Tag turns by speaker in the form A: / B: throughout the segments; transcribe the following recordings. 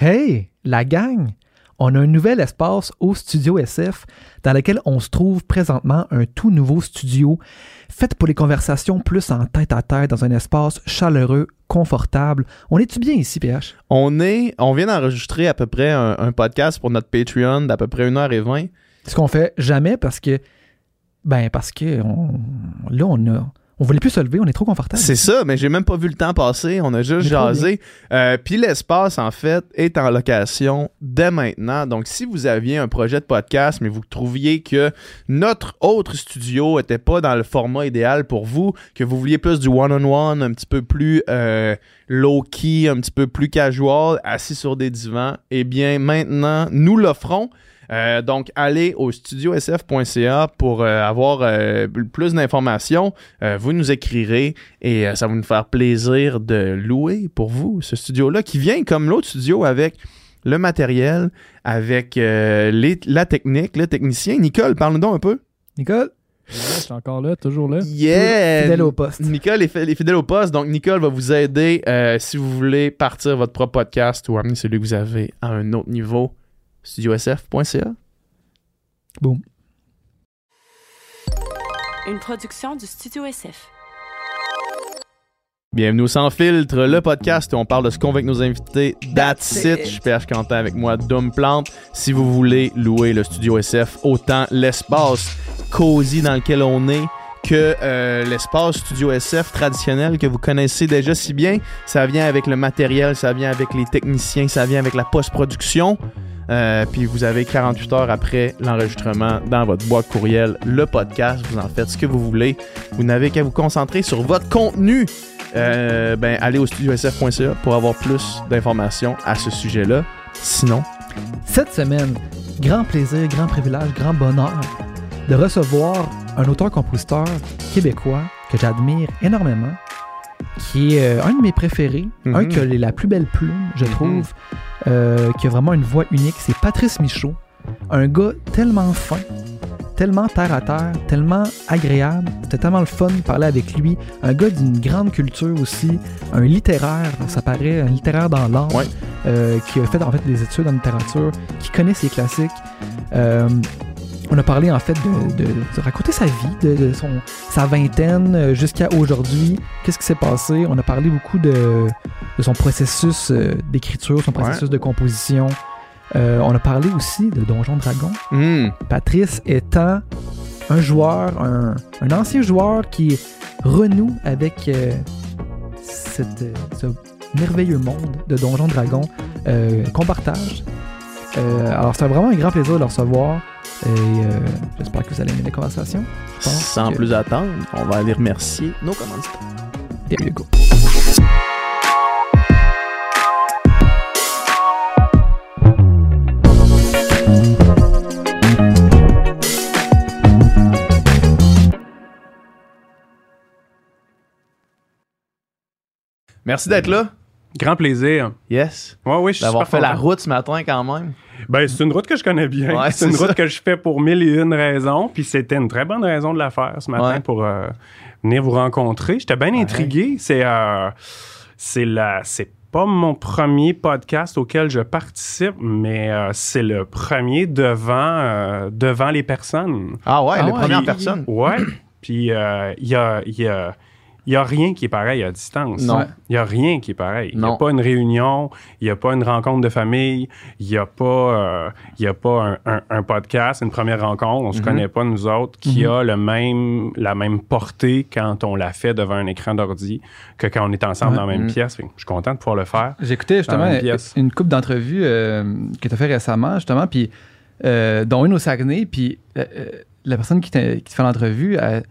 A: Hey, la gang! On a un nouvel espace au Studio SF dans lequel on se trouve présentement un tout nouveau studio fait pour les conversations plus en tête à tête dans un espace chaleureux, confortable. On est-tu bien ici, PH?
B: On est, on vient d'enregistrer à peu près un, un podcast pour notre Patreon d'à peu près 1h20.
A: Ce qu'on fait jamais parce que, ben, parce que on- là, on a, on voulait plus se lever, on est trop confortable.
B: C'est ça, mais j'ai même pas vu le temps passer. On a juste
A: Mais
B: jasé. Euh, Puis l'espace, en fait, est en location dès maintenant. Donc, si vous aviez un projet de podcast, mais vous trouviez que notre autre studio était pas dans le format idéal pour vous, que vous vouliez plus du one-on-one, un petit peu plus euh, low-key, un petit peu plus casual, assis sur des divans, eh bien, maintenant, nous l'offrons. Euh, donc, allez au studiosf.ca pour euh, avoir euh, plus d'informations. Euh, vous nous écrirez et euh, ça va nous faire plaisir de louer pour vous ce studio-là qui vient comme l'autre studio avec le matériel, avec euh, les- la technique, le technicien. Nicole, parle-nous donc un peu.
A: Nicole,
C: Je suis encore là, toujours là.
B: Yeah!
A: fidèle au poste.
B: Nicole est, est fidèle au poste, donc Nicole va vous aider euh, si vous voulez partir votre propre podcast ou amener celui que vous avez à un autre niveau. StudioSF.ca.
A: Boom.
D: Une production du Studio SF.
B: Bienvenue au Sans Filtre, le podcast où on parle de ce qu'on veut avec nos invités. That's,
A: That's
B: it.
A: it.
B: Je suis PH Quentin avec moi, Dom Plante. Si vous voulez louer le studio SF, autant l'espace cosy dans lequel on est que euh, l'espace studio SF traditionnel que vous connaissez déjà si bien. Ça vient avec le matériel, ça vient avec les techniciens, ça vient avec la post-production. Euh, puis vous avez 48 heures après l'enregistrement dans votre boîte courriel le podcast. Vous en faites ce que vous voulez. Vous n'avez qu'à vous concentrer sur votre contenu. Euh, ben, allez au studiosf.ca pour avoir plus d'informations à ce sujet-là. Sinon,
A: Cette semaine, grand plaisir, grand privilège, grand bonheur de recevoir un auteur-compositeur québécois que j'admire énormément, qui est euh, un de mes préférés,
B: Mhm.
A: un qui a la plus belle plume, je
B: Mhm.
A: trouve, euh, qui a vraiment une voix unique, c'est Patrice Michaud, un gars tellement fin, tellement terre à terre, tellement agréable, c'était tellement le fun de parler avec lui, un gars d'une grande culture aussi, un littéraire, ça paraît, un littéraire dans
B: Ouais.
A: euh, qui a fait en fait des études en littérature, qui connaît ses classiques. Euh, on a parlé en fait de, de- de raconter sa vie, de, de son, sa vingtaine euh, jusqu'à aujourd'hui. Qu'est-ce qui s'est passé? On a parlé beaucoup de, de son processus euh, d'écriture, son processus de composition. Euh, on a parlé aussi de Donjon Dragon.
B: hmm,
A: Patrice étant un joueur, un, un ancien joueur qui renoue avec euh, cette, ce merveilleux monde de Donjon Dragon euh, qu'on partage. Alors, c'est vraiment un grand plaisir de le recevoir et euh, j'espère que vous allez aimer la conversation.
B: Sans
A: que-
B: plus attendre, on va aller remercier nos commanditaires.
A: There you go.
B: Merci d'être là.
C: Grand plaisir.
B: Yes.
C: Ouais, oui, je suis
B: D'avoir fait la route ce matin quand même.
C: Ben, c'est une route que je connais bien.
B: Ouais,
C: c'est une route que je fais pour mille et une raisons. Puis c'était une très bonne raison de la faire ce matin
B: Ouais.
C: pour euh, venir vous rencontrer. J'étais bien intrigué. C'est euh, c'est la c'est pas mon premier podcast auquel je participe, mais euh, c'est le premier devant euh, devant les personnes.
B: Ah ouais,
A: Ah
B: le
A: ouais,
B: premier en
A: il-
B: personne.
C: Ouais. Puis euh, il y a il y a il y a rien qui est pareil à distance.
B: Non.
C: Il y a rien qui est pareil. Il n'y a pas une réunion, il n'y a pas une rencontre de famille, il n'y a pas, euh, y a pas un, un- un podcast, une première rencontre, on ne se
B: Mhm.
C: connaît pas nous autres, qui
A: Mhm.
C: a le même, la même portée quand on l'a fait devant un écran d'ordi que quand on est ensemble
A: Ouais.
C: dans la même
B: Mhm.
C: pièce. Je suis content de pouvoir le faire.
A: J'écoutais justement
C: une
A: coupe d'entrevues euh, que tu as fait récemment, justement, puis euh, dont une au Saguenay, puis euh, euh, la personne qui, qui te fait l'entrevue, elle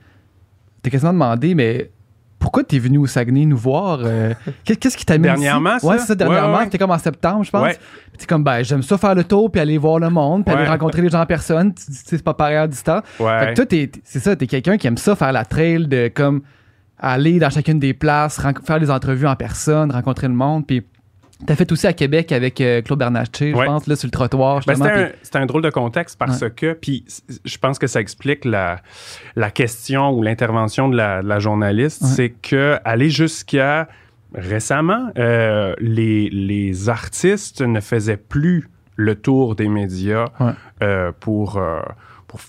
A: t'a quasiment demandé, mais pourquoi tu es venu au Saguenay nous voir? euh, qu'est- Qu'est-ce qui t'amène?
C: Dernièrement, ça?
A: Ouais, c'est ça, dernièrement.
C: Ouais.
A: C'était comme en septembre, je pense.
C: Ouais.
A: Puis t'es comme, ben, j'aime ça faire le tour, puis aller voir le monde, puis aller rencontrer les gens en personne. Tu tu sais, c'est pas pareil à distance. Fait que toi, t'es- t'es- c'est ça, t'es quelqu'un qui aime ça, faire la trail, de comme aller dans chacune des places, faire des entrevues en personne, rencontrer le monde. Puis t'as fait aussi à Québec avec euh, Claude Bernatchez, je pense, là, sur le trottoir.
C: Ben, c'était, un, drôle de contexte parce que, puis je pense que ça explique la, la question ou l'intervention de la, de la journaliste,
A: Ouais.
C: c'est que aller jusqu'à récemment, euh, les, les artistes ne faisaient plus le tour des médias euh, pour,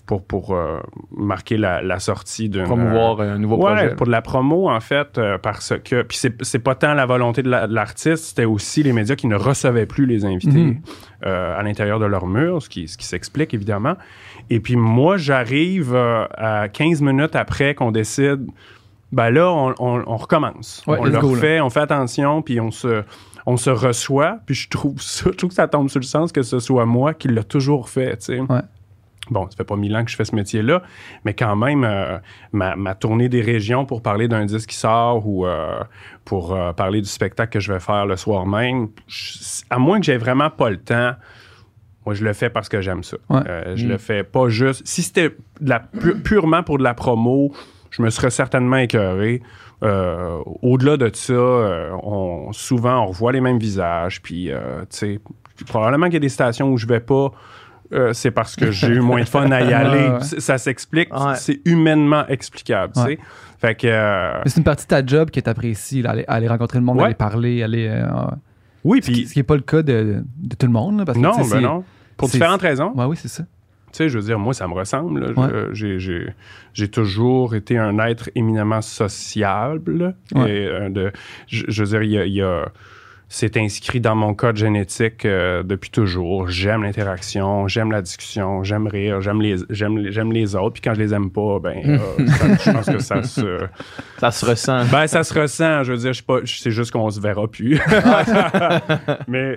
C: pour, pour, pour, euh, marquer la, la sortie d'un
B: Promouvoir un nouveau
C: Ouais,
B: projet.
C: pour de la promo, en fait, euh, parce que. Puis c'est, c'est pas tant la volonté de, la- de l'artiste, c'était aussi les médias qui ne recevaient plus les invités
A: Mhm.
C: euh, à l'intérieur de leur mur, ce qui, ce qui s'explique évidemment. Et puis moi, j'arrive euh, à 15 minutes après qu'on décide, ben là, on, on- on recommence.
A: Ouais,
C: on le
A: go, là.
C: refait, on fait attention, puis on se. On se reçoit, puis je trouve ça, je trouve que ça tombe sur le sens que ce soit moi qui l'a toujours fait, tu sais.
A: Ouais.
C: Bon, ça fait pas mille ans que je fais ce métier-là, mais quand même, euh, ma, ma tournée des régions pour parler d'un disque qui sort ou euh, pour euh, parler du spectacle que je vais faire le soir même, je- à moins que j'ai vraiment pas le temps, moi, je le fais parce que j'aime ça.
A: Ouais.
C: Je
B: Mm.
C: le fais pas juste... Si c'était de la pu- purement pour de la promo, je me serais certainement écœuré. Euh, Au-delà de ça, euh, on, souvent, on revoit les mêmes visages. Puis, euh, tu sais, probablement qu'il y a des stations où je vais pas. Euh, c'est parce que j'ai eu moins de fun à y aller.
A: ouais.
C: Ça s'explique.
B: Ouais.
C: C'est humainement explicable, tu
A: Ouais.
C: sais. Fait que... euh,
A: Mais c'est une partie de ta job que tu apprécies, aller, aller rencontrer le monde, aller parler, aller. euh, euh,
C: oui,
A: ce qui
C: puis...
A: n'est pas le cas de, de tout le monde. là, parce que,
C: Non,
A: sais,
C: ben non. Pour différentes raisons.
A: Oui, c'est ça.
C: Tu sais, je veux dire, moi, ça me ressemble. j'ai- toujours été un être éminemment sociable. Et, de, je, je veux dire, il y a... il y a- c'est inscrit dans mon code génétique euh, depuis toujours. J'aime l'interaction, j'aime la discussion, j'aime rire, j'aime les, j'aime les, j'aime les autres. Puis quand je les aime pas, ben, euh, ça- je pense que ça se,
B: Ça se ressent.
C: ben, ça se ressent. Je veux dire, je sais pas, c'est juste qu'on se verra plus. Mais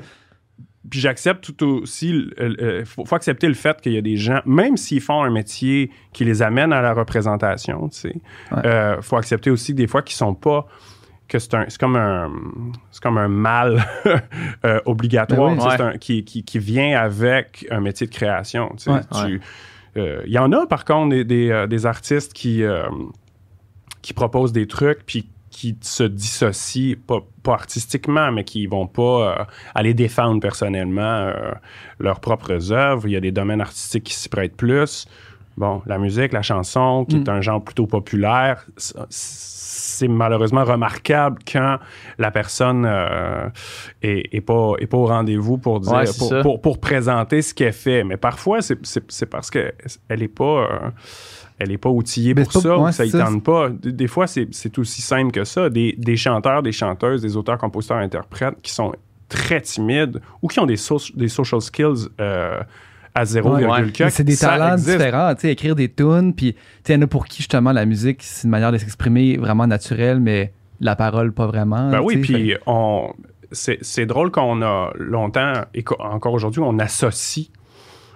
C: puis j'accepte tout aussi. Il faut, faut accepter le fait qu'il y a des gens, même s'ils font un métier qui les amène à la représentation, tu sais,
A: Ouais.
C: euh, faut accepter aussi que des fois qu'ils sont pas que c'est un c'est comme un c'est comme un mal euh, obligatoire
A: Ben oui.
B: Ouais.
C: un- qui, qui, qui vient avec un métier de création tu sais.
A: Ouais.
C: Tu- euh, il y en a par contre des, des, euh, des artistes qui euh, qui proposent des trucs puis qui se dissocient pas, pas artistiquement mais qui vont pas euh, aller défendre personnellement euh, leurs propres œuvres il y a des domaines artistiques qui s'y prêtent plus bon la musique la chanson qui
A: Mm.
C: est un genre plutôt populaire c'est malheureusement remarquable quand la personne euh, est, est pas, est pas au rendez-vous pour dire
B: Ouais,
C: pour, pour, pour présenter ce qu'elle fait. Mais parfois, c'est- c'est c'est parce qu'elle n'est pas, euh, elle est pas outillée
A: Mais
C: pour ça, ou ça ne tente pas. Des, des fois, c'est c'est aussi simple que ça. Des, des chanteurs, des chanteuses, des auteurs, compositeurs, interprètes qui sont très timides ou qui ont des, so- des social skills euh, à 0,4.
A: Ouais. Mais c'est des
C: ça
A: talents
C: existe.
A: différents, tu sais, écrire des tunes, puis tu sais, il y en a pour qui justement la musique, c'est une manière de s'exprimer vraiment naturelle, mais la parole pas vraiment.
C: Ben oui, puis
A: fait-
C: on. C'est c'est drôle qu'on a longtemps, et encore aujourd'hui, on associe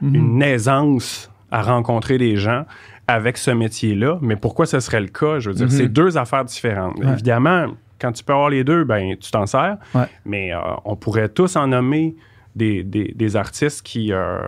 A: Mhm.
C: une aisance à rencontrer des gens avec ce métier-là. Mais pourquoi ce serait le cas? Je veux dire,
A: Mhm.
C: c'est deux affaires différentes.
A: Ouais.
C: Évidemment, quand tu peux avoir les deux, ben tu t'en sers.
A: Ouais.
C: Mais euh, on pourrait tous en nommer des, des- des artistes qui. euh,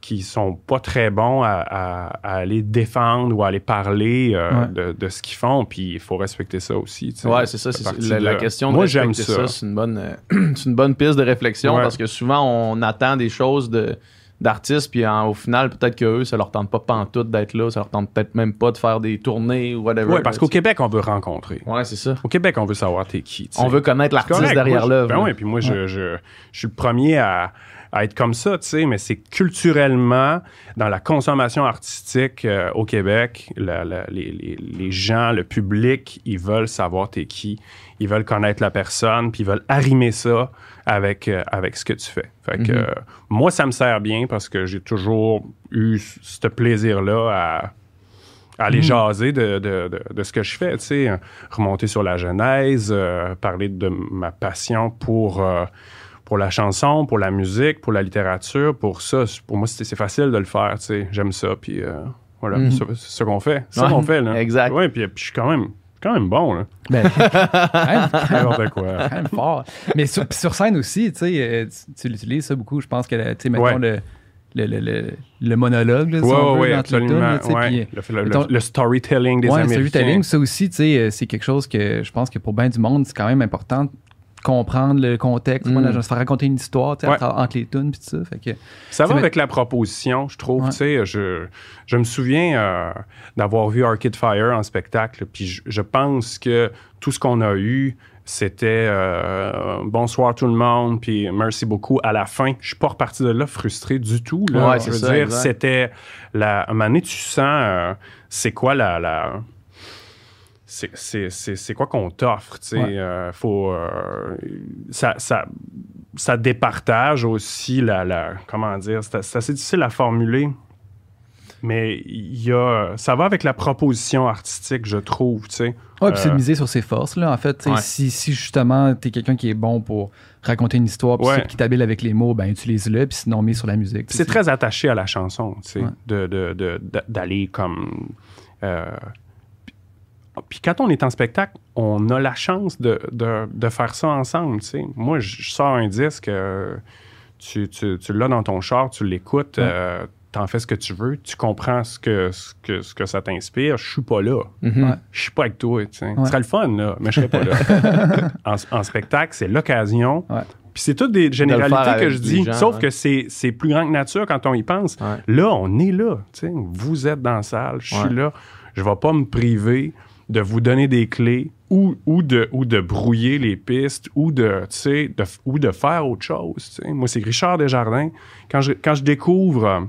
C: qui sont pas très bons à, à- à aller défendre ou à aller parler euh,
A: Ouais.
C: de, de ce qu'ils font, puis il faut respecter ça aussi. tu sais.
B: Ouais, c'est ça. c'est la,
C: de-
B: la question de
C: Moi, j'aime
B: respecter
C: ça.
B: c'est une bonne, euh, c'est une bonne piste de réflexion
C: Ouais.
B: parce que souvent on attend des choses de d'artistes puis en- au final peut-être que eux ça leur tente pas pantoute d'être là, ça leur tente peut-être même pas de faire des tournées ou whatever.
C: Ouais, parce qu'au. Québec, on veut rencontrer.
B: Ouais, c'est ça.
C: Au Québec, on veut savoir t'es qui.
B: On veut connaître l'artiste derrière l'œuvre.
C: Ben
B: là.
C: oui, puis moi, je, je, je suis le premier à, à être comme ça, tu sais, mais c'est culturellement, dans la consommation artistique euh, au Québec, la- la- les, les- les gens, le public, ils veulent savoir t'es qui, ils veulent connaître la personne, puis ils veulent arrimer ça avec, euh, avec ce que tu fais. Fait que
B: Mhm.
C: euh, moi, ça me sert bien parce que j'ai toujours eu ce plaisir-là à à aller
A: Mhm.
C: jaser de, de- de- de ce que je fais, tu sais, remonter sur la genèse, euh, parler de ma passion pour, pour la chanson, pour la musique, pour la littérature, pour ça. Pour moi, c'est facile de le faire, tu sais, j'aime ça, puis voilà,
B: Mhm.
C: c'est c'est ce qu'on fait. C'est ça
B: Ouais,
C: qu'on fait, là.
B: exact.
C: Ouais, puis, puis je suis quand même, quand même bon, là.
A: Ben, quand même,
C: N'importe quoi.
A: quand même fort. Mais sur, scène aussi, tu sais, euh, tu, tu l'utilises ça beaucoup. Je pense que, tu sais, mettons
C: Ouais.
A: le, le, le, le, le monologue, là, si
C: Ouais,
A: on veut,
C: ouais,
A: entre les tunes,
C: absolument.
A: là,
C: le, le-
A: mettons-
C: le storytelling des
A: ouais, le
C: Américains.
A: storytelling, ça aussi, tu sais, euh, c'est quelque chose que je pense que pour bien du monde, c'est quand même important comprendre le contexte,
B: Mm.
A: voilà, se faire raconter une histoire,
C: Ouais.
A: entre, les tunes, puis tout ça. Fait que,
C: Ça va avec la proposition, je trouve.
A: Ouais.
C: Tu sais, je, je me souviens euh, d'avoir vu Arcade Fire en spectacle, puis je, je pense que tout ce qu'on a eu c'était euh, bonsoir tout le monde, puis merci beaucoup à la fin. Je suis pas reparti de là frustré du tout. Là.
B: Ouais,
C: Je
B: c'est
C: veux
B: ça,
C: dire, c'était la. À un moment donné, tu sens euh, c'est quoi la. la c'est, quoi qu'on t'offre, tu sais.
A: Ouais.
C: euh, faut. euh, ça, ça, ça départage aussi la. la comment dire C'est, c'est assez difficile à formuler. Mais il y a, ça va avec la proposition artistique, je trouve, tu sais.
A: Ouais, puis c'est de
C: Euh,
A: miser sur ses forces, là. En fait,
B: Ouais.
A: si, si justement t'es quelqu'un qui est bon pour raconter une histoire, puis
C: Ouais.
A: qui t'habile avec les mots, ben utilise-le, puis sinon, mets sur la musique.
C: C'est très attaché à la chanson, tu sais,
A: Ouais.
C: de, de- de- de- d'aller comme. euh, puis quand on est en spectacle, on a la chance de, de- de faire ça ensemble, tu sais. Moi, je sors un disque, euh, tu, tu- tu l'as dans ton char, tu l'écoutes,
A: Ouais.
C: euh, t'en fais ce que tu veux, tu comprends ce que, ce que, ce que ça t'inspire. Je suis pas là.
B: Mhm.
A: Ouais.
C: Je suis pas avec toi.
A: Ouais.
C: Ce serait le fun, là, mais je serais pas là. en, en spectacle, c'est l'occasion.
A: Ouais.
C: Puis c'est toutes des généralités que je dis,
B: gens,
C: sauf
B: ouais.
C: que c'est, c'est plus grand que nature quand on y pense.
B: Ouais.
C: Là, on est là. tu sais. Vous êtes dans la salle, je suis
B: Ouais.
C: là. Je vais pas me priver de vous donner des clés ou, ou, de, ou de brouiller les pistes ou de, ou de faire autre chose. Moi, c'est Richard Desjardins. Quand je, quand je découvre, euh,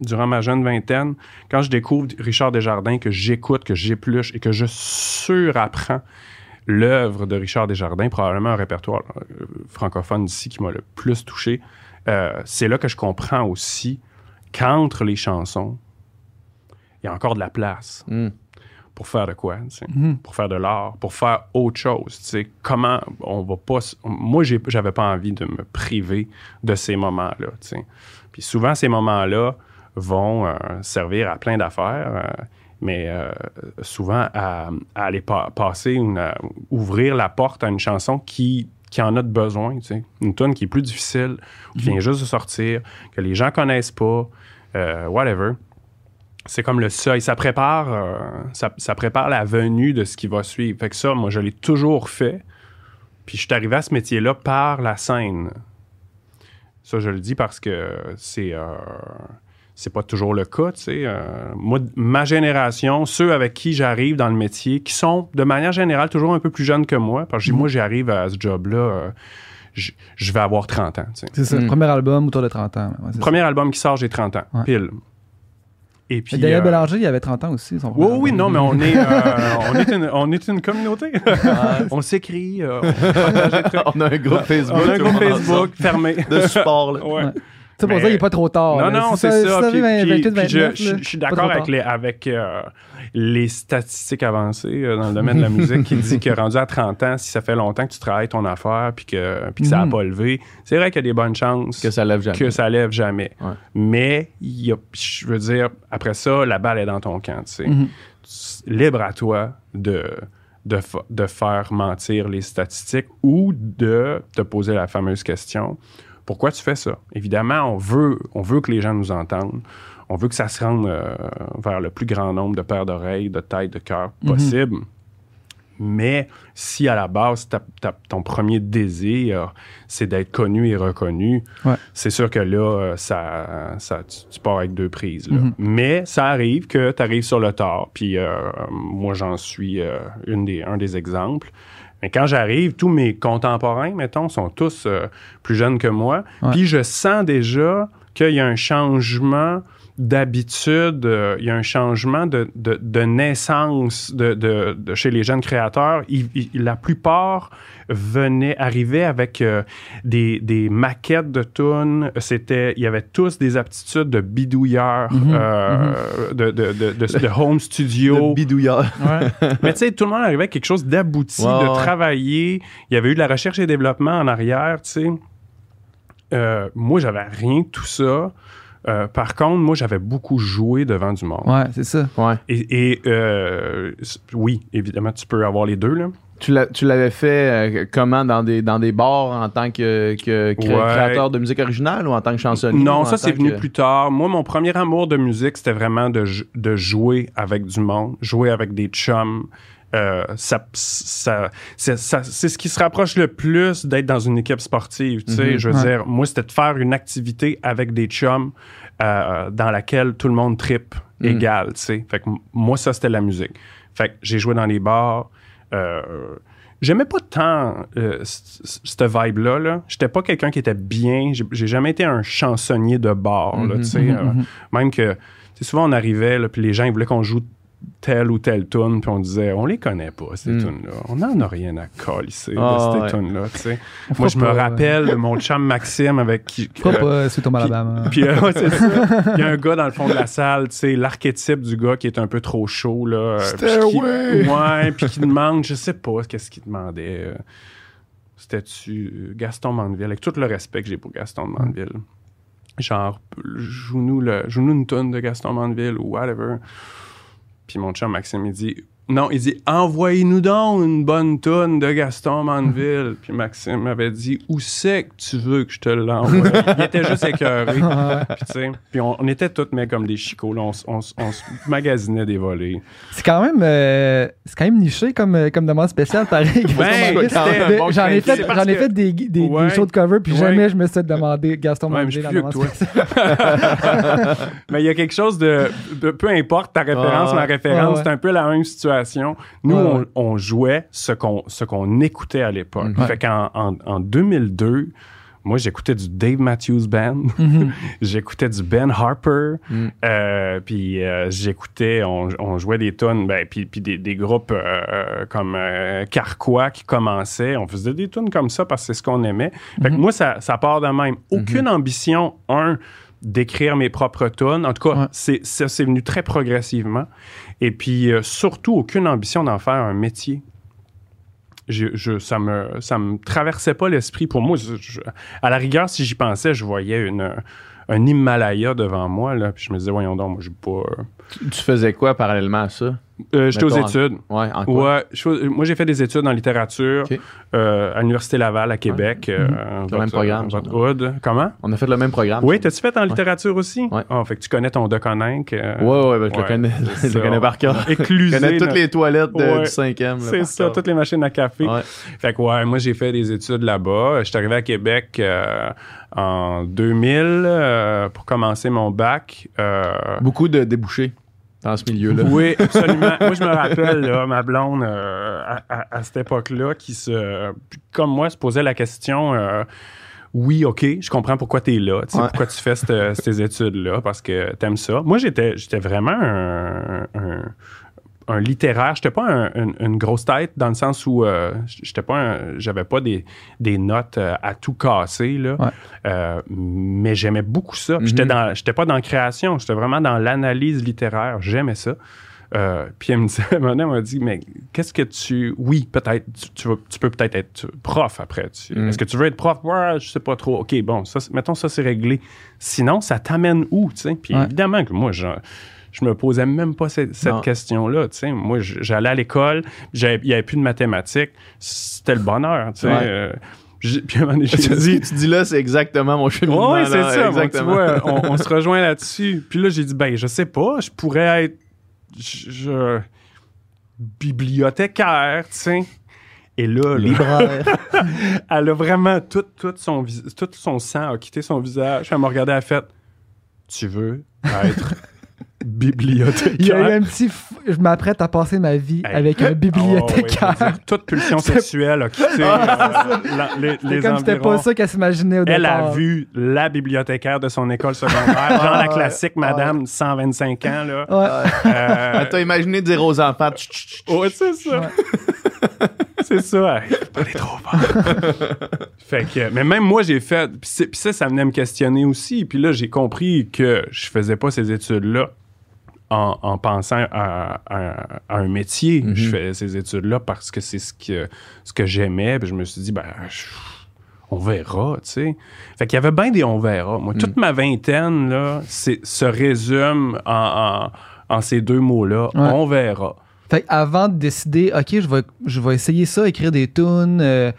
C: durant ma jeune vingtaine, quand je découvre Richard Desjardins, que j'écoute, que j'épluche et que je surapprends l'œuvre de Richard Desjardins, probablement un répertoire euh, francophone d'ici qui m'a le plus touché, euh, c'est là que je comprends aussi qu'entre les chansons, il y a encore de la place
B: Mm.
C: Pour faire de quoi,
A: Mhm.
C: pour faire de l'art, pour faire autre chose. tu sais. Comment on va pas. Moi, j'avais pas envie de me priver de ces moments-là. Puis souvent, ces moments-là vont euh, servir à plein d'affaires, euh, mais euh, souvent à, à aller pa- passer, une, à ouvrir la porte à une chanson qui qui en a de besoin, tu sais. Une tune qui est plus difficile, qui vient juste de sortir, que les gens connaissent pas, euh, whatever c'est comme le seuil. Ça prépare, euh, ça, ça prépare la venue de ce qui va suivre. Fait que ça, moi, je l'ai toujours fait. Puis je suis arrivé à ce métier-là par la scène. Ça, je le dis parce que c'est euh, c'est pas toujours le cas, tu sais. Euh, moi, ma génération, ceux avec qui j'arrive dans le métier, qui sont de manière générale toujours un peu plus jeunes que moi, parce que moi, j'arrive à ce job-là, euh, je vais avoir 30 ans, tu sais.
A: C'est ça,
B: Mm.
A: premier album autour de 30 ans. ouais, c'est ça.
C: Premier album qui sort, j'ai 30 ans,
A: Ouais.
C: pile. Et puis,
A: Daniel
C: euh,
A: Bélanger, il avait 30 ans aussi. Son
C: oui,
A: premier
C: oui, non, mais on est, euh, on est, une, on est une communauté. on s'écrit. euh, on.
B: On a un groupe Facebook.
C: On a un groupe Facebook fermé.
B: de support. là.
C: Ouais.
A: Ouais. Ça, pour ça, il n'est pas trop tard.
C: Non, non,
A: Si
C: c'est ça.
A: si ça
C: Puis,
A: avait
C: puis-
A: 28,
C: puis je,
A: 29,
C: je-
A: là,
C: je suis d'accord avec, les, avec euh, les statistiques avancées euh, dans le domaine de la musique qui dit que rendu à 30 ans, si ça fait longtemps que tu travailles ton affaire puis que, puis que ça n'a
A: Mhm.
C: pas levé, c'est vrai qu'il y a des bonnes chances
B: Que ça lève jamais.
C: que ça lève jamais.
B: Ouais.
C: Mais, il y a, je veux dire, après ça, la balle est dans ton camp. tu sais.
A: Mhm.
C: libre à toi de, de, de faire mentir les statistiques ou de te poser la fameuse question pourquoi tu fais ça? Évidemment, on veut, on veut que les gens nous entendent. On veut que ça se rende euh, vers le plus grand nombre de paires d'oreilles, de têtes, de cœurs
A: Mhm.
C: possible. Mais si à la base, ton premier désir, c'est d'être connu et reconnu,
A: Ouais.
C: c'est sûr que là, euh, ça, ça, tu, tu pars avec deux prises. là.
A: Mhm.
C: Mais ça arrive que tu arrives sur le tard. Puis euh, moi, j'en suis euh, une des, un des exemples. Mais quand j'arrive, tous mes contemporains, mettons, sont tous euh, plus jeunes que moi. Puis je sens déjà qu'il y a un changement d'habitude, euh, il y a un changement de, de- de naissance de, de- de- chez les jeunes créateurs. La plupart venaient, arrivaient avec euh, des, des maquettes de tunes. C'était, il y avait tous des aptitudes de bidouilleurs,
A: Mhm,
C: euh, de, de, de, de- de home studio.
B: Le bidouilleur.
A: Ouais.
C: Mais tu sais, tout le monde arrivait avec quelque chose d'abouti, de travailler. Il y avait eu de la recherche et développement en arrière, tu sais. Moi, j'avais rien de tout ça. Euh, par contre, moi, j'avais beaucoup joué devant du monde.
A: Ouais, c'est ça.
B: Ouais.
C: Et, et, euh, oui, évidemment, tu peux avoir les deux, là.
B: Tu l'avais fait euh, comment dans des, dans des bars en tant que, que cré-
C: Ouais.
B: créateur de musique originale ou en tant que chansonnier?
C: Non, ça, c'est venu
B: que-
C: plus tard. Moi, mon premier amour de musique, c'était vraiment de, de jouer avec du monde, jouer avec des chums. Euh, ça, ça, c'est, ce qui se rapproche le plus d'être dans une équipe sportive. Tu sais,
B: Mhm.
C: je veux
A: Ouais.
C: dire, moi, c'était de faire une activité avec des chums euh, dans laquelle tout le monde tripe
B: Mhm.
C: égal. Tu sais, fait que moi, ça, c'était la musique. Fait que j'ai joué dans les bars. euh, J'aimais pas tant euh, cette vibe-là. Là. J'étais pas quelqu'un qui était bien. J'ai jamais été un chansonnier de bar. là, tu sais,
A: mhm.
C: Même que, souvent, on arrivait, là, puis les gens ils voulaient qu'on joue telle ou telle tune, puis on disait, on les connaît pas, ces
B: Mm.
C: tunes-là. On n'en a rien à coller
B: Ah,
C: de
B: ouais.
C: ces tunes-là, tu sais. Moi, je me
A: pas, euh,
C: rappelle de mon chum Maxime avec qui... Euh,
A: pas Sweet Home Alabama.
C: puis, euh, ouais, c'est ça. Il y a un gars dans le fond de la salle, tu sais, l'archétype du gars qui est un peu trop chaud, là. euh, qui-
B: Stairway.
C: Ouais, puis qui demande, je sais pas qu'est-ce qu'il demandait. euh, C'était-tu euh, Gaston Mandeville, avec tout le respect que j'ai pour Gaston Mandeville. Genre, joue-nous le- joue-nous une tonne de Gaston Mandeville ou whatever. Puis mon chum Maxime, il dit, non, il dit, envoyez-nous donc une bonne tonne de Gaston Mandeville. Puis Maxime m'avait dit, où c'est que tu veux que je te l'envoie? il était juste écœuré. Puis, puis on, on était tous mais comme des chicots, là. On, se magasinait des volets.
A: C'est quand même, euh, c'est quand même niché comme, euh, comme demande spéciale, pareil.
C: Ben,
A: Mandeville.
C: bon
A: j'en ai fait, j'en ai fait des, des, des shows de cover, puis
C: Ouais.
A: jamais je me suis demandé Gaston
C: Ouais, mais je
A: Mandeville
C: suis plus que toi. Mais il y a quelque chose de, de- peu importe ta référence,
B: Ouais,
C: ma référence,
A: ouais.
C: c'est un peu la même situation. Nous,
A: Ouais,
C: on, jouait ce qu'on ce qu'on écoutait à l'époque.
B: Mhm.
C: Fait qu'en en, en 2002, moi, j'écoutais du Dave Matthews Band,
A: Mhm.
C: j'écoutais du Ben Harper,
B: Mhm.
C: euh, puis euh, j'écoutais, on, on jouait des tonnes, ben, puis, puis des, des groupes euh, comme Carquois qui commençaient. On faisait des tunes comme ça parce que c'est ce qu'on aimait. Fait que
A: Mhm.
C: moi, ça, ça part de même. Aucune ambition, un, d'écrire mes propres tunes. En tout cas,
A: Ouais.
C: c'est, ça, c'est venu très progressivement. Et puis, euh, surtout, aucune ambition d'en faire un métier. Je, je- ça me ça me traversait pas l'esprit pour moi Je- je- à la rigueur si j'y pensais je voyais une un Himalaya devant moi là puis je me disais voyons donc moi j'ai pas euh,
B: tu faisais quoi parallèlement à ça?
C: Euh, j'étais aux
B: en-
C: études
B: Ouais, en quoi?
C: Ouais, je fais- moi j'ai fait des études en littérature euh, à l'université Laval à Québec. euh,
B: Le même programme,
C: votre. Comment?
B: On a fait le même programme.
C: Oui, t'as-tu fait en littérature aussi?
B: Ouais.
C: Ah, fait que tu connais ton Deconinck. euh,
B: Ouais, ouais, ben, je le connais, je le connais par cœur. Je
C: Éclusé.
B: connais toutes les toilettes de- du cinquième.
C: C'est ça,
B: cœur.
C: toutes les machines à café. Fait que ouais, moi j'ai fait des études là-bas. Je suis arrivé à Québec en 2000 euh, pour commencer mon bac.
B: Beaucoup de débouchés dans ce milieu-là.
C: oui, absolument. moi je me rappelle là, ma blonde euh, à, à- à cette époque-là qui se, comme moi, se posait la question. euh, oui, OK, je comprends pourquoi tu es là,
B: Ouais.
C: pourquoi tu fais cette- ces études-là, parce que t'aimes ça. Moi, j'étais, j'étais vraiment un, un, un littéraire. J'étais pas un- une, une grosse tête dans le sens où euh, j'étais pas un- j'avais pas des, des notes euh, à tout casser, là.
A: Ouais.
C: Euh, mais j'aimais beaucoup ça. Puis
B: Mhm.
C: J'étais dans, j'étais pas dans la création, j'étais vraiment dans l'analyse littéraire. J'aimais ça. Euh, puis elle me disait, elle m'a dit, mais qu'est-ce que tu. Oui, peut-être, tu, tu, vas- tu peux peut-être être prof après.
B: Mm.
C: Est-ce que tu veux être prof? Ouais, je sais pas trop. OK, bon, ça, mettons ça, c'est réglé. Sinon, ça t'amène où, tu sais? Puis
A: Ouais.
C: évidemment que moi, je, je me posais même pas cette, question-là, tu sais. Moi, j'allais à l'école, il y avait plus de mathématiques, c'était le bonheur, tu sais.
B: Ouais.
C: Euh, j'ai- puis à un moment donné, dit,
B: que tu dis là, c'est exactement mon cheminement.
C: oui, c'est ça. Bon, tu vois, on, on se rejoint là-dessus. Puis là, j'ai dit, ben, je sais pas, je pourrais être je, je- bibliothécaire, tu sais. Et là,
A: Libraire.
C: elle a vraiment tout, tout, son, tout son sang a quitté son visage. Elle m'a regardé, elle a fait Tu veux être bibliothécaire?
A: Il y a eu un petit. f- Je m'apprête à passer ma vie
C: Hey.
A: avec un
C: Ah, ouais,
A: bibliothécaire.
C: toute pulsion sexuelle a quitté
A: Ah,
C: euh, la- les,
A: C'est
C: les
A: comme c'était pas ça qu'elle s'imaginait au
C: Elle
A: départ.
C: a vu la bibliothécaire de son école secondaire, genre la classique madame, 125 ans, là.
A: Ouais.
C: Euh,
B: Elle t'a imaginé dire aux enfants, Tch, tch, tch, tch.
C: ouais, c'est ça. c'est ça. Pas aller trop fort. fait que, mais même moi, j'ai fait. Puis ça, ça venait me questionner aussi. Puis là, j'ai compris que je faisais pas ces études-là en, en pensant à, à- à un métier.
B: Mhm.
C: Je fais ces études-là parce que c'est ce que, ce que j'aimais. Puis je me suis dit, ben, je- on verra, tu sais. Fait qu'il y avait bien des on verra. Moi, toute ma vingtaine, là, se résume en, en- en ces deux mots-là.
A: Ouais.
C: On verra.
A: Fait avant de décider, OK, je vais, je vais essayer ça, écrire des tunes, euh,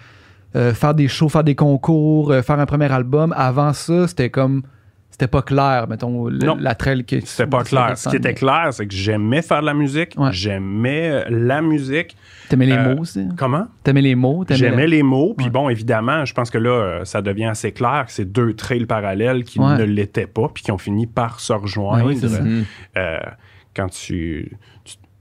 A: euh, faire des shows, faire des concours, euh, faire un premier album, avant ça, c'était comme. C'était pas clair, mettons,
C: Non.
A: la trail que
C: C'était pas clair. Ce qui était clair, c'est que j'aimais faire de la musique.
A: Ouais.
C: J'aimais euh, la musique.
A: T'aimais les
C: Euh,
A: mots aussi?
C: Comment?
A: T'aimais les mots?
C: J'aimais
A: la-
C: les mots. Puis
A: Ouais.
C: bon, évidemment, je pense que là, euh, ça devient assez clair que c'est deux trails parallèles qui
A: Ouais.
C: ne l'étaient pas, puis qui ont fini par se rejoindre.
A: Oui.
B: Mhm.
C: Euh, quand tu,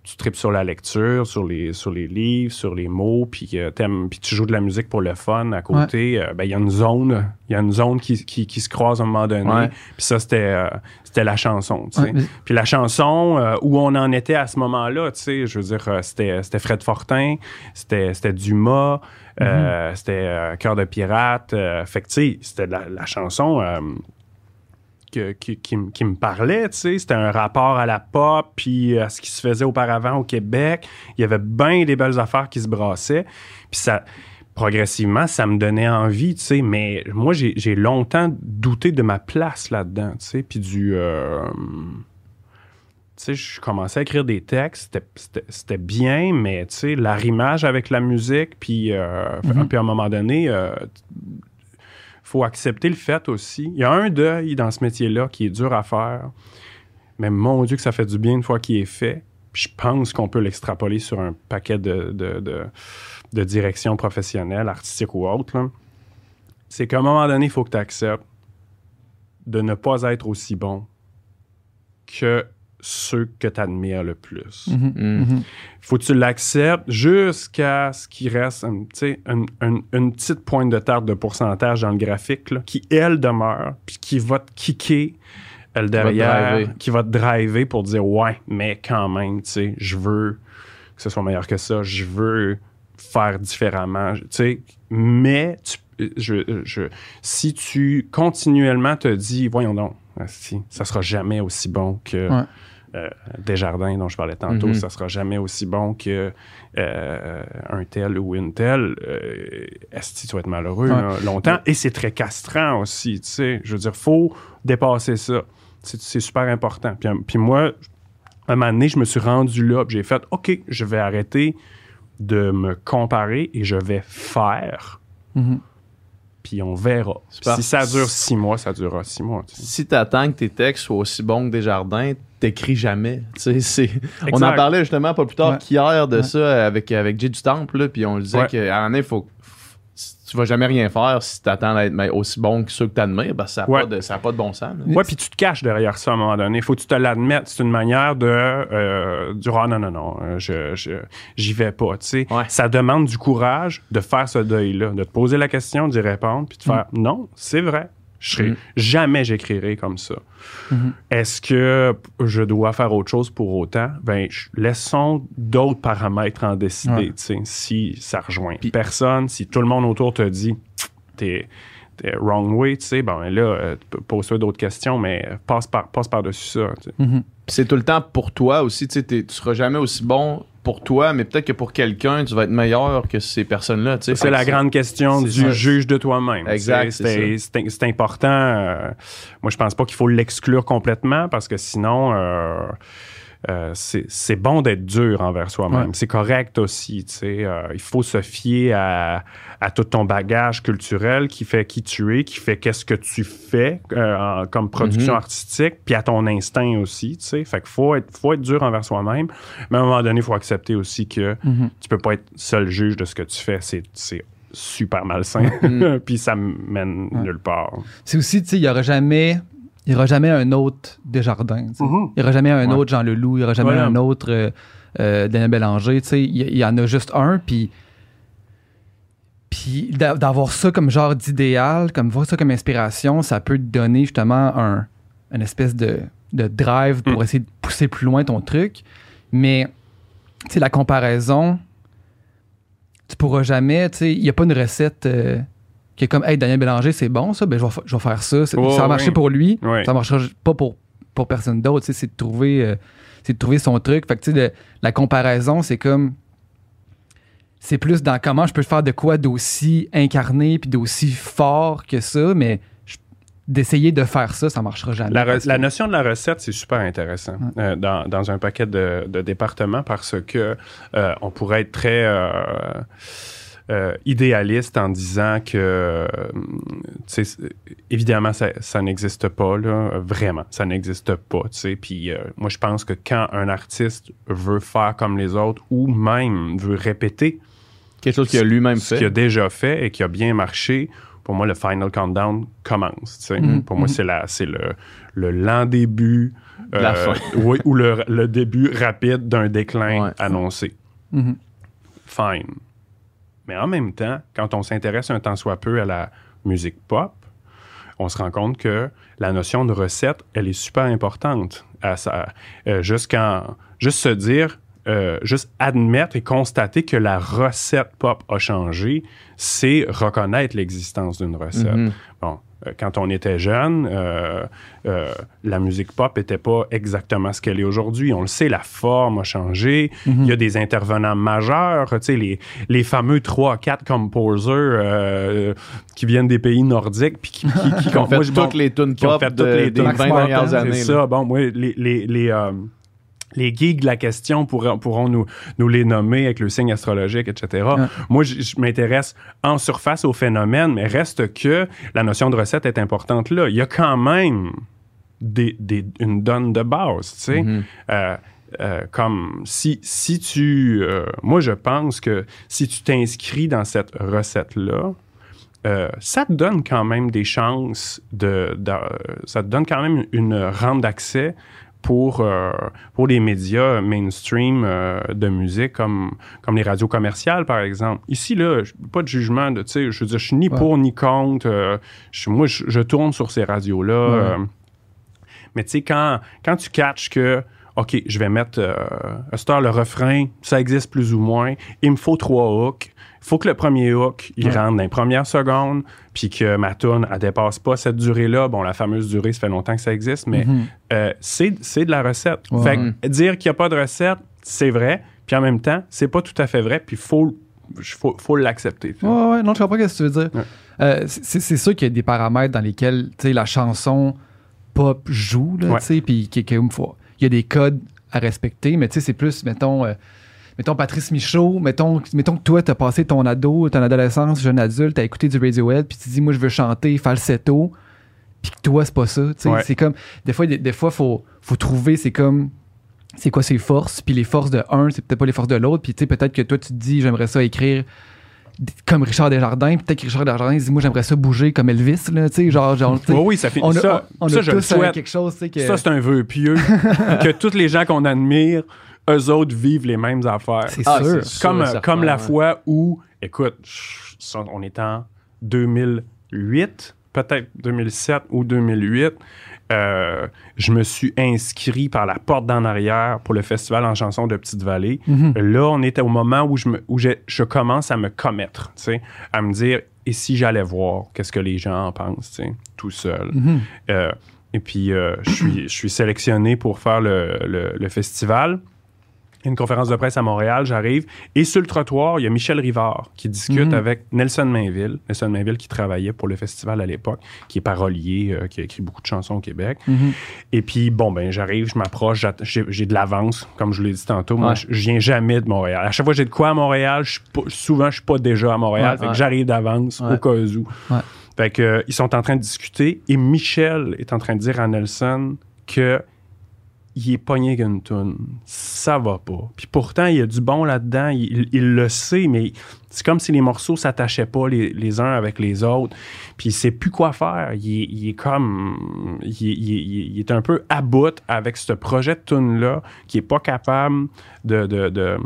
C: tu, tripes sur la lecture, sur les, sur les livres, sur les mots, puis euh, puis tu joues de la musique pour le fun à côté, euh, ben il y a une zone, il y a une zone qui, qui, qui se croise à un moment donné.
B: Ouais.
C: Puis ça c'était euh, c'était la chanson, tu sais.
A: Ouais, mais-
C: Puis la chanson où on en était à ce moment-là, tu sais, je veux dire, c'était c'était Fred Fortin, c'était c'était Dumas, euh, c'était Cœur de pirate. fait que tu sais, c'était la, la chanson. Euh, que- qui, qui m- qui me parlait, tu sais. C'était un rapport à la pop, puis à ce qui se faisait auparavant au Québec. Il y avait bien des belles affaires qui se brassaient. Puis ça, progressivement, ça me donnait envie, tu sais. Mais moi, j'ai longtemps douté de ma place là-dedans, tu sais. Puis du... euh, tu sais, je commençais à écrire des textes, c'était- bien, mais tu sais, l'arrimage avec la musique, puis, euh, puis à un moment donné, euh, faut accepter le fait aussi. Il y a un deuil dans ce métier-là qui est dur à faire, mais mon Dieu que ça fait du bien une fois qu'il est fait. Puis je pense qu'on peut l'extrapoler sur un paquet de, de, de, de directions professionnelles, artistiques ou autres. C'est qu'à un moment donné, il faut que tu acceptes de ne pas être aussi bon que ceux que tu admires le plus
A: Mhm.
B: Mm.
A: Mhm.
C: faut que tu l'acceptes jusqu'à ce qu'il reste un, un- un- une petite pointe de tarte de pourcentage dans le graphique là, qui, elle, demeure, puis qui va te kicker euh, le derrière, qui va te driver pour dire ouais, mais quand même, tu sais, je veux que ce soit meilleur que ça, je veux faire différemment, tu sais, mais tu- je, je- si tu continuellement te dis, voyons donc, si, ça sera jamais aussi bon que
A: Ouais.
C: Euh, Desjardins dont je parlais tantôt,
B: Mhm.
C: ça sera jamais aussi bon que euh, un tel ou une telle. Euh, Est-ce que tu vas être malheureux
A: Ouais.
C: là, longtemps? Et c'est très castrant aussi, tu sais. Je veux dire, faut dépasser ça. C'est super important. Puis, un- puis moi, à un moment donné, je me suis rendu là, j'ai fait, OK, je vais arrêter de me comparer et je vais faire,
A: Mhm.
C: puis on verra. Si ça dure six mois, ça durera six mois. tu sais.
B: Si t'attends que tes textes soient aussi bons que Desjardins, t'écris jamais. Tu c'est... On en parlait justement pas plus tard
A: Ouais.
B: qu'hier de
A: Ouais.
B: ça avec, avec Jay du Temple, puis on disait
C: Ouais.
B: qu'à un moment donné, faut, tu vas jamais rien faire si t'attends à être mais, aussi bon que ceux que parce que ça n'a
C: Ouais.
B: pas, pas de bon sens.
C: Ouais, puis tu te caches derrière ça à un moment donné. Faut que tu te l'admettes. C'est une manière de euh, dire ah non non non, euh, je j'y vais pas. Tu
B: Ouais.
C: ça demande du courage de faire ce deuil-là, de te poser la question, d'y répondre, puis de faire non, c'est vrai. Je serai
B: Mm.
C: jamais j'écrirai comme ça.
A: Mhm.
C: Est-ce que je dois faire autre chose pour autant? Ben laissons d'autres paramètres en décider.
A: Ouais.
C: Si ça rejoint
B: Puis-
C: personne, si tout le monde autour te dit t'es wrong way, tu sais, ben là, euh, pose-toi d'autres questions, mais passe par passe par-dessus ça.
A: Mhm.
B: Puis c'est tout le temps pour toi aussi. Tu sais, tu seras jamais aussi bon pour toi, mais peut-être que pour quelqu'un, tu vas être meilleur que ces personnes-là. tu sais.
C: C'est la grande question du
B: ça.
C: juge de toi-même.
B: Exact, c'est
C: important. euh, moi, je pense pas qu'il faut l'exclure complètement parce que sinon, euh, euh, c'est c'est bon d'être dur envers soi-même.
A: Ouais.
C: C'est correct aussi. euh, il faut se fier à, à tout ton bagage culturel qui fait qui tu es, qui fait qu'est-ce que tu fais euh, en- comme production
B: Mhm.
C: artistique, puis à ton instinct aussi. tu sais. Fait qu'il faut être, faut être dur envers soi-même. Mais à un moment donné, il faut accepter aussi que
A: Mhm.
C: tu peux pas être seul juge de ce que tu fais. C'est, c'est super malsain. Puis ça mène
A: Ouais.
C: nulle part.
A: C'est aussi, tu sais, il n'y aura jamais. Il y aura jamais un autre Desjardins.
C: Mhm.
A: Il n'y aura jamais un
C: Ouais.
A: autre Jean Leloup. Il n'y aura jamais
C: Ouais.
A: un autre euh, euh, Daniel Bélanger. Il y, en a juste un. Puis. Puis d'a- d'avoir ça comme genre d'idéal, comme voir ça comme inspiration, ça peut te donner justement un, une espèce de, de drive pour
C: Mm.
A: essayer de pousser plus loin ton truc. Mais, la comparaison, tu pourras jamais, il n'y a pas une recette euh, qui est comme, hey, Daniel Bélanger, c'est bon ça, ben je vais, fa- je vais faire ça. Ça a marché pour lui, ça marchera pas pour, pour personne d'autre. C'est de trouver, euh, c'est de trouver son truc. Fait que, tu sais, le- la comparaison, c'est comme, c'est plus dans comment je peux faire de quoi d'aussi incarné puis d'aussi fort que ça, mais d'essayer de faire ça, ça marchera jamais.
C: La, re- notion de la recette, c'est super intéressant euh, dans, dans un paquet de, de départements parce que euh, on pourrait être très euh, idéaliste en disant que, euh, tu sais, c'est- évidemment, ça, ça n'existe pas, là, vraiment, ça n'existe pas, tu sais. Puis euh, moi, je pense que quand un artiste veut faire comme les autres ou même veut répéter
B: Quelque chose qu'il a lui-même
C: ce qu'il a
B: fait.
C: déjà fait et qui a bien marché, pour moi, le final countdown commence. tu sais.
A: Mhm.
C: Pour moi, c'est la- c'est le, le lent début euh,
B: La fin.
C: oui, ou le, le début rapide d'un déclin
B: Ouais.
C: annoncé.
A: Mhm.
C: Fine. Mais en même temps, quand on s'intéresse un tant soit peu à la musique pop, on se rend compte que la notion de recette, elle est super importante. À ça, euh, jusqu'en- juste se dire, euh, juste admettre et constater que la recette pop a changé, c'est reconnaître l'existence d'une recette.
B: Mhm.
C: Bon, quand on était jeune, euh, euh, la musique pop n'était pas exactement ce qu'elle est aujourd'hui. On le sait, la forme a changé. Il y a des intervenants majeurs, tu sais, les, les fameux 3-4 composers euh, qui viennent des pays nordiques puis qui, qui, qui-
B: Qui ont fait toutes les tunes
C: qui ont
B: pop
C: fait toutes les
B: des
C: tunes
B: 20
A: pop,
B: dernières années.
C: c'est ça. Bon, moi, les, les, les, euh, les geeks de la question pourront, pourront nous, nous les nommer avec le signe astrologique, etc. Moi, je, je m'intéresse en surface au phénomène, mais reste que la notion de recette est importante là. Il y a quand même des, des- une donne de base, tu sais.
B: Mhm.
C: Euh, euh, comme si, si tu... euh, moi, je pense que si tu t'inscris dans cette recette-là, euh, ça te donne quand même des chances de, de- ça te donne quand même une rampe d'accès pour, euh, pour les médias mainstream euh, de musique comme, comme les radios commerciales, par exemple. Ici, là, pas de jugement, de, tu sais, je veux dire, je suis ni
A: Ouais.
C: pour ni contre. euh, je- moi, je, je tourne sur ces radios-là. mais tu sais, quand, quand tu catches que, OK, je vais mettre euh, à cette heure le refrain, ça existe plus ou moins, il me faut trois hooks. Il faut que le premier hook, il
A: Ouais.
C: rentre dans les premières secondes, puis que ma tune, elle dépasse pas cette durée-là. Bon, la fameuse durée, ça fait longtemps que ça existe, mais
A: Mhm.
C: euh, c'est c'est de la recette.
A: Ouais.
C: Fait que dire qu'il n'y a pas de recette, c'est vrai, puis en même temps, c'est pas tout à fait vrai, puis il faut, faut, faut l'accepter.
A: Ouais, ouais, non, je comprends ce que tu veux dire.
C: Ouais.
A: Euh, c'est c'est sûr qu'il y a des paramètres dans lesquels tu sais, la chanson pop joue, là, tu sais, puis qu'il- qu'il faut- il y a des codes à respecter, mais tu sais, c'est plus, mettons, euh, mettons Patrice Michaud, mettons, mettons que toi, t'as passé ton ado, ton adolescence, jeune adulte, t'as écouté du Radiohead, puis tu dis, moi, je veux chanter falsetto, puis que toi, c'est pas ça, tu sais,
C: Ouais.
A: c'est comme, des fois, des, des fois, faut, faut trouver, c'est comme, c'est quoi ses forces, puis les forces de un, c'est peut-être pas les forces de l'autre, puis tu sais, peut-être que toi, tu te dis, j'aimerais ça écrire comme Richard Desjardins, peut-être que Richard Desjardins dit, moi, j'aimerais ça bouger comme Elvis, là, tu sais, genre, genre,
C: Oui, oui, ça fait
A: on a,
C: ça.
A: on a
C: ça, je le
A: tous
C: souhaite.
A: quelque chose, tu sais, que...
C: Ça, c'est un vœu pieux que tous les gens qu'on admire, eux autres vivent les mêmes affaires.
A: c'est
B: Ah,
A: sûr.
C: Comme,
B: sûr,
C: comme la fois où, écoute, on est en 2008, peut-être 2007 ou 2008. Euh, je me suis inscrit par la porte d'en arrière pour le festival en chanson de Petite-Vallée.
A: Mhm.
C: Là, on était au moment où je, me, où j'ai- je commence à me commettre, à me dire, et si j'allais voir, qu'est-ce que les gens en pensent, tout seul.
A: Mhm.
C: Euh, et puis, euh, je, suis, je suis sélectionné pour faire le, le- le festival. Une conférence de presse à Montréal, j'arrive. Et sur le trottoir, il y a Michel Rivard qui discute
A: Mhm.
C: avec Nelson Mainville. Nelson Mainville qui travaillait pour le festival à l'époque, qui est parolier, euh, qui a écrit beaucoup de chansons au Québec.
A: Mhm.
C: Et puis, bon, ben, j'arrive, je m'approche, j'ai de l'avance, comme je l'ai dit tantôt. Moi, je, je viens jamais de Montréal. À chaque fois que j'ai de quoi à Montréal, je suis pas- souvent, je suis pas déjà à Montréal.
A: Ouais,
C: fait que j'arrive d'avance au cas où. Fait que, euh, ils sont en train de discuter et Michel est en train de dire à Nelson que il est pogné avec une toune. Ça va pas. Puis pourtant, il y a du bon là-dedans. Il, le sait, mais c'est comme si les morceaux s'attachaient pas les, les uns avec les autres. Puis il sait plus quoi faire. Il, est- il est comme... Il, est un peu à bout avec ce projet de tune-là qui est pas capable de... de, de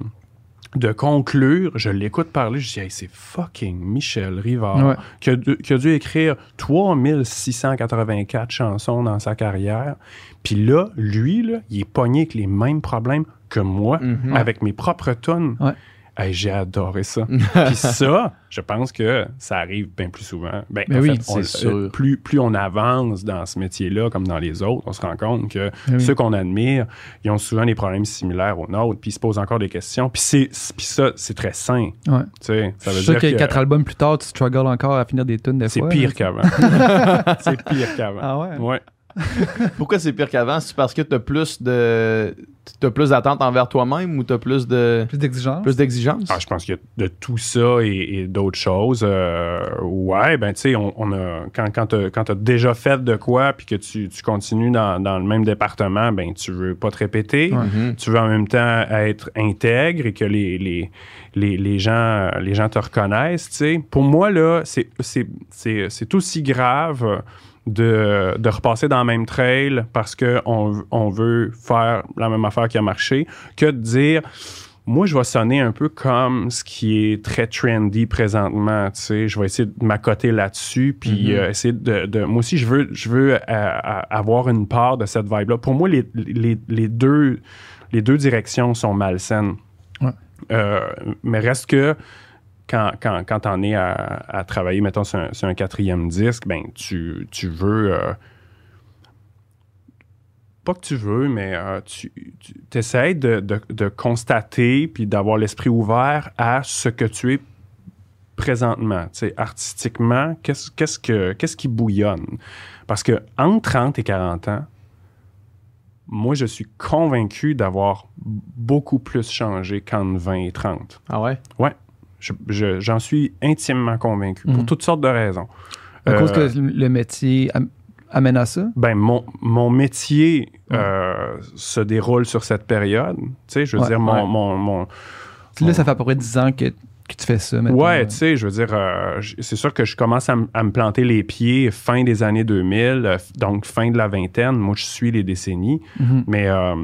C: de conclure, je l'écoute parler, je dis, hey, c'est fucking Michel Rivard
A: Ouais.
C: qui, a dû, qui a dû écrire 3684 chansons dans sa carrière. Puis là, lui, là, il est pogné avec les mêmes problèmes que moi,
B: Mhm.
C: avec mes propres tunes.
A: Ouais.
C: Hey, J'ai adoré ça. Puis ça, je pense que ça arrive bien plus souvent. Ben, en
A: oui,
C: fait, on-
B: c'est sûr.
C: plus, plus on avance dans ce métier-là, comme dans les autres, on se rend compte que
A: oui.
C: ceux qu'on admire, ils ont souvent des problèmes similaires aux nôtres, puis ils se posent encore des questions. Puis c'est- ça, c'est très sain.
A: Ouais.
C: Tu sais, ça
A: Je
C: veut
A: suis sûr
C: dire
A: que
C: que
A: quatre albums plus tard, tu struggles encore à finir des tunes des
C: c'est
A: fois.
C: pire
A: là.
C: qu'avant. c'est pire qu'avant.
A: Ah ouais?
C: Ouais.
B: Pourquoi c'est pire qu'avant? C'est parce que t'as plus de. T'as plus d'attente envers toi-même ou t'as plus de
A: Plus d'exigence.
B: plus d'exigence?
C: Ah, je pense qu'il y a de tout ça et, et d'autres choses. Euh, ouais, ben tu sais, on, on a quand, quand tu as déjà fait de quoi puis que tu, tu continues dans, dans le même département, ben tu veux pas te répéter.
B: Mhm.
C: Tu veux en même temps être intègre et que les, les, les, les gens, les gens te reconnaissent. tu sais. Pour moi, là, c'est- c'est c'est- c'est aussi grave de, de repasser dans le même trail parce qu'on on veut faire la même affaire qui a marché que de dire moi, je vais sonner un peu comme ce qui est très trendy présentement. Tu sais, je vais essayer de m'accoter là-dessus, puis
B: Mhm.
C: euh, essayer de, de- Moi aussi, je veux, je veux euh, euh, avoir une part de cette vibe-là. Pour moi, les, les, les deux, les deux directions sont malsaines.
A: Ouais.
C: Euh, mais reste que quand, quand, quand on es à, à travailler, mettons, sur un, sur un quatrième disque, ben, tu, tu veux. euh, pas que tu veux, mais euh, tu, tu essaies de, de- de constater puis d'avoir l'esprit ouvert à ce que tu es présentement, tu sais, artistiquement, qu'est-ce, qu'est-ce, que, qu'est-ce qui bouillonne? Parce que entre 30 et 40 ans, moi, je suis convaincu d'avoir beaucoup plus changé qu'entre 20 et 30.
B: Ah ouais?
C: Je- je- j'en suis intimement convaincu, pour
A: Mhm.
C: toutes sortes de raisons.
A: À cause
C: Euh,
A: que le métier am- amène à ça?
C: ben, mon, mon métier
A: Ouais.
C: euh, se déroule sur cette période. Tu sais, je veux
A: Ouais,
C: dire, mon,
B: ouais.
C: mon, mon-
A: Là, ça fait à peu près 10 ans que, que tu fais ça. maintenant.
C: Ouais, tu sais, je veux dire, euh, c'est sûr que je commence à, me planter les pieds fin des années 2000, euh, donc fin de la vingtaine. Moi, je suis les décennies.
A: Mhm.
C: Mais, euh,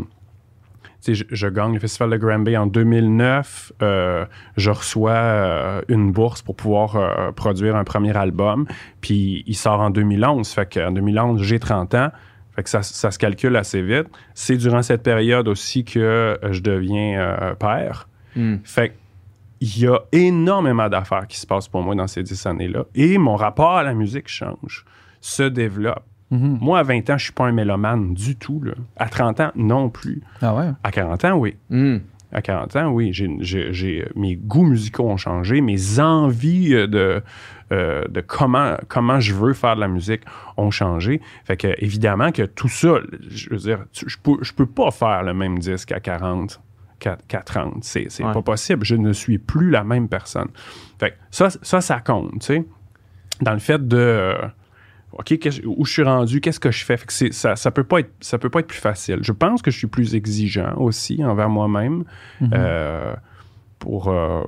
C: je, je gagne le Festival de Granby en 2009. euh, je reçois euh, une bourse pour pouvoir euh, produire un premier album. Puis, il sort en 2011. Fait qu'en 2011, j'ai 30 ans. Fait que ça, ça se calcule assez vite. C'est durant cette période aussi que je deviens père.
B: Hmm.
C: Fait il y a énormément d'affaires qui se passent pour moi dans ces dix années-là. Et mon rapport à la musique change, se développe.
A: Mhm.
C: Moi, à 20 ans, je suis pas un mélomane du tout. Là. À 30 ans, non plus.
A: Ah ouais?
C: À 40 ans, oui.
B: Hmm.
C: À 40 ans, oui. J'ai, j'ai- j'ai- mes goûts musicaux ont changé, mes envies euh, de, euh, de comment, comment je veux faire de la musique ont changé. Fait que, évidemment, que tout ça, je veux dire, tu- je peux, je peux pas faire le même disque à 40. qu'à qu'à 30. C'est, c'est
B: Ouais.
C: pas possible. Je ne suis plus la même personne. Fait que ça, ça, ça compte, tu sais. Dans le fait de. OK, où je suis rendu, qu'est-ce que je fais? Fait que c'est- ça, ça peut pas être, ça peut pas être plus facile. Je pense que je suis plus exigeant aussi envers moi-même.
A: Mhm.
C: Euh, pour. euh,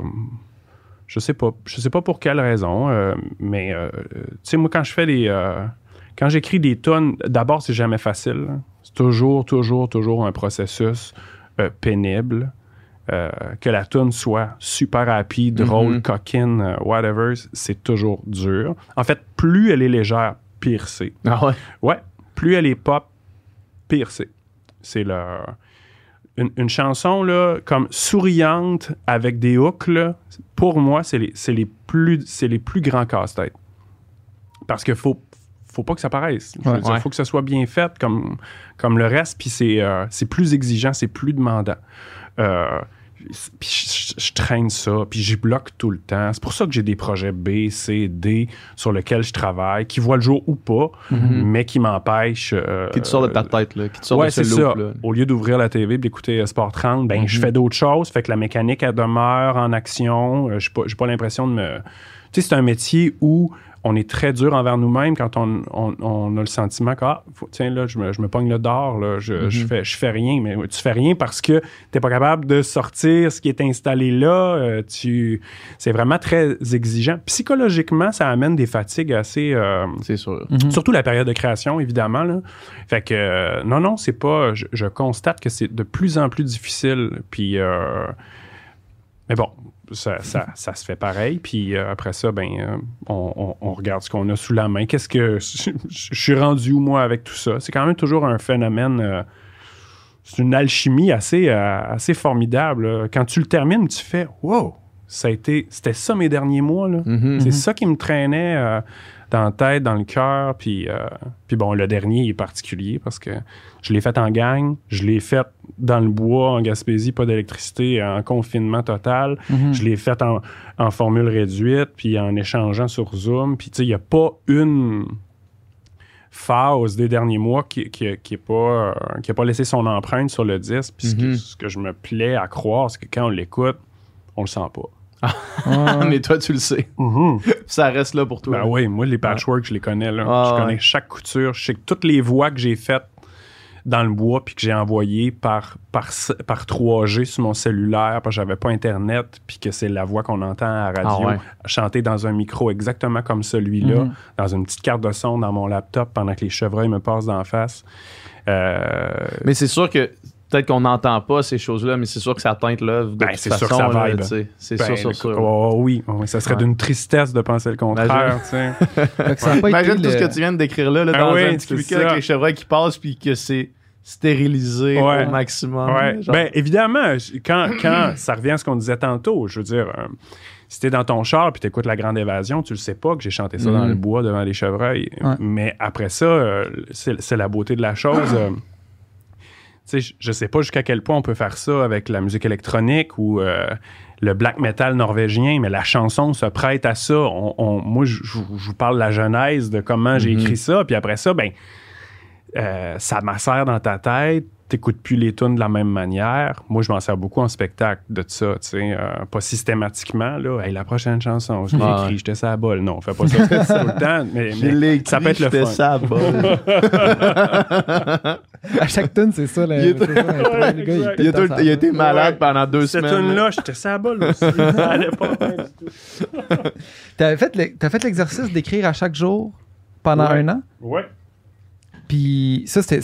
C: je sais pas. Je sais pas pour quelle raison, euh, mais tu sais, moi, quand je fais des. quand j'écris des tonnes, d'abord, c'est jamais facile. hein. C'est toujours, toujours, toujours un processus pénible. Que la tune soit super happy, drôle,
B: Mhm.
C: coquine, whatever, c'est toujours dur. En fait, plus elle est légère, pire c'est.
B: Ah ouais?
C: Ouais, plus elle est pop, pire c'est. C'est le. Une, une chanson là, comme souriante avec des hooks, là, pour moi, c'est les, les, plus, c'est les plus grands casse-têtes. Parce qu'il faut, faut pas que ça paraisse. Il
A: Ouais.
B: Ouais.
C: faut que ça soit bien fait comme, comme le reste, puis c'est, euh, c'est plus exigeant, c'est plus demandant. Euh, puis je, je- je traîne ça, puis j'y bloque tout le temps. C'est pour ça que j'ai des projets B, C, D sur lesquels je travaille, qui voient le jour ou pas,
B: Mhm.
C: mais qui m'empêchent. euh,
B: Qui te sort de ta tête, là. Qui te sort
C: ouais,
B: de ce
C: c'est ça.
B: là.
C: Au lieu d'ouvrir la TV et d'écouter euh, Sport 30, ben, je
B: Mhm.
C: fais d'autres choses. Fait que la mécanique, elle demeure en action. Euh, j'ai pas, j'ai pas l'impression de me. Tu sais, c'est un métier où on est très dur envers nous-mêmes quand on, on- on a le sentiment que, ah, faut- tiens, là, je me, je me pogne le d'or, là, je, je
B: Mhm.
C: fais, je fais rien. Mais tu fais rien parce que t'es pas capable de sortir ce qui est installé là. Euh, tu, c'est vraiment très exigeant. Psychologiquement, ça amène des fatigues assez. euh,
B: C'est sûr.
A: Mhm.
C: Surtout la période de création, évidemment. Là. Fait que, euh, non, non, c'est pas. Je, je constate que c'est de plus en plus difficile. Puis, euh, mais bon, ça, se fait pareil. Puis euh, après ça, ben, euh, on, regarde ce qu'on a sous la main. Qu'est-ce que. Je, suis rendu où, moi, avec tout ça? C'est quand même toujours un phénomène. euh, c'est une alchimie assez, assez formidable. Quand tu le termines, tu fais Wow! Ça a été. C'était ça mes derniers mois, là.
B: Mhm.
C: C'est ça qui me traînait euh, dans la tête, dans le cœur. Puis, euh, puis bon, le dernier est particulier parce que je l'ai fait en gang, je l'ai fait dans le bois, en Gaspésie, pas d'électricité, en confinement total.
A: Mhm.
C: Je l'ai fait en, en formule réduite, puis en échangeant sur Zoom. Puis tu sais, il n'y a pas une... phase des derniers mois qui qui, qui pas euh, qui a pas laissé son empreinte sur le disque. Puis ce que- ce, que, je me plais à croire, c'est que quand on l'écoute, on le sent pas.
A: Ouais.
B: mais toi, tu le sais. Ça reste là pour toi.
C: Ben oui, moi les patchwork, je les connais là.
B: Ah,
C: je connais chaque couture, je sais que toutes les voix que j'ai faites dans le bois puis que j'ai envoyées par, par, par 3G sur mon cellulaire parce que j'avais pas internet puis que c'est la voix qu'on entend à la radio
B: Ah ouais.
C: chanter dans un micro exactement comme celui-là
A: Mhm.
C: dans une petite carte de son dans mon laptop pendant que les chevreuils me passent d'en face. Euh,
B: Mais c'est sûr que peut-être qu'on n'entend pas ces choses-là, mais c'est sûr que ça teinte l'œuvre. de
C: Ben, c'est sûr que
B: façon,
C: ça vibe.
B: C'est
C: ben,
B: sûr, sûr, sûr.
C: oh, oui, oui, ça serait
B: Ouais.
C: d'une tristesse de penser le contraire.
A: ça
B: Imagine tout ce que tu viens de décrire là, là,
C: Ah
B: dans
C: oui,
B: un petit avec les chevreuils qui passent puis que c'est stérilisé
C: Ouais.
B: au maximum.
C: Ouais.
B: genre.
C: Ben, évidemment, quand, quand ça revient à ce qu'on disait tantôt, je veux dire, euh, si t'es dans ton char puis t'écoutes La Grande Évasion, tu le sais pas que j'ai chanté ça dans le bois devant les chevreuils.
A: Ouais.
C: Mais après ça, euh, c'est c'est la beauté de la chose. Je- je sais pas jusqu'à quel point on peut faire ça avec la musique électronique ou euh, le black metal norvégien, mais la chanson se prête à ça. On- on- moi, je vous parle de la genèse de comment j'ai
B: Mhm.
C: écrit ça, puis après ça, ben, euh, ça macère dans ta tête. T'écoutes plus les tunes de la même manière. Moi, je m'en sers beaucoup en spectacle de ça, tu sais. euh, pas systématiquement, là. Hey, la prochaine chanson, je l'ai
B: Ouais.
C: écrit, j'étais ça à bol. Non, fais pas ça tout le temps. Mais,
B: écrit,
C: ça peut être le fun.
B: ça à bol.
A: À chaque tune, c'est ça. la-
B: Il
A: c'est ça,
C: Ouais,
A: le gars,
B: il, tout- il malade
C: Ouais.
B: pendant deux
C: Cette
B: semaines.
C: tune-là, j'étais ça à bol aussi. ça allait pas bien du tout.
A: T'avais fait le- T'as fait l'exercice d'écrire à chaque jour pendant
C: Ouais.
A: un an?
C: Ouais.
A: Puis ça, c'est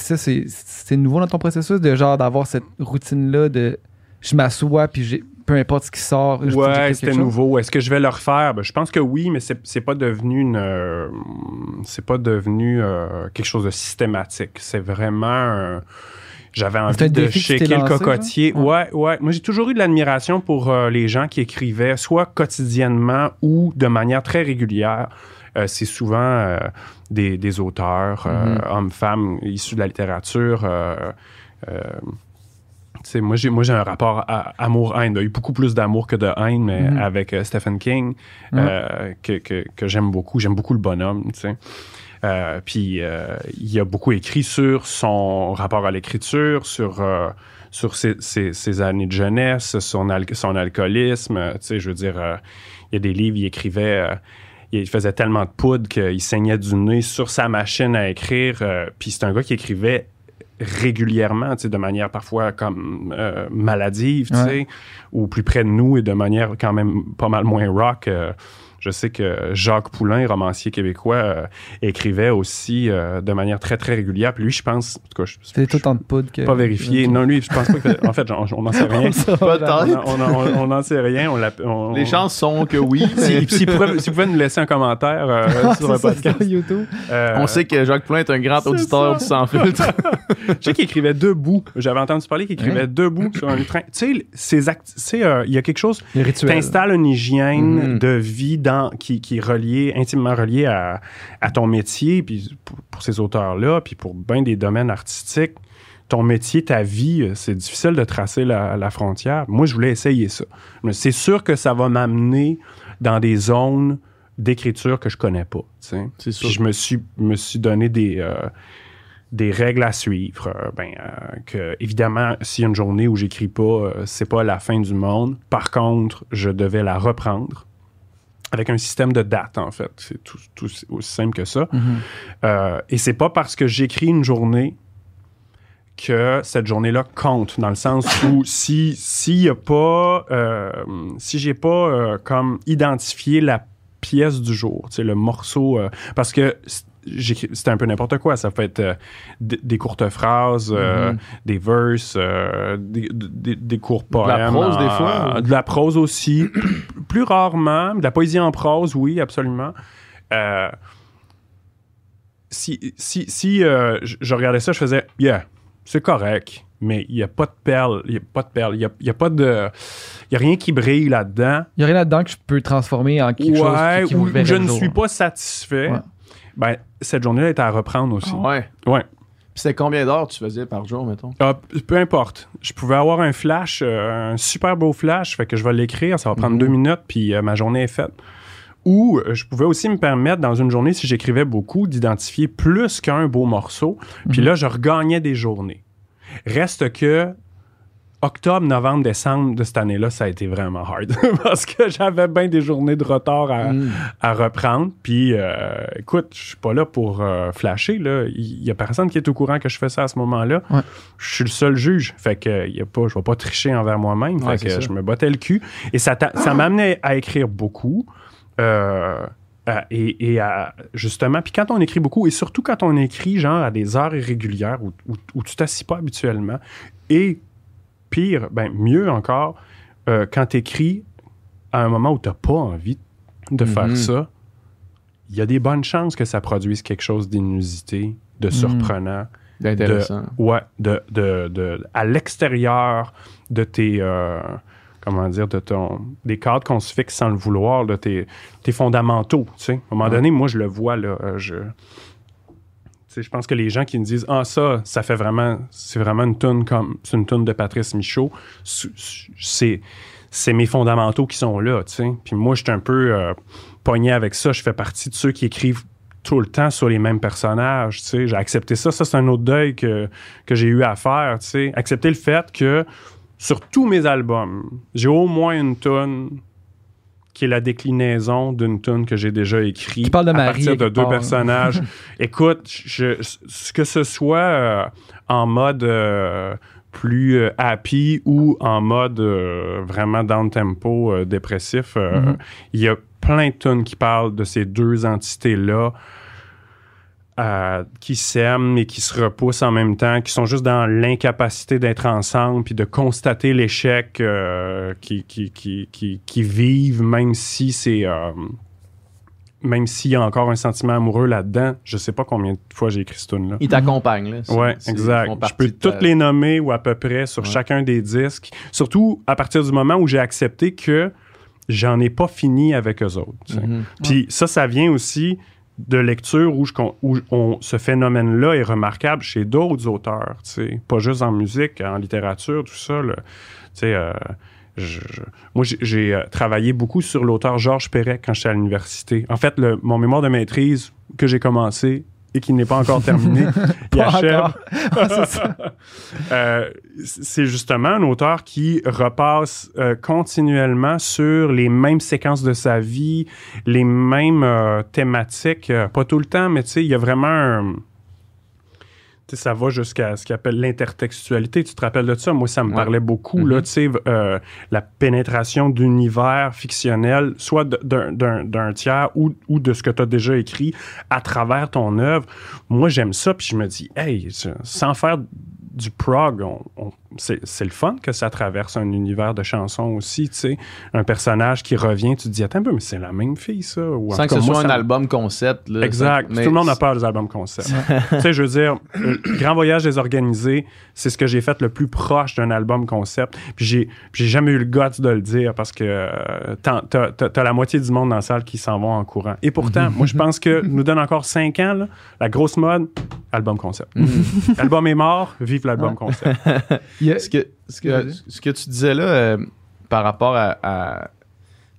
A: c'est nouveau dans ton processus de genre d'avoir cette routine-là de je m'assois puis j'ai peu importe ce qui sort. je-
C: Ouais, c'était nouveau. Est-ce que je vais le refaire? Ben, je pense que oui, mais c'est c'est pas devenu une, euh, c'est pas devenu euh, quelque chose de systématique. C'est vraiment J'avais envie de shaker le cocotier.
A: genre?
C: Ouais, ouais. Moi, j'ai toujours eu de l'admiration pour euh, les gens qui écrivaient, soit quotidiennement ou de manière très régulière. C'est souvent des, des auteurs, euh, hommes, femmes, issus de la littérature. euh, euh, moi, j'ai, moi, j'ai un rapport à amour-haine. Il y a eu beaucoup plus d'amour que de haine, mais
A: Mhm.
C: avec euh, Stephen King, euh, que, que, que j'aime beaucoup. J'aime beaucoup le bonhomme, puis il a beaucoup écrit sur son rapport à l'écriture, sur, sur ses, ses- ses années de jeunesse, son, al- son alcoolisme. Tu sais, je veux dire, euh, il y a des livres, il écrivait... euh, il faisait tellement de poudre qu'il saignait du nez sur sa machine à écrire. euh, puis c'est un gars qui écrivait régulièrement, de manière parfois comme euh, maladive,
A: Ouais.
C: ou plus près de nous et de manière quand même pas mal moins rock. euh, je sais que Jacques Poulain, romancier québécois, euh, écrivait aussi euh, de manière très, très régulière. Puis lui, je pense, en tout cas, je
A: C'était tout le de poudre que.
C: pas vérifié. Non, lui, je pense pas que... En fait, on n'en sait rien. On n'en sait rien. On
B: Les chances sont que oui.
C: Si- S'il pouvait, s'il pouvait nous laisser un commentaire euh,
A: Ah,
C: sur le
A: c'est ça,
C: podcast.
A: YouTube.
C: Euh,
B: On sait que Jacques Poulain est un grand auditeur
C: ça.
B: du sans filtre.
C: Je sais qu'il écrivait debout. J'avais entendu parler qu'il écrivait
A: Ouais.
C: debout sur un train. Tu sais, il y a quelque chose.
A: Rituels.
C: T'installes une hygiène
B: Mhm.
C: de vie dans, qui, qui est reliée, intimement reliée à, à ton métier, puis pour, pour ces auteurs-là, puis pour bien des domaines artistiques. Ton métier, ta vie, euh, c'est difficile de tracer la, la frontière. Moi, je voulais essayer ça. Mais c'est sûr que ça va m'amener dans des zones d'écriture que je connais pas.
B: sûr.
C: Puis je me suis, me suis donné des, euh, des règles à suivre. Euh, ben, euh, que, évidemment, s'il y a une journée où j'écris pas, c'est pas la fin du monde. Par contre, je devais la reprendre avec un système de date, en fait. C'est tout, tout aussi simple que ça.
A: Mhm.
C: Euh, et c'est pas parce que j'écris une journée que cette journée-là compte, dans le sens où si s'il y a pas, euh, si j'ai pas euh, comme identifié la pièce du jour, tu sais, le morceau, parce que c- j'écris- c'est un peu n'importe quoi. Ça peut être euh, des courtes phrases, euh,
B: Mhm.
C: des verses, euh, des, des- des courts poèmes.
B: la prose, des fois, ou?
C: De la prose aussi. Plus rarement. De la poésie en prose, oui, absolument. Si si, si je je regardais ça, je faisais Yeah, c'est correct, mais il n'y a pas de perles. Il n'y a pas de perles. Il n'y a, y a pas de. Il a rien qui brille là-dedans.
A: Il y a rien là-dedans que je peux transformer en quelque
C: Ouais,
A: chose qui, qui
C: ou,
A: vous
C: ou je ne
A: jour.
C: suis pas satisfait.
A: Ouais.
C: Ben, cette journée-là est à reprendre aussi.
B: Ouais?
C: Ouais.
B: Puis c'était combien d'heures tu faisais par jour, mettons?
C: Ah, peu importe. Je pouvais avoir un flash, euh, un super beau flash, fait que je vais l'écrire, ça va prendre
B: Mhm.
C: deux minutes, puis euh, ma journée est faite. Ou euh, je pouvais aussi me permettre, dans une journée, si j'écrivais beaucoup, d'identifier plus qu'un beau morceau. Puis
A: Mhm.
C: là, je regagnais des journées. Reste que octobre, novembre, décembre de cette année-là, ça a été vraiment hard. Parce que j'avais bien des journées de retard à,
B: Mm.
C: à reprendre. Puis, euh, écoute, je suis pas là pour euh, flasher. là. Il y a personne qui est au courant que je fais ça à ce moment-là.
A: Ouais.
C: Je suis le seul juge. Fait que y a pas, je vais pas tricher envers moi-même. Fait que je me bottais le cul. Et ça, ça m'amenait à écrire beaucoup. Euh, et, et à, justement, puis quand on écrit beaucoup, et surtout quand on écrit genre à des heures irrégulières où, où, où tu t'assis pas habituellement, et pire, ben mieux encore, euh, quand tu écris à un moment où tu n'as pas envie de faire
B: Mhm.
C: ça, il y a des bonnes chances que ça produise quelque chose d'inusité, de surprenant,
B: Intéressant.
C: ouais, de, de, de- à l'extérieur de tes, euh, comment dire, de ton, des cadres qu'on se fixe sans le vouloir, de tes, tes fondamentaux, tu sais. À un moment donné, moi, je le vois, là, euh, je... Je pense que les gens qui me disent Ah, ça, ça fait vraiment. C'est vraiment une toune comme. C'est une toune de Patrice Michaud. C'est- C'est mes fondamentaux qui sont là. Puis moi, je suis un peu euh, pogné avec ça. Je fais partie de ceux qui écrivent tout le temps sur les mêmes personnages. J'ai accepté ça. Ça, c'est un autre deuil que, que j'ai eu à faire, tu. Accepter le fait que sur tous mes albums, j'ai au moins une toune qui est la déclinaison d'une tune que j'ai déjà écrite. À
A: Marie,
C: partir de deux personnages. Écoute, je, que ce soit euh, en mode euh, plus euh, happy ou en mode vraiment down tempo dépressif,
A: Mhm.
C: il y a plein de tunes qui parlent de ces deux entités-là. Euh, qui s'aiment et qui se repoussent en même temps, qui sont juste dans l'incapacité d'être ensemble, puis de constater l'échec euh, qui, qui, qui, qui, qui vivent, même si c'est euh, même s'il y a encore un sentiment amoureux là-dedans. Je sais pas combien de fois j'ai écrit ce tune-là.
B: Ils t'accompagnent, là.
C: Ouais, exact. Je peux
B: ta-
C: toutes les nommer ou à peu près sur
B: Ouais.
C: chacun des disques. Surtout à partir du moment où j'ai accepté que j'en ai pas fini avec eux autres.
B: Mhm.
C: Puis ça, ça vient aussi de lecture où, je où ce phénomène-là est remarquable chez d'autres auteurs, tu sais. pas juste en musique, en littérature, tout ça. là. Euh, moi, j'ai- euh, travaillé beaucoup sur l'auteur Georges Perret quand j'étais à l'université. En fait, mon mémoire de maîtrise que j'ai commencé et qui n'est pas encore terminé, il achève.
A: Ah,
C: euh, c'est justement un auteur qui repasse euh, continuellement sur les mêmes séquences de sa vie, les mêmes euh, thématiques, pas tout le temps, mais tu sais, il y a vraiment un- ça va jusqu'à ce qu'il appelle l'intertextualité. Tu te rappelles de ça? Moi, ça me
B: Ouais.
C: parlait beaucoup,
B: Mhm.
C: là, tu sais, euh, la pénétration d'univers fictionnel, soit d'un- d'un d'un tiers ou, ou de ce que tu as déjà écrit à travers ton œuvre. Moi, j'aime ça, puis je me dis, hey, sans faire du prog, on- on- c'est c'est le fun que ça traverse un univers de chansons aussi, tu sais. Un personnage qui revient, tu te dis, attends un peu, mais c'est la même fille, ça. Ou
B: Sans que ce
C: moi,
B: soit un
C: ça
B: album concept. Là,
C: Exact.
B: Mais
C: Tout le monde a peur des albums concept. tu sais, je veux dire, le Grand Voyage désorganisé, c'est ce que j'ai fait le plus proche d'un album concept. Puis j'ai, jamais eu le guts de le dire parce que euh, t'as, t'as- t'as la moitié du monde dans la salle qui s'en vont en courant. Et pourtant, moi, je pense que nous donne encore cinq ans, là, la grosse mode, album concept. L'album est mort, vive l'album concept.
B: Ce que, ce que, ce que tu disais là euh, par rapport à, à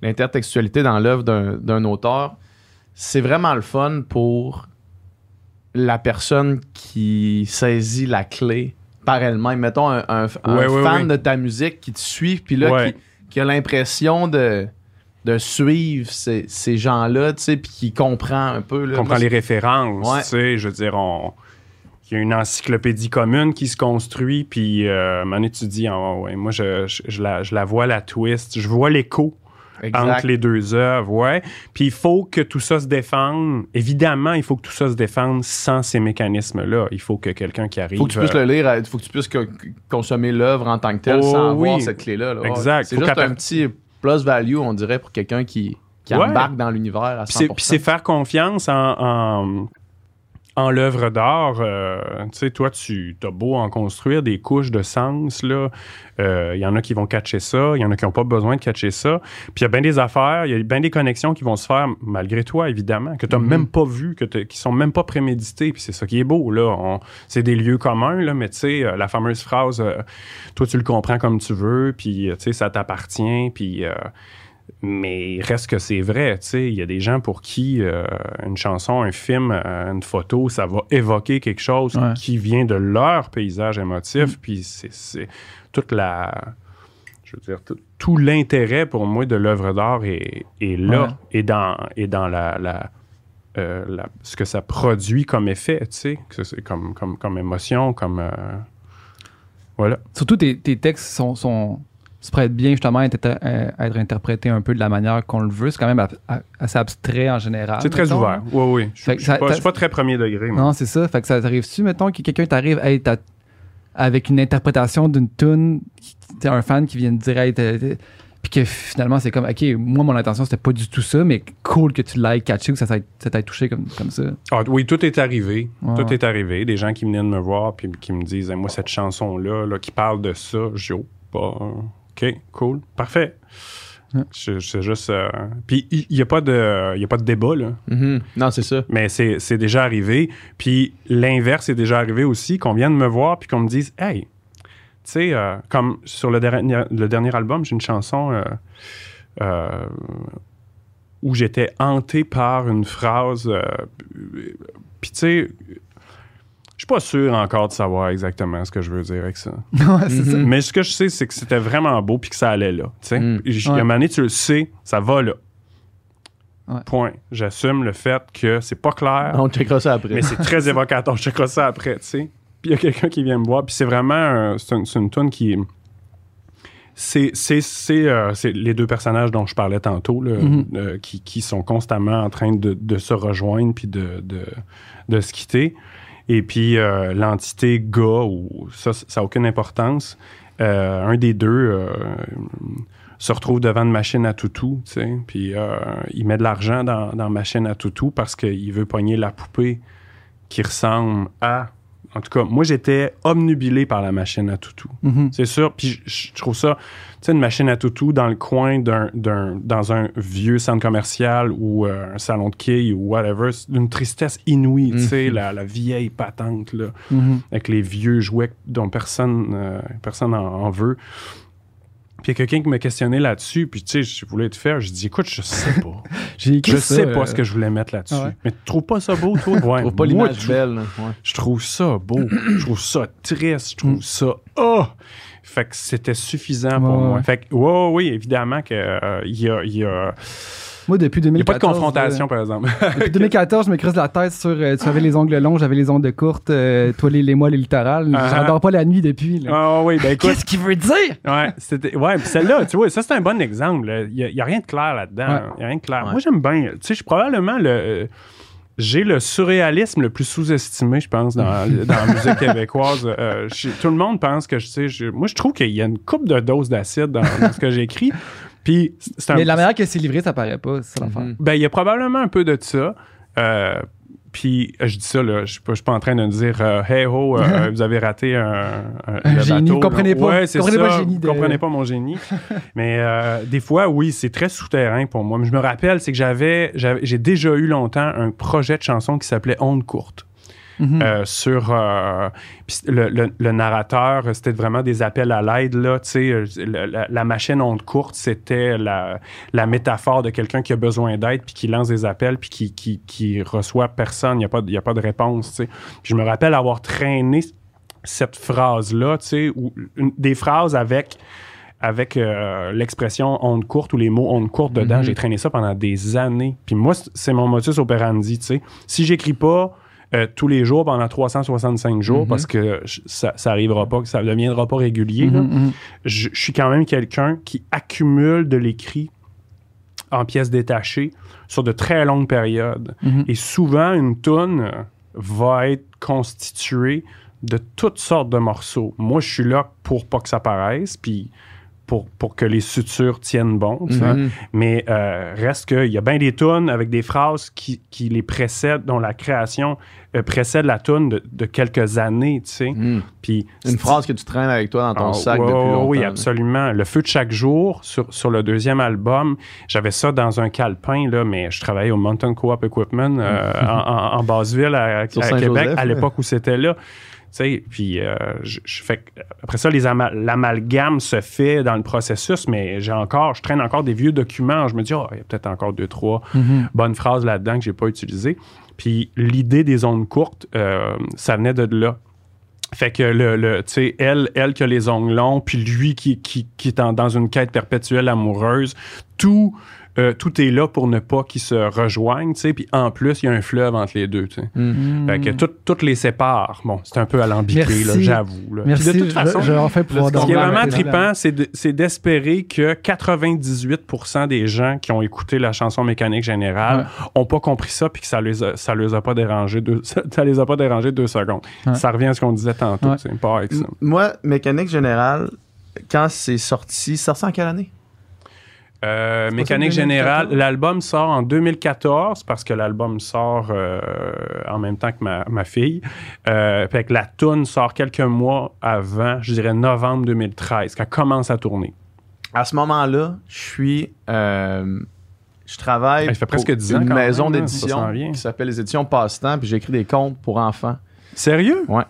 B: l'intertextualité dans l'œuvre d'un auteur, c'est vraiment le fun pour la personne qui saisit la clé par elle-même. Mettons un, un- un
C: Ouais, ouais,
B: fan
C: ouais.
B: de ta musique qui te suit, puis là, qui, qui a l'impression de, de suivre ces, ces gens-là, tu sais, puis qui comprend un peu. Là.
C: comprend les références, tu sais, je veux dire, on... Il y a une encyclopédie commune qui se construit, puis euh, à un moment donné, tu dis, Ah, ouais, moi, je, je- je la, je la vois, la twist, je vois l'écho entre les deux œuvres, ouais. Puis il faut que tout ça se défende. Évidemment, il faut que tout ça se défende sans ces mécanismes-là. Il faut que quelqu'un qui arrive...
B: faut que tu puisses
C: euh,
B: le lire, il faut que tu puisses co- consommer l'œuvre en tant que telle
C: Oh,
B: sans
C: oui.
B: avoir cette clé-là. là.
C: Exact.
B: C'est juste un petit plus value, on dirait, pour quelqu'un qui, qui
C: Ouais.
B: embarque dans l'univers à 100%.
C: Puis c'est- puis c'est faire confiance en, en, en l'œuvre d'art. euh, tu sais, toi, tu as beau en construire des couches de sens, là. euh, Il y en a qui vont catcher ça, il y en a qui n'ont pas besoin de catcher ça. Puis il y a bien des affaires, il y a bien des connexions qui vont se faire malgré toi, évidemment, que tu n'as
B: Mhm.
C: même pas vu, que qui sont même pas préméditées. Puis c'est ça qui est beau, là. C'est des lieux communs, là, mais tu sais, euh, la fameuse phrase, euh, toi, tu le comprends comme tu veux, puis euh, tu sais, ça t'appartient, puis... mais il reste que c'est vrai, tu sais. Il y a des gens pour qui euh, une chanson, un film, euh, une photo, ça va évoquer quelque chose
A: Ouais.
C: qui vient de leur paysage émotif. Puis c'est- toute la. Je veux dire, tout, tout l'intérêt pour moi de l'œuvre d'art est, est là
A: Ouais.
C: et dans, et dans la, la, euh, la- ce que ça produit comme effet, tu sais, que comme, comme, comme émotion, comme. euh, voilà.
A: Surtout, tes, tes textes sont, sont, se prêtent bien justement à être, euh, à être interprétés un peu de la manière qu'on le veut. C'est quand même a- a- assez abstrait en général.
C: C'est très ouvert. Oui, oui. Je
A: ça-
C: suis pas, suis très premier degré. moi.
A: Non, c'est ça. Fait que ça t'arrive-tu, mettons, que quelqu'un t'arrive hey, avec une interprétation d'une tune, t'es un fan qui vient te dire, hey, puis que finalement, c'est comme, OK, moi, mon intention, c'était pas du tout ça, mais cool que tu l'aies catché ou que ça t'ait touché comme, comme ça.
C: Ah, oui, tout est arrivé. Tout est arrivé. Des gens qui venaient de me voir puis qui me disent, Hey, moi, cette chanson-là, là, qui parle de ça, dis, oh, pas. OK, cool, parfait. C'est juste. euh, Puis il n'y a, pas de- y a pas de débat, là.
B: Mhm. Non, c'est ça.
C: Mais c'est c'est déjà arrivé. Puis l'inverse est déjà arrivé aussi, qu'on vienne me voir puis qu'on me dise Hey, tu sais, euh, comme sur le dernier, le dernier album, j'ai une chanson euh, euh, où j'étais hanté par une phrase. puis tu sais, suis pas sûr encore de savoir exactement ce que je veux dire avec ça.
A: ouais, c'est ça.
C: Mais ce que je sais, c'est que c'était vraiment beau puis que ça allait là. tu sais.
B: Mm.
A: Ouais.
C: À un moment donné, tu le sais, ça va là.
A: Ouais.
C: Point. J'assume le fait que c'est pas clair,
B: On checkera ça après.
C: mais c'est très évocateur. Je checkerai ça après, tu sais. Puis il y a quelqu'un qui vient me voir, puis c'est vraiment un- c'est une, c'est une tune qui c'est c'est c'est euh, c'est les deux personnages dont je parlais tantôt là,
A: Mhm.
C: euh, qui, qui sont constamment en train de, de se rejoindre puis de, de, de se quitter et puis euh, l'entité gars ou ça ça a aucune importance. Euh, un des deux euh, se retrouve devant une machine à toutou, tu sais, euh, il met de l'argent dans, dans machine à toutou parce qu'il veut pogner la poupée qui ressemble à... En tout cas, moi, j'étais obnubilé par la machine à toutou.
A: Mhm.
C: C'est sûr. Puis je, je trouve ça, tu sais, une machine à toutou dans le coin d'un, dans un vieux centre commercial ou euh, un salon de quilles ou whatever, c'est d'une tristesse inouïe, tu sais,
B: Mhm.
C: la, la vieille patente, là,
A: Mhm.
C: avec les vieux jouets dont personne, euh, personne en, en veut. Puis il y a quelqu'un qui m'a questionné là-dessus, puis tu sais, je voulais te faire, je dis, écoute, je sais pas.
A: J'ai écrit
C: je
A: ça,
C: sais pas
A: euh,
C: ce que je voulais mettre là-dessus.
A: Ouais.
C: Mais tu trouves pas ça beau, toi? Ouais,
B: trouve pas l'image belle. Ouais.
C: je trouve ça beau. je trouve ça triste. Je trouve ça. Oh! Fait que c'était suffisant pour moi. Fait que, ouais, oui, évidemment qu'il y, a, y, a,
A: Moi, depuis
C: y a
A: 2014.
C: pas de confrontation,
A: euh,
C: par exemple.
A: Depuis 2014, je me creuse la tête sur. euh, tu avais les ongles longs, j'avais les ongles courtes, euh, toi les, les mois, les littorales.
C: Ah.
A: J'adore pas la nuit depuis. là.
C: Ah oui, ben écoute.
A: Qu'est-ce qu'il veut dire?
C: Ouais, c'était, ouais, puis celle-là, tu vois, ça c'est un bon exemple. Il n'y a, rien de clair là-dedans.
A: Ouais.
C: Il a rien de clair.
B: Ouais.
C: Moi, j'aime bien. Tu sais, je suis probablement le. j'ai le surréalisme le plus sous-estimé, je pense, dans, dans la musique québécoise. Euh, je- tout le monde pense que je sais. je- moi, je trouve qu'il y a une coupe de doses d'acide dans, dans ce que j'écris. Puis, c'est un.
A: Mais la manière que c'est livré, ça paraît pas, c'est l'affaire.
B: Mhm.
C: Ben, il y a probablement un peu de ça. Euh, puis, je dis ça, là, je suis pas, je suis pas en train de dire euh, Hey ho, euh, vous avez raté un, un,
A: Un
C: le
A: génie,
C: bateau,
A: comprenez
C: là.
A: pas.
C: Ouais, c'est
A: Comprenez
C: ça.
A: pas le génie de-
C: Comprenez pas mon génie. Mais euh, des fois, oui, c'est très souterrain pour moi. Mais je me rappelle, c'est que j'avais, j'avais- j'ai déjà eu longtemps un projet de chanson qui s'appelait Onde courte.
A: Mhm.
C: Euh, sur euh, le, le- le narrateur, euh, c'était vraiment des appels à l'aide. Là, la, la- machine onde courte, c'était la, la métaphore de quelqu'un qui a besoin d'aide, puis qui lance des appels, puis qui, qui, qui reçoit personne. Il n'y a, pas y a pas de réponse. Puis je me rappelle avoir traîné cette phrase-là, ou des phrases avec avec euh, l'expression onde courte ou les mots onde courte dedans.
B: Mhm.
C: J'ai traîné ça pendant des années. Puis moi, c'est mon motus operandi, tu sais. Si j'écris pas euh, tous les jours pendant 365 jours,
B: Mhm.
C: parce que ça, ça arrivera pas, que ça deviendra pas régulier,
A: mhm.
C: je, je suis quand même quelqu'un qui accumule de l'écrit en pièces détachées sur de très longues périodes.
A: Mhm.
C: Et souvent, une toune va être constituée de toutes sortes de morceaux. Moi, je suis là pour pas que ça paraisse, puis pour, pour que les sutures tiennent bon.
B: Mhm.
C: Mais euh, reste qu'il y a bien des tunes avec des phrases qui, qui les précèdent, dont la création euh, précède la tune de, de quelques années, tu sais.
B: Mhm.
C: Puis
B: Une phrase que tu traînes avec toi dans ton
C: ah,
B: sac
C: ouais,
B: depuis longtemps.
C: Oui, absolument. Le feu de chaque jour, sur, sur le deuxième album, j'avais ça dans un calepin, là, mais je travaillais au Mountain Co-op Equipment euh, en, en, en Basseville, à, Québec, à l'époque où c'était là. Tu sais, puis euh, je, je fais que- après ça, l'amalgame se fait dans le processus, mais j'ai encore, je traîne encore des vieux documents. Je me dis, oh, il y a peut-être encore deux, trois
A: Mhm.
C: bonnes phrases là-dedans que j'ai pas utilisées. Puis l'idée des ongles courtes, euh, ça venait de là. Fait que le, le tu sais, elle, elle qui a les ongles longs, puis lui qui, qui, est dans une quête perpétuelle amoureuse, tout, euh, tout est là pour ne pas qu'ils se rejoignent, tu sais. Puis en plus, il y a un fleuve entre les deux, tu sais. Fait que tout, tout les sépare. Bon, c'est un peu alambiqué, là, j'avoue. là.
A: Merci.
C: De toute façon,
A: je, pouvoir
C: ce qui est vraiment trippant, c'est de- c'est d'espérer que 98% des gens qui ont écouté la chanson mécanique générale ont pas compris ça puis que ça les a, ça les a pas dérangé deux, ça, ça les a pas dérangé deux secondes.
A: Ouais.
C: Ça revient à ce qu'on disait tantôt,
A: Ouais.
C: c'est pas avec ça.
B: M- Moi, Mécanique Générale, quand c'est sorti, c'est sorti en quelle année?
C: Euh, mécanique
A: ça, 2014?
C: générale, l'album sort en 2014 parce que l'album sort euh, en même temps que ma, ma fille. Euh, fait que la tune sort quelques mois avant, je dirais novembre 2013, quand elle commence à tourner.
B: À ce moment-là, je suis. je travaille
C: Ça fait presque 10 ans
B: une maison d'édition qui s'appelle les éditions Passe-Temps, puis j'écris des contes pour enfants.
C: Sérieux?
B: Ouais.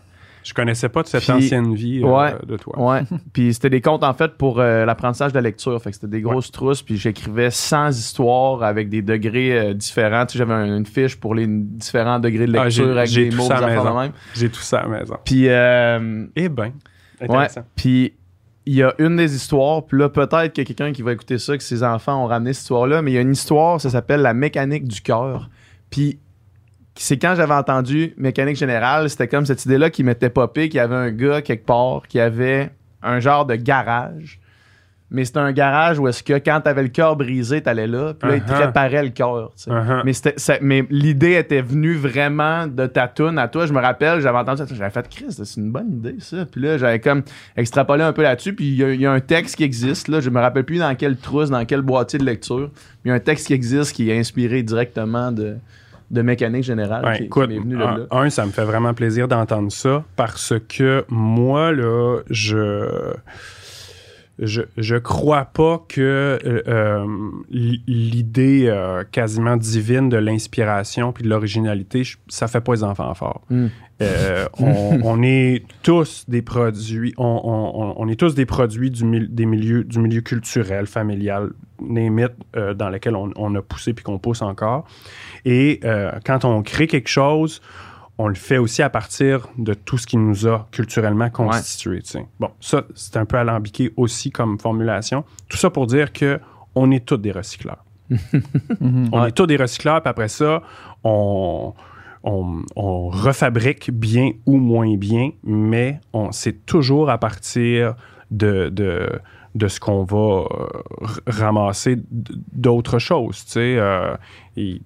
C: Je connaissais pas de cette
B: Puis-
C: ancienne vie euh,
B: Ouais.
C: de toi.
B: Ouais. puis c'était des contes en fait pour euh, l'apprentissage de la lecture. Fait que c'était des grosses trousses. Puis j'écrivais 100 histoires avec des degrés euh, différents. Tu sais, j'avais un- une fiche pour les différents degrés de
C: Ah,
B: lecture avec
C: j'ai
B: des
C: tout
B: mots,
C: ça à
B: des même.
C: J'ai tout ça à la maison.
B: Puis
C: Eh ben,
B: Ouais.
C: intéressant.
B: Puis il y a une des histoires, puis là, peut-être qu'il y a quelqu'un qui va écouter ça, que ses enfants ont ramené cette histoire-là, mais il y a une histoire, ça s'appelle La mécanique du cœur. Puis c'est quand j'avais entendu Mécanique générale, c'était comme cette idée-là qui m'était popé, qu'il y avait un gars quelque part qui avait un genre de garage. Mais c'était un garage où est-ce que quand t'avais le cœur brisé, t'allais là, puis là, il te
C: Uh-huh.
B: réparait le cœur.
C: Uh-huh.
B: Mais, c'était- ça- mais l'idée était venue vraiment de ta toune à toi. Je me rappelle, j'avais entendu ça. J'avais fait, Chris, c'est une bonne idée, ça. Puis là, j'avais comme extrapolé un peu là-dessus. Puis il y, a- il y a un texte qui existe. Là, je me rappelle plus dans quelle trousse, dans quel boîtier de lecture. Il y a un texte qui existe qui est inspiré directement de, de mécanique générale.
C: Ouais,
B: qui,
C: écoute,
B: qui m'est venu de
C: un,
B: là.
C: un, ça me fait vraiment plaisir d'entendre ça parce que moi, là, je. Je, je crois pas que euh, euh, l'idée euh, quasiment divine de l'inspiration puis de l'originalité, ça fait pas les enfants forts.
B: Mm.
C: Euh, on, on est tous des produits, on, on- on- est tous des produits du, des milieux, du milieu culturel, familial, name it, euh, dans lequel on, on a poussé puis qu'on pousse encore. Et euh, quand on crée quelque chose, on le fait aussi à partir de tout ce qui nous a culturellement constitué. Bon, ça, c'est un peu alambiqué aussi comme formulation. Tout ça pour dire que on est tous des recycleurs. On
B: Ouais.
C: est tous des recycleurs, puis après ça, on, on, on refabrique bien ou moins bien, mais on, c'est toujours à partir de, de, de ce qu'on va euh, ramasser d'autres choses. Tu sais, euh, il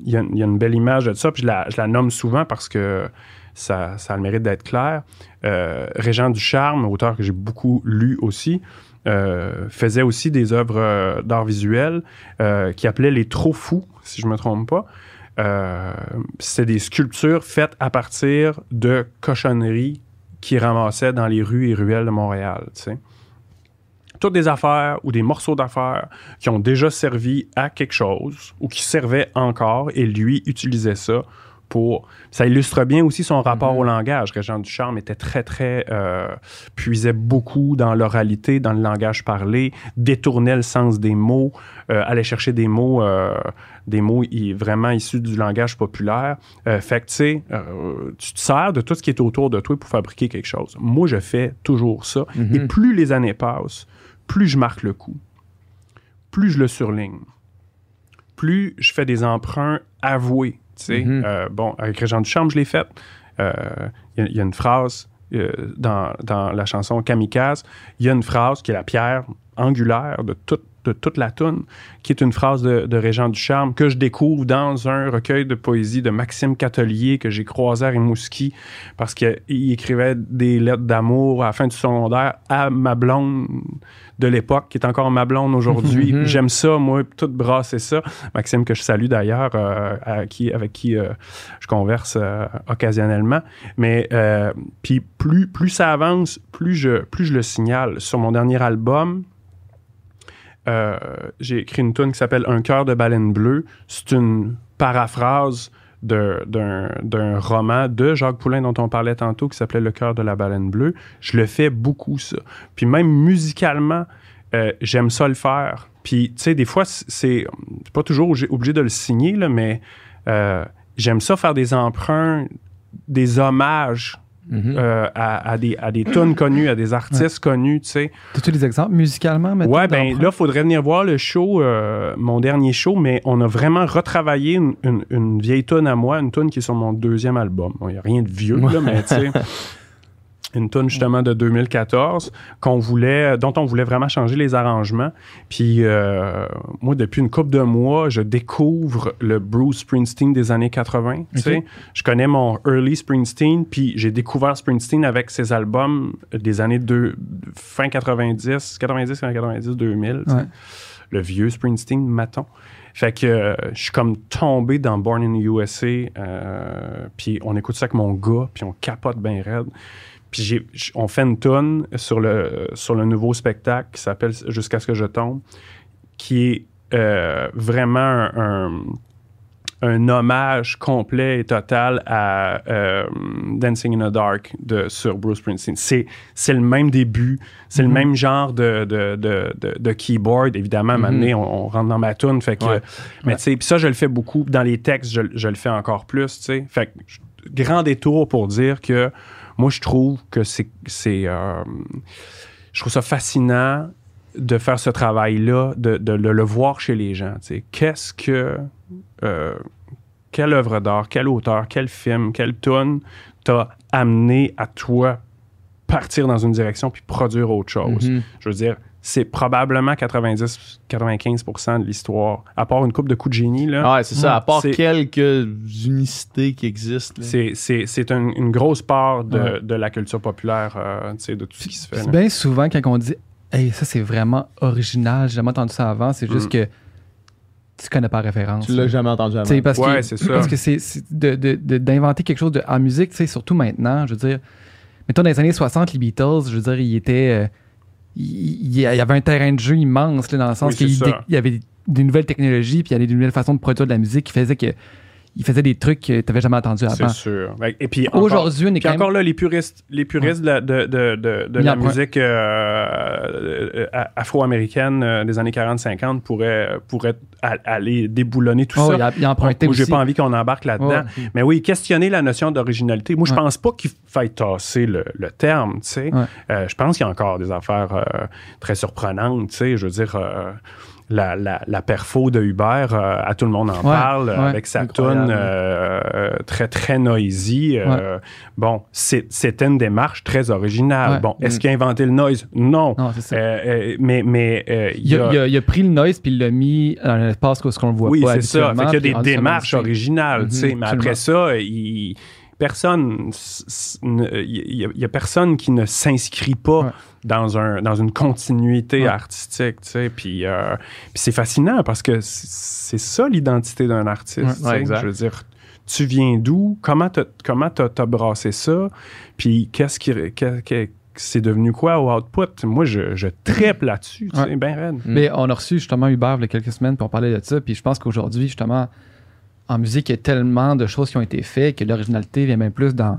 C: y, a- une belle image de ça, puis je la, je la nomme souvent parce que ça, a le mérite d'être clair. Euh, Régent Ducharme, auteur que j'ai beaucoup lu aussi, faisait aussi des œuvres d'art visuel euh, qui appelait les trop fous, si je me trompe pas. C'était des sculptures faites à partir de cochonneries qu'il ramassait dans les rues et ruelles de Montréal. tu sais. Toutes des affaires ou des morceaux d'affaires qui ont déjà servi à quelque chose ou qui servaient encore et lui utilisait ça pour. Ça illustre bien aussi son rapport au langage. Régent Ducharme était très, très. euh, puisait beaucoup dans l'oralité, dans le langage parlé, détournait le sens des mots, euh, allait chercher des mots, euh, des mots vraiment issus du langage populaire. Fait que, tu sais, tu te sers de tout ce qui est autour de toi pour fabriquer quelque chose. Moi, je fais toujours ça. Et plus les années passent, plus je marque le coup, plus je le surligne, plus je fais des emprunts avoués. tu sais.
B: Mhm.
C: Euh, bon, avec Régent Ducharme, je l'ai fait. Euh, Il y, a- il y a une phrase euh, dans, dans la chanson Kamikaze, il y a une phrase qui est la pierre angulaire de toute, de toute la toune, qui est une phrase de, de Régent Ducharme que je découvre dans un recueil de poésie de Maxime Catelier que j'ai croisé à Rimouski parce qu'il écrivait des lettres d'amour à la fin du secondaire à ma blonde de l'époque, qui est encore ma blonde aujourd'hui.
B: Mhm.
C: J'aime ça, moi, tout brasser ça. Maxime, que je salue d'ailleurs, euh, qui, avec qui euh, je converse euh, occasionnellement. Mais puis plus, plus ça avance, plus je, plus je le signale. Sur mon dernier album, j'ai écrit une tune qui s'appelle Un cœur de baleine bleue. C'est une paraphrase d'un roman de Jacques Poulain dont on parlait tantôt qui s'appelait Le cœur de la baleine bleue. Je le fais beaucoup, ça. Puis même musicalement, euh, j'aime ça le faire. Puis, tu sais, des fois, c'est pas toujours obligé de le signer, là, mais euh, j'aime ça faire des emprunts, des hommages
B: Mhm.
C: euh, à, à des, à des tunes connues, à des artistes connus, tu sais.
A: T'as-tu des exemples musicalement maintenant?
C: Ouais, ben là, faudrait venir voir le show, euh, mon dernier show, mais on a vraiment retravaillé une, une- une vieille tune à moi, une tune qui est sur mon deuxième album. Il n'y a rien de vieux, là, mais tu sais. Une tune justement de 2014 qu'on voulait, dont on voulait vraiment changer les arrangements. Puis euh, moi, depuis une couple de mois, je découvre le Bruce Springsteen des années 80. tu sais. Je connais mon early Springsteen, puis j'ai découvert Springsteen avec ses albums des années de, fin 90, 90, fin 90, 2000. tu sais.
A: Ouais.
C: Le vieux Springsteen, maton. Fait que euh, je suis comme tombé dans Born in the USA, euh, puis on écoute ça avec mon gars, puis on capote bien raide. Puis on fait une tonne sur le, sur le nouveau spectacle qui s'appelle Jusqu'à ce que je tombe, qui est euh, vraiment un, un- un hommage complet et total à euh, Dancing in the Dark de, sur Bruce Springsteen. C'est, c'est le même début, c'est le même genre de, de, de, de- keyboard. Évidemment, à un moment donné, on, on rentre dans ma tune. Fait que,
B: Ouais.
C: Mais tu sais, puis ça, je le fais beaucoup. Dans les textes, je, je le fais encore plus. tu sais. Fait que, grand détour pour dire que moi, je trouve que c'est. euh, je trouve ça fascinant de faire ce travail-là, de, de le, le voir chez les gens. Qu'est-ce que. euh, quelle œuvre d'art, quel auteur, quel film, quelle tune t'a amené à toi partir dans une direction puis produire autre chose?
B: Mhm.
C: Je veux dire, c'est probablement 90-95% de l'histoire. À part une coupe de coups de génie, là.
B: Ah ouais, c'est ça. À part quelques unicités qui existent. là.
C: C'est, c'est, c'est un- une grosse part de,
A: Ouais.
C: de la culture populaire, euh, tu sais, de tout ce qui se fait.
A: Bien souvent quand on dit Hey, ça c'est vraiment original, j'ai jamais entendu ça avant, c'est juste
C: Mm.
A: que tu connais pas la référence.
B: Tu l'as jamais entendu avant.
A: Parce
C: Ouais,
A: que,
C: c'est ça.
A: Parce que c'est c'est de- de- de- d'inventer quelque chose de, en musique, tu sais, surtout maintenant, je veux dire, mettons dans les années 60, les Beatles, je veux dire, ils étaient. euh, il, il y avait un terrain de jeu immense, là, dans le sens
C: Oui,
A: qu'il y avait des nouvelles technologies, puis il y avait des nouvelles façons de produire de la musique qui faisaient que. Ils faisaient des trucs que tu n'avais jamais entendu
C: C'est
A: avant.
C: sûr. Ouais, Et puis encore-
A: Aujourd'hui, on est
C: Puis
A: quand même.
C: encore là, les puristes, les puristes de la, de, de, de, de
A: Il
C: la musique euh, euh, afro-américaine euh, des années 40-50 pourraient, pourraient aller déboulonner tout
A: Oh,
C: ça.
A: il a, il a emprunté
C: Moi, j'ai pas envie qu'on embarque là-dedans.
A: Ouais.
C: Mais oui, questionner la notion d'originalité. Moi, je
A: Ouais.
C: pense pas qu'il faille tasser le, le terme, tu sais. Euh, je pense qu'il y a encore des affaires euh, très surprenantes, tu sais. Je veux dire, la, la, la perfo de Hubert, euh, à tout le monde en
A: Ouais,
C: parle,
A: ouais.
C: avec sa tune euh, euh, très, très noisy. euh, Bon, c'est- c'était une démarche très originale.
A: Ouais.
C: Bon, est-ce
B: Mm.
C: qu'il a inventé le noise? Non.
A: Non, c'est ça.
C: Euh, euh, mais mais euh, il
A: Il a, il a- il a pris le noise puis il l'a mis dans un espace où ce qu'on le voit
C: oui,
A: pas
C: c'est ça. Fait qu'il y a des démarches originales, tu sais.
A: Mhm,
C: Mais après ça, il, personne, il y, a- il y a personne qui ne s'inscrit pas
A: Ouais.
C: Dans un dans une continuité
A: Ouais.
C: artistique, tu sais. Puis, euh, puis c'est fascinant parce que c'est ça l'identité d'un artiste.
A: Ouais,
B: ouais.
C: Je veux dire. Tu viens d'où? Comment t'as comment t'as- t'as brassé ça? Puis qu'est-ce qui c'est devenu quoi au output? Moi, je, je triple là-dessus, tu sais, ben raide.
A: Mais on a reçu justement Hubert il y a quelques semaines pour parler de ça. Puis je pense qu'aujourd'hui, justement, en musique, il y a tellement de choses qui ont été faites que l'originalité vient même plus dans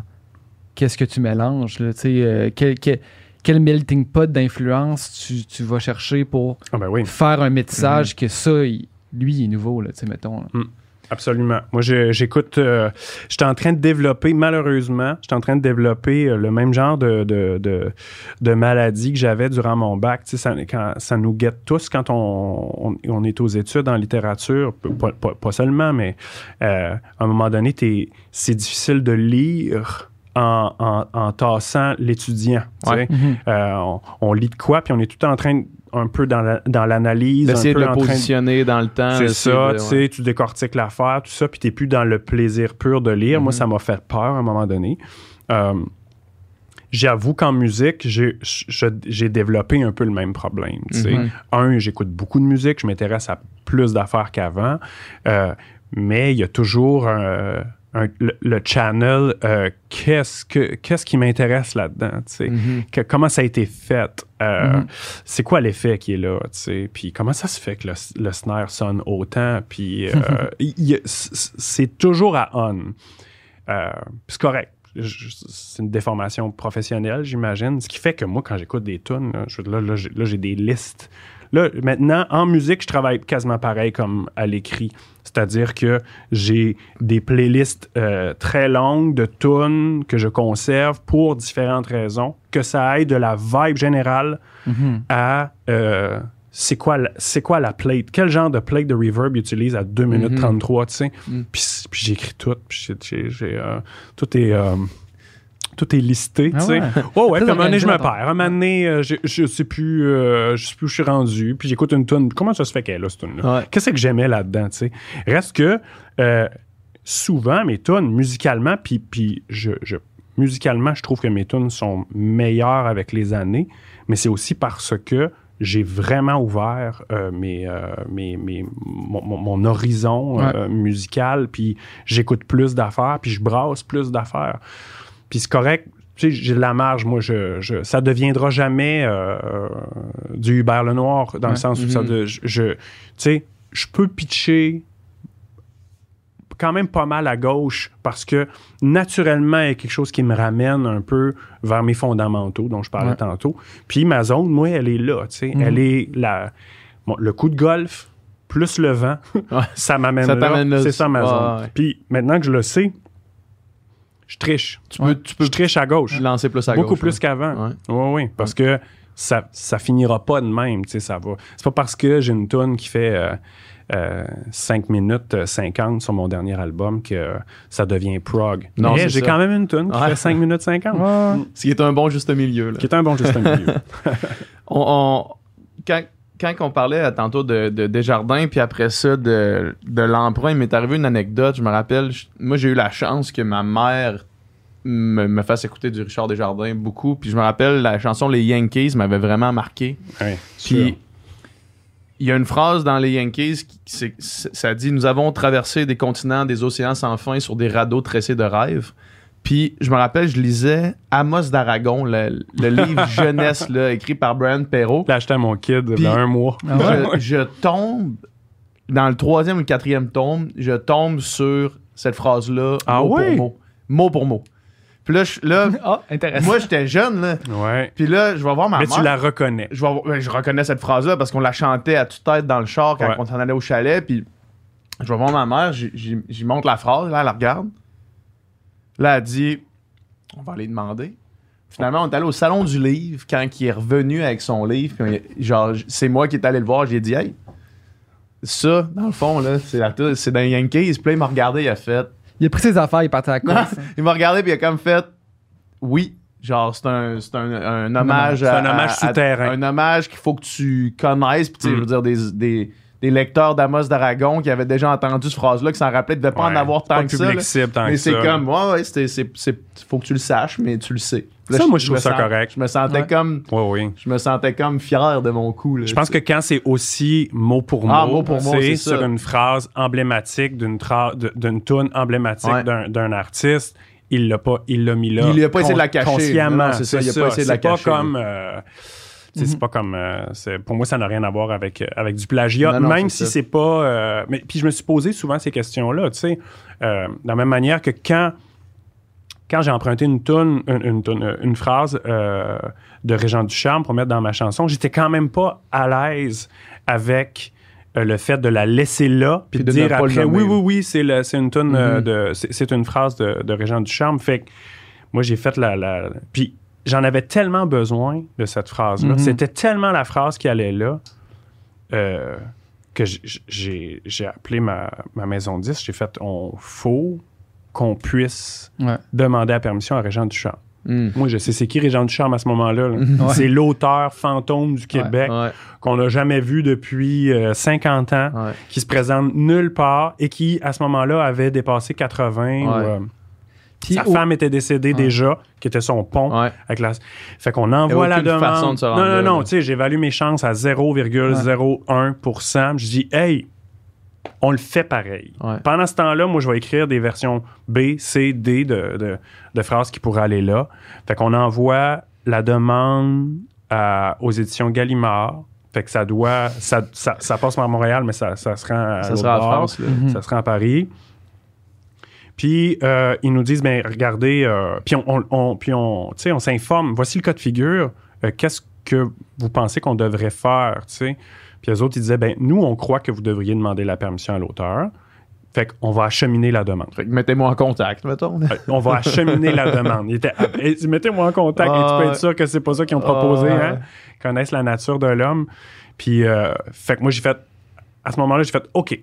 A: qu'est-ce que tu mélanges. Là, tu sais, euh, quel, quel- quel melting pot d'influence tu, tu vas chercher pour
C: Ah ben oui.
A: faire un métissage que ça, il- lui, il est nouveau, là, tu sais, mettons. là.
C: Absolument. Moi, j'écoute. euh, J'étais en train de développer, malheureusement, j'étais en train de développer euh, le même genre de, de, de, de maladie que j'avais durant mon bac. Tu sais, ça, quand, ça nous guette tous quand on, on, on est aux études en littérature, pas, pas- pas seulement, mais euh, à un moment donné, c'est difficile de lire. En, en, en tassant l'étudiant. tu
B: Ouais.
C: sais. Euh, on, on lit de quoi, puis on est tout en train, un peu dans la- dans l'analyse,
B: D'essayer de le
C: en train de
B: positionner dans le temps.
C: c'est ça,
B: de-
C: tu
B: ouais.
C: sais, tu décortiques l'affaire, tout ça, puis t'es plus dans le plaisir pur de lire. Moi,
B: Mhm.
C: ça m'a fait peur à un moment donné. Euh, J'avoue qu'en musique, j'ai développé un peu le même problème.
B: Mhm.
C: Un, j'écoute beaucoup de musique, je m'intéresse à plus d'affaires qu'avant, euh, mais il y a toujours un- un- le, le channel euh, qu'est-ce que qu'est-ce qui m'intéresse là-dedans.
B: Mhm.
C: Que- comment ça a été fait, euh,
A: Mhm.
C: c'est quoi l'effet qui est là, tu sais, puis comment ça se fait que le, le snare sonne autant, puis euh, y c'est toujours à on. Puis c'est correct. je- c'est une déformation professionnelle, j'imagine. Ce qui fait que moi, quand j'écoute des tunes, là, je- là, là, j'ai- là, j'ai des listes. Là, maintenant, en musique, je travaille quasiment pareil comme à l'écrit. C'est-à-dire que j'ai des playlists euh, très longues de tunes que je conserve pour différentes raisons, que ça aille de la vibe générale
A: Mhm.
C: à euh, c'est quoi, c'est quoi la plate, quel genre de plate de reverb ils utilisent à 2 minutes
B: Mhm.
C: 33, tu sais?
B: Mhm.
C: Puis, j'écris tout, puis j'ai- euh, tout est... tout est listé,
A: Ah ouais.
C: Ouais, ouais. Puis à un moment donné, je me perds. Un moment donné, euh, je, je sais plus, euh, je sais plus où je suis rendu. Puis j'écoute une tune. Comment ça se fait qu'elle est là, cette tune-là?
B: Ouais.
C: Qu'est-ce que j'aimais là-dedans, tu sais? Reste que euh, souvent, mes tunes, musicalement, puis, puis je, je- musicalement, je trouve que mes tunes sont meilleures avec les années, mais c'est aussi parce que j'ai vraiment ouvert euh, mes, euh, mes, mes- mon, horizon euh, musical, puis j'écoute plus d'affaires, puis je brasse plus d'affaires. Puis c'est correct, tu sais, j'ai de la marge, moi, je, je- ça deviendra jamais euh, du Hubert Lenoir, dans le sens où ça
B: Mhm.
C: de, je, je- tu sais, je peux pitcher quand même pas mal à gauche parce que naturellement, il y a quelque chose qui me ramène un peu vers mes fondamentaux dont je parlais
A: Ouais.
C: tantôt. Puis ma zone, moi, elle est là, tu sais.
A: Mhm.
C: Elle est la, bon, le coup de golf plus le vent,
B: Ouais.
C: ça m'amène
B: Ça
C: là. C'est ça ma zone. Puis maintenant que je le sais, je triche.
B: Tu peux, tu peux
C: Je triche à gauche.
B: lancer plus à
C: Beaucoup
B: gauche,
C: plus
B: ouais.
C: qu'avant.
B: Ouais.
C: Oui, oui. Parce que ça, ça finira pas de même, tu sais, ça va. C'est pas parce que j'ai une tune qui fait euh, euh, 5 minutes euh, 50 sur mon dernier album que euh, ça devient prog.
B: Non,
C: Mais j'ai
B: ça.
C: quand même une tune qui
B: Ouais.
C: fait 5 minutes 50.
A: Ouais.
B: Ce qui est un bon juste milieu. Là.
C: Qui est un bon juste milieu.
B: On, on- quand, quand on parlait euh, tantôt de, de Desjardins, puis après ça, de, de l'emprunt, il m'est arrivé une anecdote. Je me rappelle, je- moi, j'ai eu la chance que ma mère me, me fasse écouter du Richard Desjardins beaucoup. Puis je me rappelle, la chanson Les Yankees m'avait vraiment marqué. Puis il y a une phrase dans les Yankees qui ça dit Nous avons traversé des continents, des océans sans fin sur des radeaux tressés de rêves. Puis je me rappelle, je lisais Amos d'Aragon, le, le livre jeunesse là, écrit par Brian Perrault.
C: J'ai acheté à mon kid il y a un mois.
A: Ah?
B: Je, je tombe dans le troisième ou le quatrième tome, je tombe sur cette phrase-là
C: Ah
B: mot
C: ouais?
B: pour mot. Mot pour mot. Puis là, je- là
A: Ah, intéressant.
B: moi j'étais jeune, là.
C: Ouais.
B: Puis là, je vais voir ma
C: Mais
B: mère.
C: tu la reconnais.
B: je, vais- ouais, je reconnais cette phrase-là parce qu'on la chantait à toute tête dans le char quand
C: Ouais.
B: on s'en allait au chalet. Puis je vais voir ma mère, j'y montre la phrase, là, elle la regarde. Là, elle dit On va aller demander. Finalement, on est allé au salon du livre quand il est revenu avec son livre. Puis on- genre, c'est moi qui est allé le voir. J'ai dit Hey, ça, dans le fond, là, c'est la c'est dans les Yankees. Puis là, il m'a regardé, il a fait
A: Il a pris ses affaires, il est parti à la course.
B: il m'a regardé puis il a comme fait oui. Genre, c'est un, c'est un, un hommage
C: C'est
B: à-
C: un hommage
B: à- à-
C: souterrain.
B: Un hommage qu'il faut que tu connaisses. Puis, tu sais,
C: Mm.
B: je veux dire, des, des, des lecteurs d'Amos d'Aragon qui avaient déjà entendu cette phrase-là, qui s'en rappelaient, ne devaient pas en
C: Ouais.
B: avoir tant que ça.
C: public
B: là.
C: cible tant
B: Mais c'est comme, ouais, ouais, c'est, c'est, c'est- faut que tu le saches, mais tu le sais. Puis
C: Ça,
B: je-
C: moi, je trouve
B: me
C: ça
B: sens-
C: correct.
B: Je me sentais
A: Ouais.
B: comme,
C: Oui, oui.
B: je me sentais comme fier de mon coup. là,
C: Je pense que quand c'est aussi mot pour mot,
B: Ah, mot pour c'est ça.
C: sur une phrase emblématique d'une tra- de- d'une tune emblématique
B: Ouais.
C: d'un- d'un artiste, il l'a pas, il l'a mis là.
B: Il a pas essayé de la cacher.
C: Consciemment,
B: c'est ça, il a pas essayé de la
C: C'est pas
B: cacher,
C: comme, euh, sais,
B: Mhm.
C: c'est pas comme, euh, c'est- pour moi, ça n'a rien à voir avec euh, avec du plagiat,
B: Non, non,
C: même
B: c'est
C: si c'est pas. euh, mais puis je me suis posé souvent ces questions-là, tu sais, euh, de la même manière que quand quand j'ai emprunté une une, une, toune, une phrase de Régent Ducharme pour mettre dans ma chanson, j'étais quand même pas à l'aise avec euh, le fait de la laisser là puis de dire après oui oui oui c'est c'est une
B: Mhm.
C: de c'est c'est une phrase de, de Régent Ducharme fait que moi j'ai fait la, la puis j'en avais tellement besoin de cette phrase là
A: Mhm.
C: c'était tellement la phrase qui allait là euh, que j'ai appelé ma, ma maison 10 j'ai fait on faut qu'on puisse
A: Ouais.
C: demander la permission à Régent Ducharme.
B: Mm.
C: Moi, je sais c'est qui Régent Ducharme à ce moment-là. là?
A: Ouais.
C: C'est l'auteur fantôme du Québec
B: Ouais,
C: qu'on n'a jamais vu depuis euh, 50 ans,
B: ouais.
C: qui se présente nulle part et qui, à ce moment-là, avait dépassé 80. ou,
B: Ouais.
C: euh,
A: Puis
C: sa
A: au-
C: femme était décédée
A: Ouais.
C: déjà, qui était son pont.
B: Ouais.
C: Avec la... Fait qu'on envoie la demande.
B: façon de se rendre
C: non, non, non. Tu sais, j'évalue mes chances à 0,01% Je dis, hey, on le fait pareil.
B: Ouais.
C: Pendant ce temps-là, moi, je vais écrire des versions B, C, D de, de, de phrases qui pourraient aller là. Fait qu'on envoie la demande à- aux éditions Gallimard. Fait que ça doit. Ça, ça, ça passe par Montréal, mais ça, ça se rend à
B: Ça sera en
C: bord.
B: France. Là.
A: Mhm.
C: Ça se rend à Paris. Puis euh, ils nous disent, ben regardez, euh, puis on, on, on- puis on, tu sais, on s'informe. Voici le cas de figure. Euh, Qu'est-ce que vous pensez qu'on devrait faire, tu sais? Puis les autres ils disaient, ben nous on croit que vous devriez demander la permission à l'auteur. Fait qu'on va acheminer la demande.
B: Fait que mettez-moi en contact, mettons.
C: On va acheminer la demande. Eh, mettez-moi en contact et tu
B: Ah,
C: peux
B: ouais.
C: être sûr que c'est pas ça qu'ils ont proposé,
B: Ah, ouais.
C: hein? Ils connaissent la nature de l'homme. Puis, fait que moi, j'ai fait, à ce moment-là, j'ai fait, OK,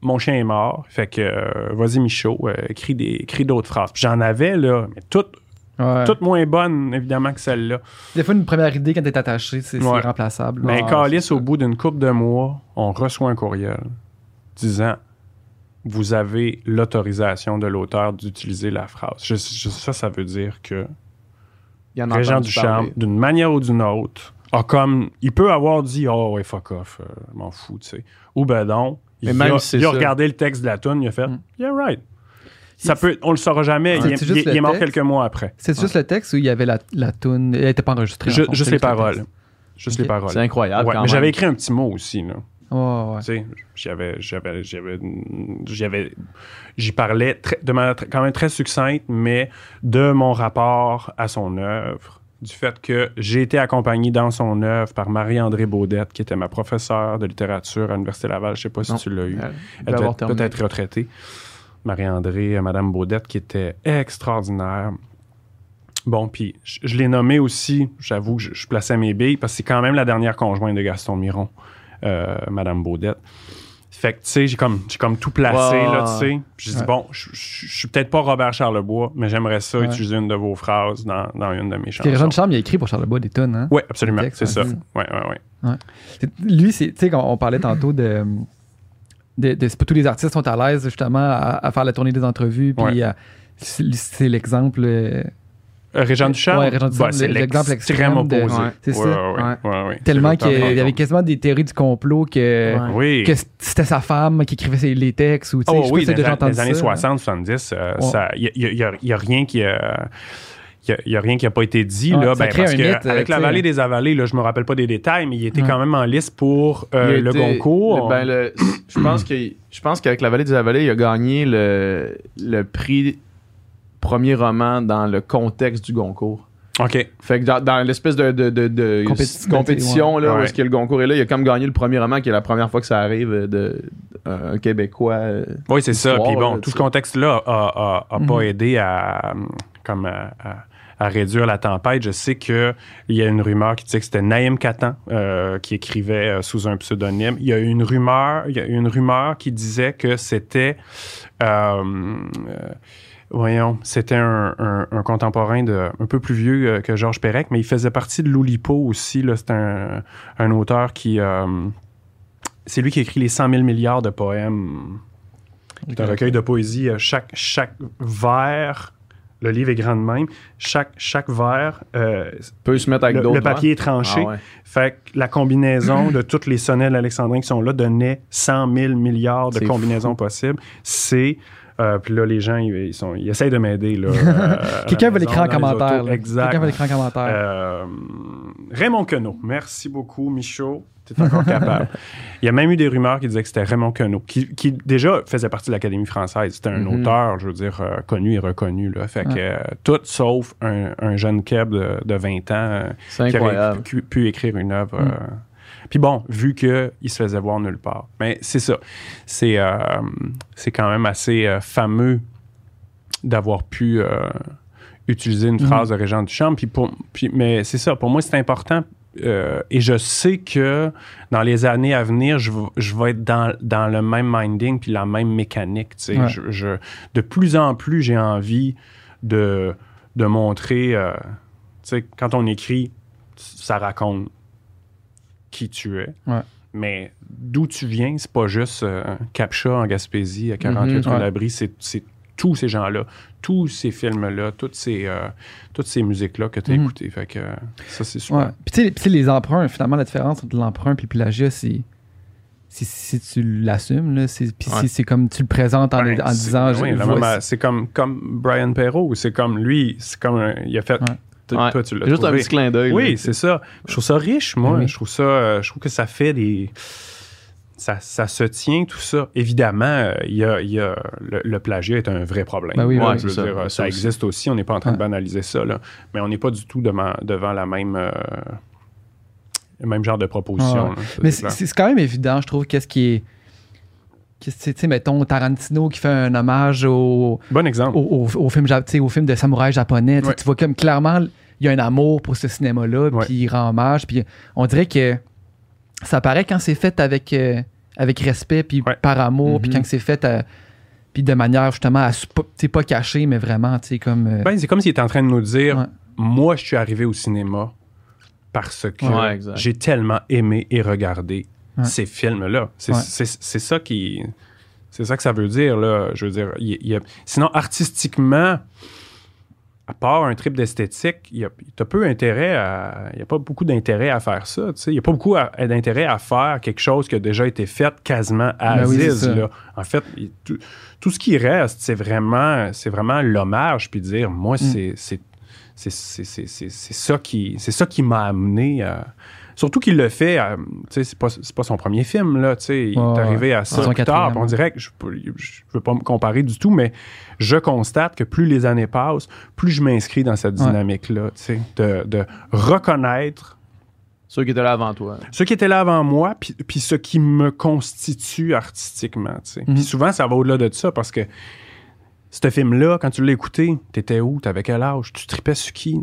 C: mon chien est mort. Fait que, euh, vas-y, Michaud, euh, des, d'autres phrases. Puis j'en avais, là, mais toutes,
A: Ouais.
C: toutes moins bonnes, évidemment, que celle-là.
A: Des fois, une première idée, quand t'es attaché, c'est
C: Ouais.
A: remplaçable.
C: Mais
A: Ouais.
C: Calice, au bout d'une couple de mois, on reçoit un courriel disant vous avez l'autorisation de l'auteur d'utiliser la phrase. Je- je- ça, ça veut dire que
B: Il y en
C: Régent Ducharme, d'une manière ou d'une autre, a comme. Il peut avoir dit Oh, ouais, fuck off, euh, m'en fous, tu sais. Ou ben non.
B: Mais
C: il
B: même
C: a,
B: si c'est
C: il a
B: ça.
C: regardé le texte de la tune, il a fait
A: Mm.
C: Yeah, right. Ça peut, on le saura jamais.
A: Ouais.
C: Il, est- il mort quelques mois après.
A: C'est juste le texte où il y avait la, la toune. Elle n'était pas enregistrée. En
C: juste les
A: le
C: paroles. Juste les paroles.
B: C'est incroyable
C: Ouais,
B: quand
C: mais
B: même.
C: j'avais écrit un petit mot aussi, là.
A: Ouais, ouais.
C: Tu sais, j'avais, j'avais, j'avais, j'avais, j'y parlais très- de manière très- quand même très succincte, mais de mon rapport à son œuvre, du fait que j'ai été accompagné dans son œuvre par Marie-André Baudette, qui était ma professeure de littérature à l'Université Laval. Je sais pas si
B: Non.
C: tu l'as eu.
B: Elle
C: Elle
B: terminé.
C: peut-être retraitée. Marie-André, euh, Madame Baudette, qui était extraordinaire. Bon, puis je, je l'ai nommé aussi, j'avoue que je, je plaçais mes billes, parce que c'est quand même la dernière conjointe de Gaston Miron, euh, Madame Baudette. Fait que, tu sais, j'ai comme, j'ai comme tout placé, là, tu sais. Puis J'ai dit,
A: Ouais.
C: bon, je, suis peut-être pas Robert Charlebois, mais j'aimerais ça
A: Ouais.
C: utiliser une de vos phrases dans, dans une de mes
A: que Régent
C: chansons.
A: Ducharme, il a écrit pour Charlebois des tonnes. Hein?
C: Oui, absolument, c'est
A: ouais,
C: ça. ouais, ouais.
A: C'est- Lui, c'est, tu sais, quand on parlait tantôt de. de, de- c'est pas tous les artistes sont à l'aise justement à, à faire la tournée des entrevues. Puis
C: Ouais.
A: à- c'est, c'est l'exemple. Euh,
C: Régent Ducharme?
A: Ouais, Régent Ducharme,
C: Bah, c'est
A: l'exemple extrême de-
C: opposé.
B: Ouais,
A: c'est ça.
C: ouais, ouais,
B: Ouais.
C: ouais, ouais.
A: Tellement qu'il y avait quasiment des théories du complot que,
B: Ouais.
C: Oui.
A: que c'était sa femme qui écrivait ses- les textes. Ou,
C: Oh oui, dans
A: déjà
C: les, années
A: ça,
C: 60, 70,
A: Ouais.
C: il n'y a, y a rien qui a... Il n'y a, rien qui n'a pas été dit,
A: Ouais,
C: là, ben, parce que
A: mythe,
C: avec la vallée des avalées, là, je me rappelle pas des détails, mais il était
A: Ouais.
C: quand même en liste pour euh, le
B: été- le- ben, le- je pense que je pense qu'avec la vallée des avalées, il a gagné le, le prix premier roman dans le contexte du Goncourt.
C: OK.
B: Fait que dans, dans l'espèce de, de, de, de
A: Compétition,
B: là, où est-ce que le Goncourt est là, il a comme gagné le premier roman qui est la première fois que ça arrive euh, de euh, un Québécois. euh,
C: Oui, c'est ça. Puis bon,
B: là,
C: tout ce contexte-là a, a- a
A: Mhm.
C: pas aidé à, comme à, à- à réduire la tempête. Je sais qu'il y a une rumeur qui disait que c'était Naïm Katan euh, qui écrivait euh, sous un pseudonyme. Il y a eu une rumeur, il y a eu une rumeur qui disait que c'était euh, euh, Voyons, c'était un, un- un contemporain de, un peu plus vieux euh, que Georges Perec, mais il faisait partie de l'Oulipo aussi. C'est un, un auteur qui... euh, c'est lui qui a écrit les 100 000 milliards de poèmes. C'est un recueil de poésie. euh, Chaque, chaque vers, le livre est grand de même, chaque, chaque vers, euh,
B: peut se mettre avec d'autres.
C: le papier est tranché.
B: Ah ouais.
C: Fait que la combinaison de toutes les sonnets alexandrins qui sont là donnait 100 000 milliards de combinaisons possibles. C'est. Euh, puis là, les gens, ils, sont, ils essayent de m'aider. là, euh,
A: Quelqu'un va l'écrire en commentaire.
C: autos. Exact.
A: Quelqu'un va l'écrire en commentaire.
C: Euh, Raymond Queneau. Merci beaucoup, Michaud. T'es encore capable. Il y a même eu des rumeurs qui disaient que c'était Raymond Queneau, qui, qui déjà faisait partie de l'Académie française. C'était un
B: Mhm.
C: auteur, je veux dire, connu et reconnu. Là. Fait que tout sauf un, un jeune keb de, de 20 ans qui pu, pu écrire une œuvre.
A: Mm.
C: Puis bon, vu qu'il se faisait voir nulle part. Mais c'est ça. C'est euh, c'est quand même assez euh, fameux d'avoir pu euh, utiliser une
A: Mhm.
C: phrase de Régent Duchamp. Puis pour, puis, mais c'est ça, pour moi, c'est important. et je sais que dans les années à venir, je, vais- je vais être dans, dans le même minding puis la même mécanique. tu sais.
A: Ouais.
C: Je, je- de plus en plus, j'ai envie de, de montrer. tu sais, quand on écrit, ça raconte qui tu es.
A: Ouais.
C: Mais d'où tu viens, c'est pas juste euh, Captcha en Gaspésie, à 48
B: Mhm,
C: rue
A: ouais.
C: l'Abri, c'est c'est tous ces gens-là, tous ces films-là, toutes ces, euh, toutes ces musiques-là que tu as
A: Mhm.
C: écoutées. Fait que euh, ça, c'est super.
A: Ouais. Puis tu sais, les emprunts, finalement, la différence entre l'emprunt et le plagiat, c'est. Si, si tu l'assumes, puis
C: Ouais.
A: si c'est comme tu le présentes en,
C: Ben,
A: en disant.
C: oui, c'est comme, comme Brian Perrault, c'est comme lui, c'est comme un- il a fait.
A: Ouais.
B: Ouais.
C: Toi, tu l'as
B: Juste un petit clin d'œil.
C: Oui, c'est ça. Je trouve ça riche, moi.
A: Oui.
C: Je trouve ça, euh, je trouve que ça fait des, ça, ça se tient, tout ça. Évidemment, euh, il y a, il y a- le, le plagiat est un vrai problème.
A: Ben oui,
B: Ouais,
C: je veux
B: c'est ça.
C: dire, euh,
B: Ça
C: ça,
B: aussi.
C: existe aussi. On n'est pas en train de banaliser ça, là. mais on n'est pas du tout devant, devant la même, euh, le même genre de proposition. Là, ça,
A: Mais
C: c'est
A: quand même évident, je trouve, qu'est-ce qui est. sais, mettons, Tarantino qui fait un hommage au,
C: Bon exemple.
A: au, au- au film, ja- tu sais, au film de samouraï japonais. tu sais,
C: Ouais.
A: Tu vois comme clairement, il y a un amour pour ce cinéma-là,
C: Ouais.
A: puis il rend hommage. Puis on dirait que ça paraît quand c'est fait avec, euh, avec respect, puis
C: Ouais.
A: par amour, puis
B: Mhm.
A: quand c'est fait euh, puis de manière justement, à, su- pas- tu sais, pas cachée, mais vraiment, tu sais, comme. euh,
C: Ben, c'est comme s'il était en train de nous dire
A: Ouais.
C: Moi, je suis arrivé au cinéma parce que j'ai tellement aimé et regardé
A: Ouais.
C: ces films-là. C'est
A: Ouais.
C: c'est- c'est ça qui. C'est ça que ça veut dire, là. Je veux dire, il- il y a- sinon, artistiquement, à part un trip d'esthétique, il y a, t'as peu intérêt à. Il n'y a pas beaucoup d'intérêt à faire ça. tu sais. Il n'y a pas beaucoup d'intérêt à faire quelque chose qui a déjà été fait quasiment à
A: Ben
C: Aziz, là. En fait, il- tout, tout ce qui reste, c'est vraiment, c'est vraiment l'hommage, puis dire, moi,
A: Mm.
C: c'est, c'est, c'est, c'est, c'est, c'est- c'est ça qui, c'est ça qui m'a amené à. Surtout qu'il le fait, tu sais, c'est pas, c'est pas son premier film, là, tu sais. Il est arrivé à ça plus tard. puis On dirait que je, peux- je veux pas me comparer du tout, mais je constate que plus les années passent, plus je m'inscris dans cette
A: Ouais.
C: dynamique-là, tu sais, de, de reconnaître
B: Ceux qui étaient là avant toi.
C: ceux qui étaient là avant moi, puis, puis ce qui me constitue artistiquement. tu sais.
A: Mhm.
C: Puis souvent, ça va au-delà de ça parce que ce film-là, quand tu l'as écouté, t'étais où? T'avais quel âge? Tu tripais sur qui?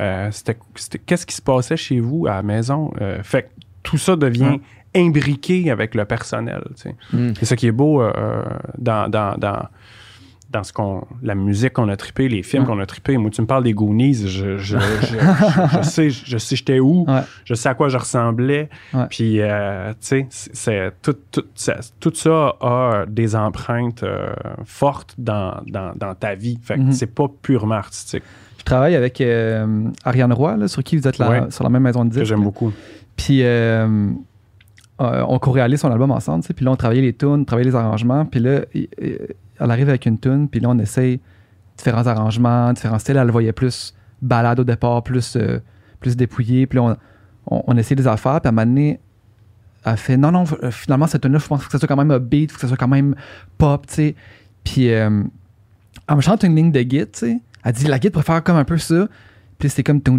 C: Euh, qu'est-ce qui se passait chez vous à la maison? Euh, fait que tout ça devient imbriqué avec le personnel. tu sais.
B: Mm.
C: C'est ça qui est beau euh, dans, dans, dans, dans ce qu'on, la musique qu'on a trippé, les films
A: Ouais.
C: qu'on a trippé. Moi, tu me parles des Goonies, je, je, je, sais, je sais j'étais où,
A: Ouais.
C: je sais à quoi je ressemblais.
A: Ouais.
C: Puis, euh, tu sais, tout, tout, ça, tout ça a des empreintes euh, fortes dans, dans, dans ta vie. Fait que
A: Mhm.
C: c'est pas purement artistique,
A: Je travaille avec euh, Ariane Roy, là, sur qui vous êtes là, sur la même maison de
C: que
A: disques.
C: j'aime beaucoup.
A: Puis euh, on co-réalise son album ensemble, puis là on travaillait les tunes, travaillait les arrangements, puis là il- elle arrive avec une tune, puis là, on essaye différents arrangements, différents styles. Elle le voyait plus balade au départ, plus, euh, plus dépouillé. Puis là, on, on, essaye des affaires, puis à un moment donné, elle fait non, non, finalement, cette tune-là, je pense que ça soit quand même un beat, faut que ça soit quand même pop, tu sais. Puis elle me chante une ligne de guide, tu sais. Elle dit la guide préfère comme un peu ça. Puis c'est comme Puis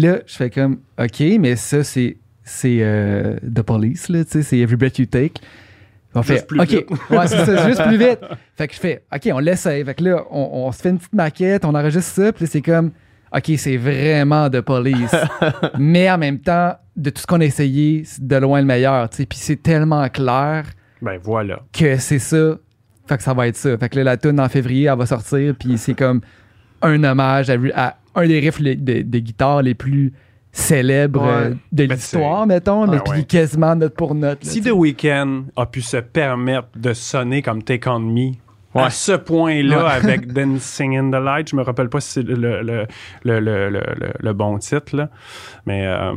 A: là, je fais comme OK, mais ça c'est c'est The Police là, tu sais, c'est Every Breath You Take. On fait
C: Juste plus
A: OK.
C: vite.
A: ouais, c'est ça, juste plus vite. Fait que je fais OK, on l'essaye. Fait que là, on, on se fait une petite maquette, on enregistre ça, puis c'est comme OK, c'est vraiment The Police. mais en même temps, de tout ce qu'on a essayé, c'est de loin le meilleur, tu sais. Puis c'est tellement clair
C: Ben voilà.
A: que c'est ça. Fait que ça va être ça. Fait que là, la tune en février, elle va sortir, puis c'est comme un hommage à, à un des riffs les- de, de guitare les plus célèbres
B: Ouais.
A: euh, de l'histoire, mettons, mais
C: Ah,
A: puis
C: ouais.
A: quasiment note pour note. là,
C: Si The Weeknd a pu se permettre de sonner comme Take On Me
B: Ouais.
C: à ce point-là
A: Ouais.
C: avec Dancing in the Light, je me rappelle pas si c'est le, le, le, le, le, le- le bon titre, là. mais euh,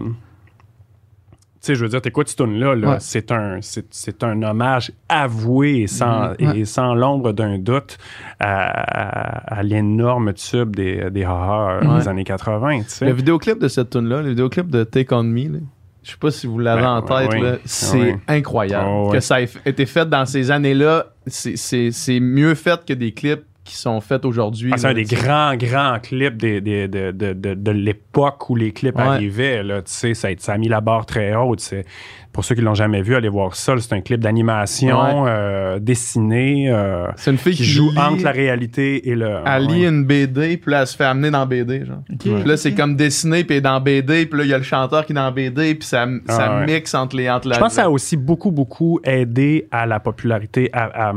C: sais, je veux dire, t'écoutes ce tune-là, là,
A: Ouais.
C: c'est un, c'est, c'est un hommage avoué et sans,
A: Mhm. Ouais.
C: et sans l'ombre d'un doute à, à- à l'énorme tube des, des haha des années 80, tu sais.
B: Le vidéoclip de cette tune là le vidéoclip de Take On Me, là, je sais pas si vous l'avez
C: Ben,
B: en tête,
C: oui.
B: là, c'est
C: Oui.
B: incroyable.
C: Oh,
B: que ça ait été fait dans ces années-là, c'est- c'est c'est mieux fait que des clips qui sont faits aujourd'hui.
C: Ah, c'est un des grands, grands clips des- des- de, de, de, de l'époque où les clips
B: Ouais.
C: arrivaient. Là, tu sais, ça, a- ça a mis la barre très haute. C'est- Pour ceux qui l'ont jamais vu, allez voir ça. C'est un clip d'animation euh, dessiné euh,
B: C'est une fille
C: qui
B: qui,
C: joue
B: lit-
C: entre la réalité et le.
B: Elle
C: ouais.
B: lit une BD, puis là, elle se fait amener dans BD, genre. Puis là, c'est comme dessiné, puis elle est dans BD, puis là, il y a le chanteur qui est dans BD, puis ça, ça
C: Ah, ouais.
B: mixe entre les entre la.
C: Je pense que ça a aussi beaucoup, beaucoup aidé à la popularité, à, à, à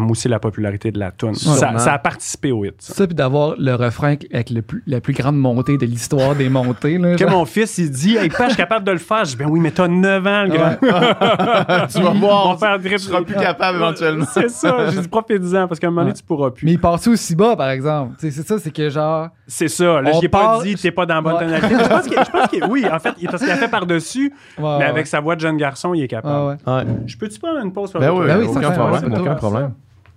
C: mousser la popularité de la tune. Ça, a participé au hit. ça.
A: Ça, puis d'avoir le refrain avec le plus, la plus grande montée de l'histoire des montées. Là,
C: Que mon fils, il dit, hey, pas, je suis capable de le faire. Je dis, ben oui, mais t'as 9 ans, le grand.
B: tu vas voir,
C: Mon père drip-
B: tu seras plus capable éventuellement.
C: C'est ça, j'ai dit profite-en parce qu'à un moment donné,
A: Ouais.
C: tu pourras plus.
A: Mais il passe aussi bas, par exemple. Tu C'est ça, c'est que genre.
C: C'est ça. Là, n'ai
A: part-
C: pas dit t'es pas dans la bonne
A: Ouais.
C: tonalité. Je pense qu'il- oui, en fait, il- parce qu'il a fait par-dessus,
A: ouais,
C: mais
A: ouais.
C: avec sa voix de jeune garçon, il est capable.
A: Ouais, ouais.
B: Ouais.
C: Je peux-tu prendre une pause?
B: Ben oui,
A: Ben oui,
B: aucun problème,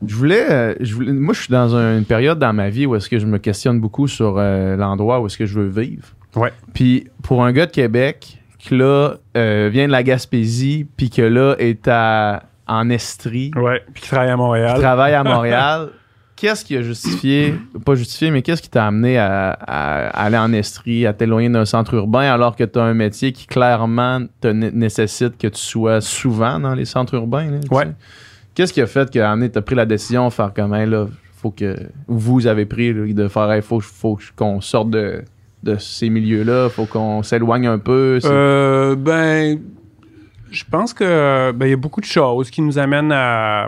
B: Je voulais, euh, je voulais, moi, je suis dans un- une période dans ma vie où est-ce que je me questionne beaucoup sur euh, l'endroit où est-ce que je veux vivre.
C: Ouais.
B: Puis pour un gars de Québec là, euh, vient de la Gaspésie, puis que là, est à, en Estrie,
C: Ouais, puis qui travaille à
B: qui
C: Montréal.
B: travaille à Montréal. Qu'est-ce qui a justifié, pas justifié, mais qu'est-ce qui t'a amené à, à aller en Estrie, à t'éloigner d'un centre urbain, alors que tu as un métier qui clairement te né- nécessite que tu sois souvent dans les centres urbains? là,
C: Ouais.
B: sais? Qu'est-ce qui a fait que amené, t'as pris la décision de faire comme Hey, là, faut que vous avez pris là, de faire Hey, faut, faut qu'on sorte de, de ces milieux-là, faut qu'on s'éloigne un peu.
C: Euh, ben, je pense que ben, il y a beaucoup de choses qui nous amènent à,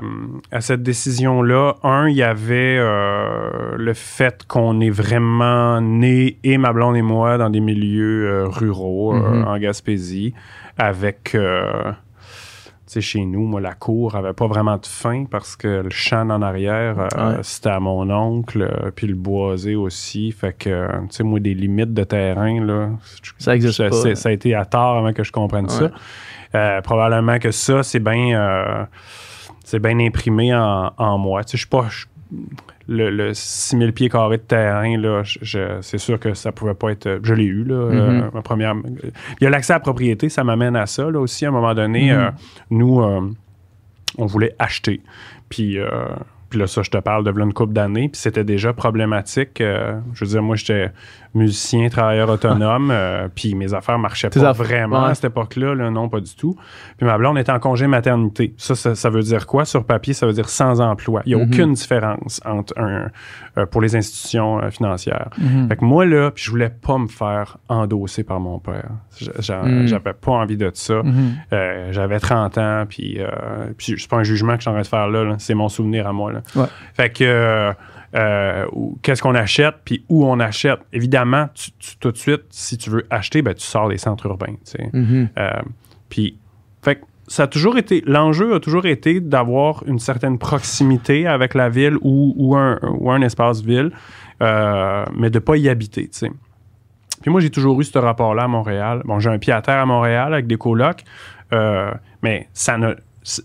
C: à cette décision-là. Un, il y avait euh, le fait qu'on est vraiment né, et ma blonde et moi, dans des milieux euh, ruraux euh,
B: Mhm.
C: en Gaspésie, avec... sais, chez nous, moi, la cour avait pas vraiment de fin parce que le champ en arrière, euh, c'était à mon oncle, euh, puis le boisé aussi. Fait que, euh, tu sais, moi, des limites de terrain, là,
B: Ça existe pas.
C: c'est- ça a été à tort avant que je comprenne ça. Euh, probablement que ça, c'est bien c'est bien imprimé en, en moi. Tu sais, je suis pas. Le, le 6000 pieds carrés de terrain, là, je- je- c'est sûr que ça pouvait pas être. Je l'ai eu, là, euh,
B: Mhm.
C: ma première. Il y a l'accès à la propriété, ça m'amène à ça, là aussi. À un moment donné,
B: Mhm.
C: euh, nous, euh, on voulait acheter. Puis. euh, puis là, ça, je te parle de là, une couple d'années, puis c'était déjà problématique. euh, je veux dire, moi, j'étais musicien, travailleur autonome, euh, puis mes affaires marchaient pas
B: affaires,
C: vraiment
B: ouais.
C: à cette époque-là, là, non, pas du tout. Puis ma blonde était en congé maternité. Ça, ça, ça veut dire quoi? Sur papier? Ça veut dire sans emploi. Il n'y a
B: Mhm.
C: aucune différence entre un, euh, pour les institutions euh, financières.
A: Mhm.
C: Fait que moi, là, puis je voulais pas me faire endosser par mon père.
B: Mhm.
C: J'avais pas envie de ça. J'avais 30 ans, puis, puis c'est pas un jugement que je suis en train de faire là, là. c'est mon souvenir à moi. Là.
A: Ouais.
C: Fait que euh, qu'est-ce qu'on achète, puis où on achète. Évidemment, tu- tu- tout de suite, si tu veux acheter, ben, tu sors des centres urbains. tu sais.
B: Mhm.
C: Euh, puis, fait que ça a toujours été, l'enjeu a toujours été d'avoir une certaine proximité avec la ville ou, ou, un, ou un espace ville, euh, mais de pas y habiter, tu sais. Puis moi, j'ai toujours eu ce rapport-là à Montréal. Bon, j'ai un pied à terre à Montréal avec des colocs, mais ça ne,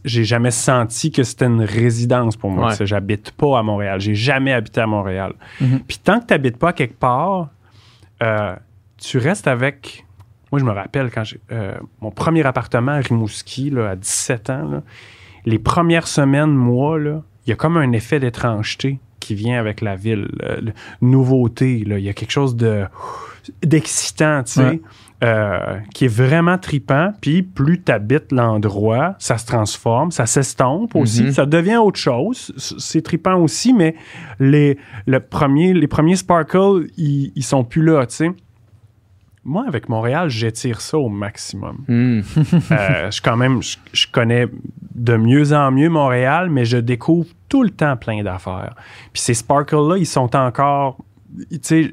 C: j'ai jamais senti que c'était une résidence pour moi.
B: Ouais.
C: J'habite pas à Montréal. J'ai jamais habité à Montréal.
A: Mhm.
C: Puis tant que tu n'habites pas quelque part, euh, tu restes avec. Moi, je me rappelle quand j'ai. euh, mon premier appartement à Rimouski, là, à 17 ans, là, les premières semaines, mois, il y a comme un effet d'étrangeté qui vient avec la ville. euh, le- nouveauté, il y a quelque chose de d'excitant, tu sais.
A: Ouais.
C: Euh, qui est vraiment tripant, puis plus tu habites l'endroit, ça se transforme, ça s'estompe aussi,
B: Mhm.
C: ça devient autre chose. C'est tripant aussi, mais les, le premier, les premiers sparkles, ils, ils sont plus là, tu sais. Moi, avec Montréal, j'étire ça au maximum.
B: Mhm.
C: Euh, je quand même, je, je connais de mieux en mieux Montréal, mais je découvre tout le temps plein d'affaires. Puis ces sparkles-là, ils sont encore,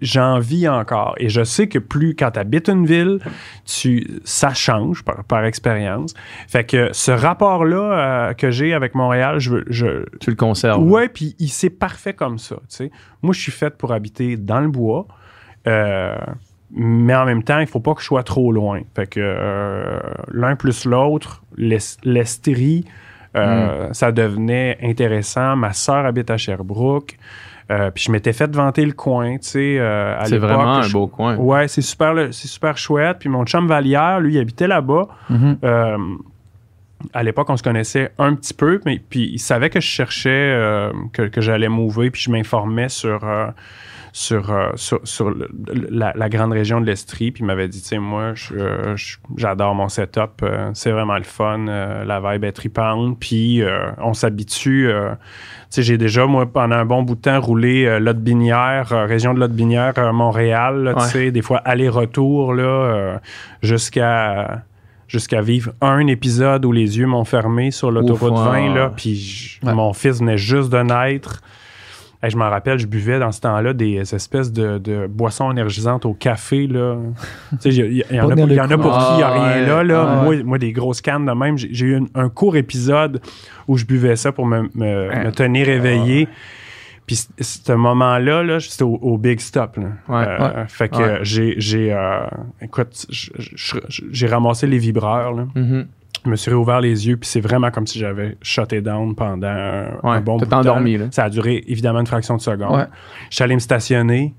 C: j'en vis encore. Et je sais que plus quand tu habites une ville, tu, ça change par, par expérience. Fait que ce rapport-là euh, que j'ai avec Montréal, je, veux- je,
B: Tu le conserves.
C: Ouais, puis il c'est parfait comme ça. Moi, je suis faite pour habiter dans le bois. euh, mais en même temps, il faut pas que je sois trop loin. Fait que euh, l'un plus l'autre, l'Es- l'Estrie, euh, ça devenait intéressant. Ma sœur habite à Sherbrooke. Euh, puis je m'étais fait vanter le coin, tu sais, euh, à
B: C'est
C: l'époque.
B: vraiment un
C: Je-
B: beau coin.
C: Ouais, c'est super, le- c'est super chouette. Puis mon chum Vallière, lui, il habitait là-bas.
A: Mhm.
C: Euh, à l'époque, on se connaissait un petit peu, mais puis il savait que je cherchais, euh, que, que j'allais m'ouvrir, puis je m'informais sur, euh, sur, euh, sur, sur le- la, la grande région de l'Estrie, puis il m'avait dit, tu sais, moi, j'adore mon setup, euh, c'est vraiment le fun, euh, la vibe est tripante, puis on s'habitue. tu sais, j'ai déjà, moi, pendant un bon bout de temps, roulé Lotte-Binière, région de Lotte-Binière, Montréal, là, tu sais, des fois aller-retour, là, jusqu'à jusqu'à vivre un épisode où les yeux m'ont fermé sur l'autoroute
B: Ouf,
C: 20,
B: ouais.
C: là, puis
A: Ouais.
C: mon fils venait juste de naître. Hey, je m'en rappelle, je buvais dans ce temps-là des espèces de, de boissons énergisantes au café. Là. Il y, en a, y en pour qui? Il n'y a
B: Ah,
C: rien
B: ouais.
C: là. là.
A: Ah,
C: moi, moi, des grosses cannes de même. J'ai eu un, un court épisode où je buvais ça pour me, me-
A: Hein.
C: me tenir éveillé. Puis ce moment-là, là, c'était au, au Big Stop. là.
B: Ouais.
C: Euh, Fait que
B: Ouais.
C: j'ai, j'ai euh, écoute, j'ai ramassé les vibreurs. Là.
B: Mhm.
C: Je me suis réouvert les yeux, puis c'est vraiment comme si j'avais shoté down pendant un,
B: Ouais,
C: un bon bout de temps.
B: endormi, là.
C: Ça a duré évidemment une fraction de seconde.
A: Ouais.
C: Je suis allé me stationner.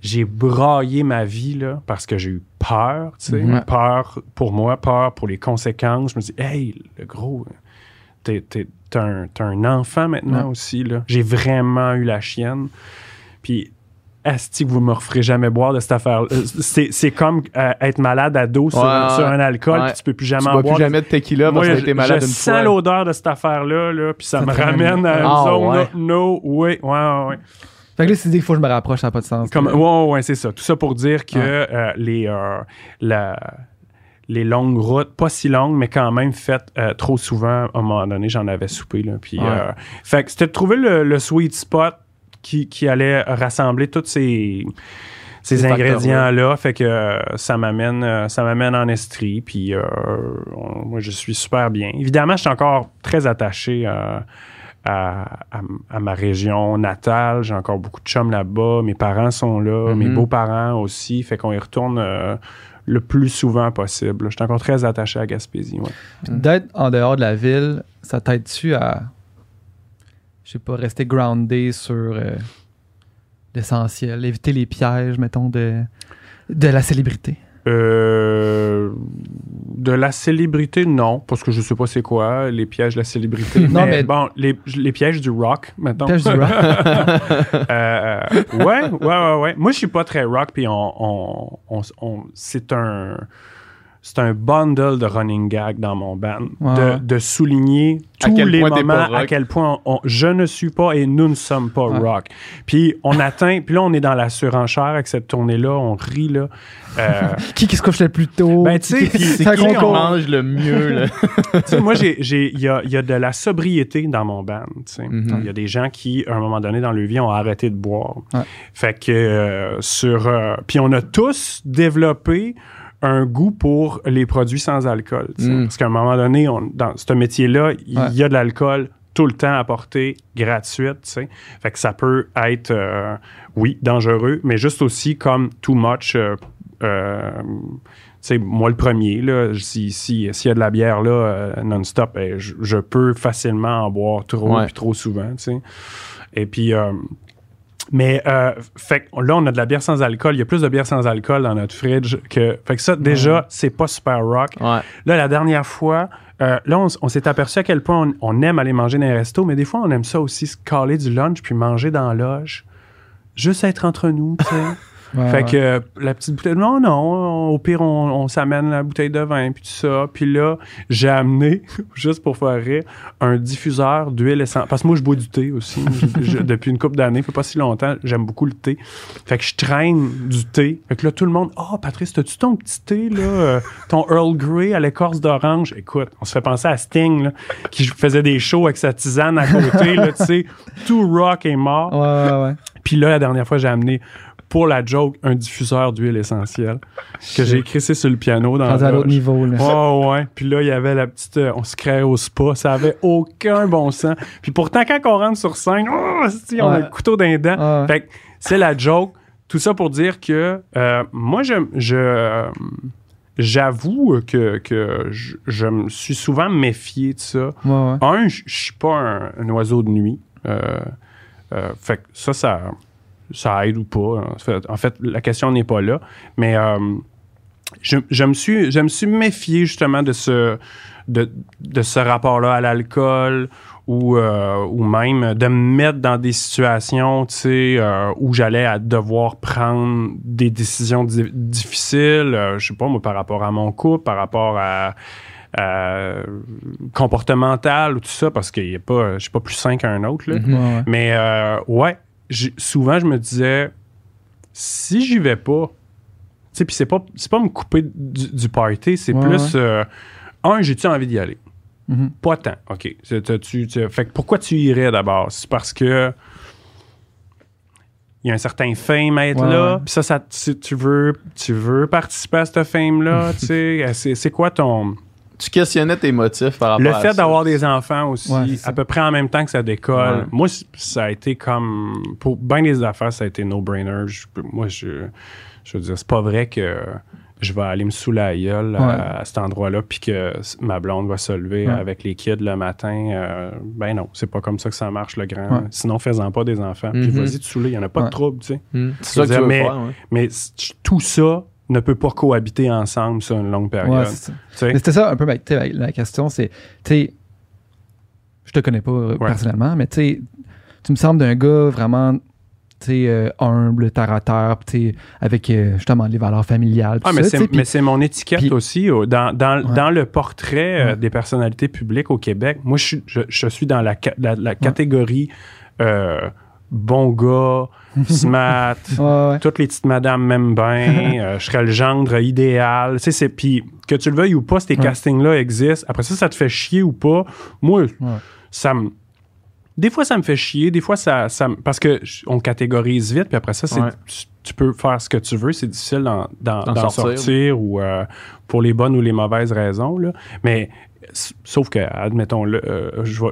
C: j'ai braillé ma vie là, parce que j'ai eu peur, tu sais.
A: Ouais.
C: Peur pour moi, peur pour les conséquences. Je me dis, hey, le gros, t'es, t'es- t'as un, t'as un enfant maintenant aussi. Là. J'ai vraiment eu la chienne. Puis, asti que vous me referez jamais boire de cette affaire. C'est, c'est comme euh, être malade à dos sur,
B: Ouais,
C: sur
B: ouais.
C: un alcool,
B: Ouais.
C: puis tu peux plus jamais
B: Tu
C: en
B: bois
C: boire.
B: plus jamais de tequila
C: Moi,
B: parce que été malade
C: je
B: une
C: sens l'odeur de cette affaire-là, là, puis ça,
A: Ça
C: me
A: ramène.
C: à une
B: Ah,
C: zone. No, oui, ouais, ouais, ouais.
A: Fait que là, c'est dit qu'il faut que je me rapproche, ça n'a pas de sens.
C: Comme, ouais, ouais, ouais, c'est ça. Tout ça pour dire que
A: Ouais.
C: euh, les, euh, la- les longues routes, pas si longues, mais quand même faites euh, trop souvent, à un moment donné, j'en avais soupé. Là, puis,
B: Ouais.
C: euh, fait que c'était de trouver le, le sweet spot qui, qui allait rassembler tous ces, ces
B: Ces
C: ingrédients-là. Fait que euh, ça m'amène euh, ça m'amène en Estrie. Puis euh, on- moi, je suis super bien. Évidemment, je suis encore très attaché à, à- à ma région natale. J'ai encore beaucoup de chums là-bas. Mes parents sont là, mes
B: Mhm.
C: beaux-parents aussi. Fait qu'on y retourne euh, le plus souvent possible. Je suis encore très attaché à Gaspésie. ouais.
A: Puis D'être en dehors de la ville, ça t'aide-tu à, je sais pas, rester groundé sur euh, l'essentiel, éviter les pièges, mettons, de, de la célébrité?
C: Euh, de la célébrité, non, parce que je sais pas c'est quoi, les pièges de la célébrité.
A: Non,
C: mais,
A: mais-
C: bon, les, les pièges du rock, maintenant.
A: Pièges du rock.
C: Euh, ouais, ouais, ouais, ouais. Moi, je suis pas très rock, puis on, on, on- on- c'est un, c'est un bundle de running gag dans mon band,
A: Ouais,
C: de, souligner tous les moments à quel point on- je ne suis pas et nous ne sommes pas
A: Ouais.
C: rock. Puis on atteint, puis là on est dans la surenchère avec cette tournée-là, on rit là. Euh,
A: qui qui se couche le plus tôt?
C: Ben, tu sais,
A: Qui- c'est
B: qui on
A: concours.
B: mange le mieux, là?
C: tu sais, moi, j'ai, j'ai, il y a, il y a de la sobriété dans mon band. tu sais.
B: Mhm.
C: Il y a des gens qui, à un moment donné dans leur vie, ont arrêté de boire.
A: Ouais.
C: Fait que euh, sur, euh, puis on a tous développé un goût pour les produits sans alcool. tu sais.
B: Mm.
C: Parce qu'à un moment donné, on, dans ce métier-là, il
A: Ouais.
C: y a de l'alcool tout le temps à porter gratuite. tu sais. Fait que ça peut être, euh, oui, dangereux, mais juste aussi comme too much. euh, euh, moi, le premier, là, si, si, s'il y a de la bière là, euh, non-stop, eh, je, je peux facilement en boire trop
B: Ouais.
C: puis trop souvent, tu sais. Et puis, mais euh, fait que là, on a de la bière sans alcool. Il y a plus de bière sans alcool dans notre fridge que. Fait que ça, déjà, c'est pas super rock.
B: Ouais.
C: Là, la dernière fois, euh, là, on, on s'est aperçu à quel point on, on aime aller manger dans les restos, mais des fois, on aime ça aussi, se caler du lunch puis manger dans la loge. Juste être entre nous, tu sais.
A: Ouais,
C: Fait que euh, la petite bouteille, non, non, au pire, on, on s'amène la bouteille de vin, puis tout ça. Puis là, j'ai amené, juste pour faire rire, un diffuseur d'huile essentielle. Parce que moi, je bois du thé aussi. Je- je- depuis une couple d'années, fait pas si longtemps, j'aime beaucoup le thé. Fait que je traîne du thé. Fait que là, tout le monde, oh, Patrice, t'as-tu ton petit thé, là, euh, ton Earl Grey à l'écorce d'orange? Écoute, on se fait penser à Sting, là, qui faisait des shows avec sa tisane à côté, là, tu sais. Tout rock est mort.
A: Ouais, ouais, ouais.
C: Puis là, la dernière fois, j'ai amené pour la joke un diffuseur d'huile essentielle que j'ai crissé sur le piano dans
A: à
C: la
A: l'autre niveau, là.
C: Ouais, ouais. Puis là, il y avait la petite. euh, on se créait au spa. Ça avait aucun bon sens. Puis pourtant, quand on rentre sur scène, oh, on a
A: Ouais.
C: le couteau d'un dent.
A: Ouais.
C: Fait que c'est la joke. Tout ça pour dire que euh, moi, je. je J'avoue que, que je, je me suis souvent méfié de ça.
A: Ouais.
C: Un, je suis pas un, un oiseau de nuit. Euh, fait que ça, ça, ça aide ou pas. En fait, la question n'est pas là. Mais euh, je, je me suis, je me suis méfié justement de ce, de, de ce rapport-là à l'alcool ou, euh, ou même de me mettre dans des situations euh, où j'allais à devoir prendre des décisions di- difficiles, je sais pas moi, par rapport à mon couple, par rapport à, comportemental ou tout ça, parce que y a pas, je suis pas plus sain qu'un autre. Là.
A: Ouais.
C: Mais euh, ouais, souvent je me disais, si j'y vais pas, tu sais, puis c'est pas, c'est pas me couper du, du party, c'est
A: Ouais,
C: plus, euh, un, j'ai-tu envie d'y aller?
A: Mhm.
C: Pas tant, OK. Tu- fait que pourquoi tu irais d'abord? C'est parce que il y a un certain fame à être
A: Ouais,
C: là,
A: ouais.
C: puis ça, ça tu, tu veux, tu veux participer à ce fame-là, tu sais, c'est quoi ton...
B: Tu questionnais tes motifs par rapport
C: Le
B: à
C: fait d'avoir des enfants aussi,
A: Ouais,
C: à peu près en même temps que ça décolle,
B: Ouais.
C: moi, ça a été comme. Pour bien des affaires, ça a été no-brainer. Je- Moi, je, je veux dire, c'est pas vrai que je vais aller me saouler la gueule à-
A: Ouais.
C: à, cet endroit-là, puis que ma blonde va se lever
A: Ouais.
C: avec les kids le matin. euh, ben non, c'est pas comme ça que ça marche, le grand.
A: Ouais.
C: Sinon, fais-en pas des enfants. Puis
B: Mhm.
C: vas-y te saouler, il n'y en a pas
A: Ouais.
C: de trouble, tu sais.
B: Hmm. C'est ça que tu
C: veux
B: faire, ouais.
C: Mais tout ça ne peut pas cohabiter ensemble sur une longue période.
A: c'était ça un peu la question, c'est, tu sais, je te connais pas euh, personnellement, mais tu tu me sembles d'un gars vraiment, tu sais, euh, humble, terre à terre, puis tu sais, avec euh, justement les valeurs familiales.
C: Ah, mais c'est, mon étiquette aussi. oh, Dans, dans,
A: Ouais.
C: dans le portrait euh,
A: Ouais.
C: des personnalités publiques au Québec, moi, je, suis- je, je suis dans la, la, la catégorie bon gars, smart,
A: Ouais, ouais.
C: toutes les petites madames m'aiment bien, euh, je serais le gendre idéal. Tu sais, c'est, puis que tu le veuilles ou pas, ces castings-là existent. Après ça, ça te fait chier ou pas? Moi, ça me... Des fois, ça me fait chier. Des fois, ça... ça parce que on catégorise vite, puis après ça, c'est,
B: Ouais.
C: tu, tu peux faire ce que tu veux. C'est difficile d'en,
B: sortir.
C: sortir, ou euh, pour les bonnes ou les mauvaises raisons. Là. Mais sauf que, admettons-le, euh, je, vais,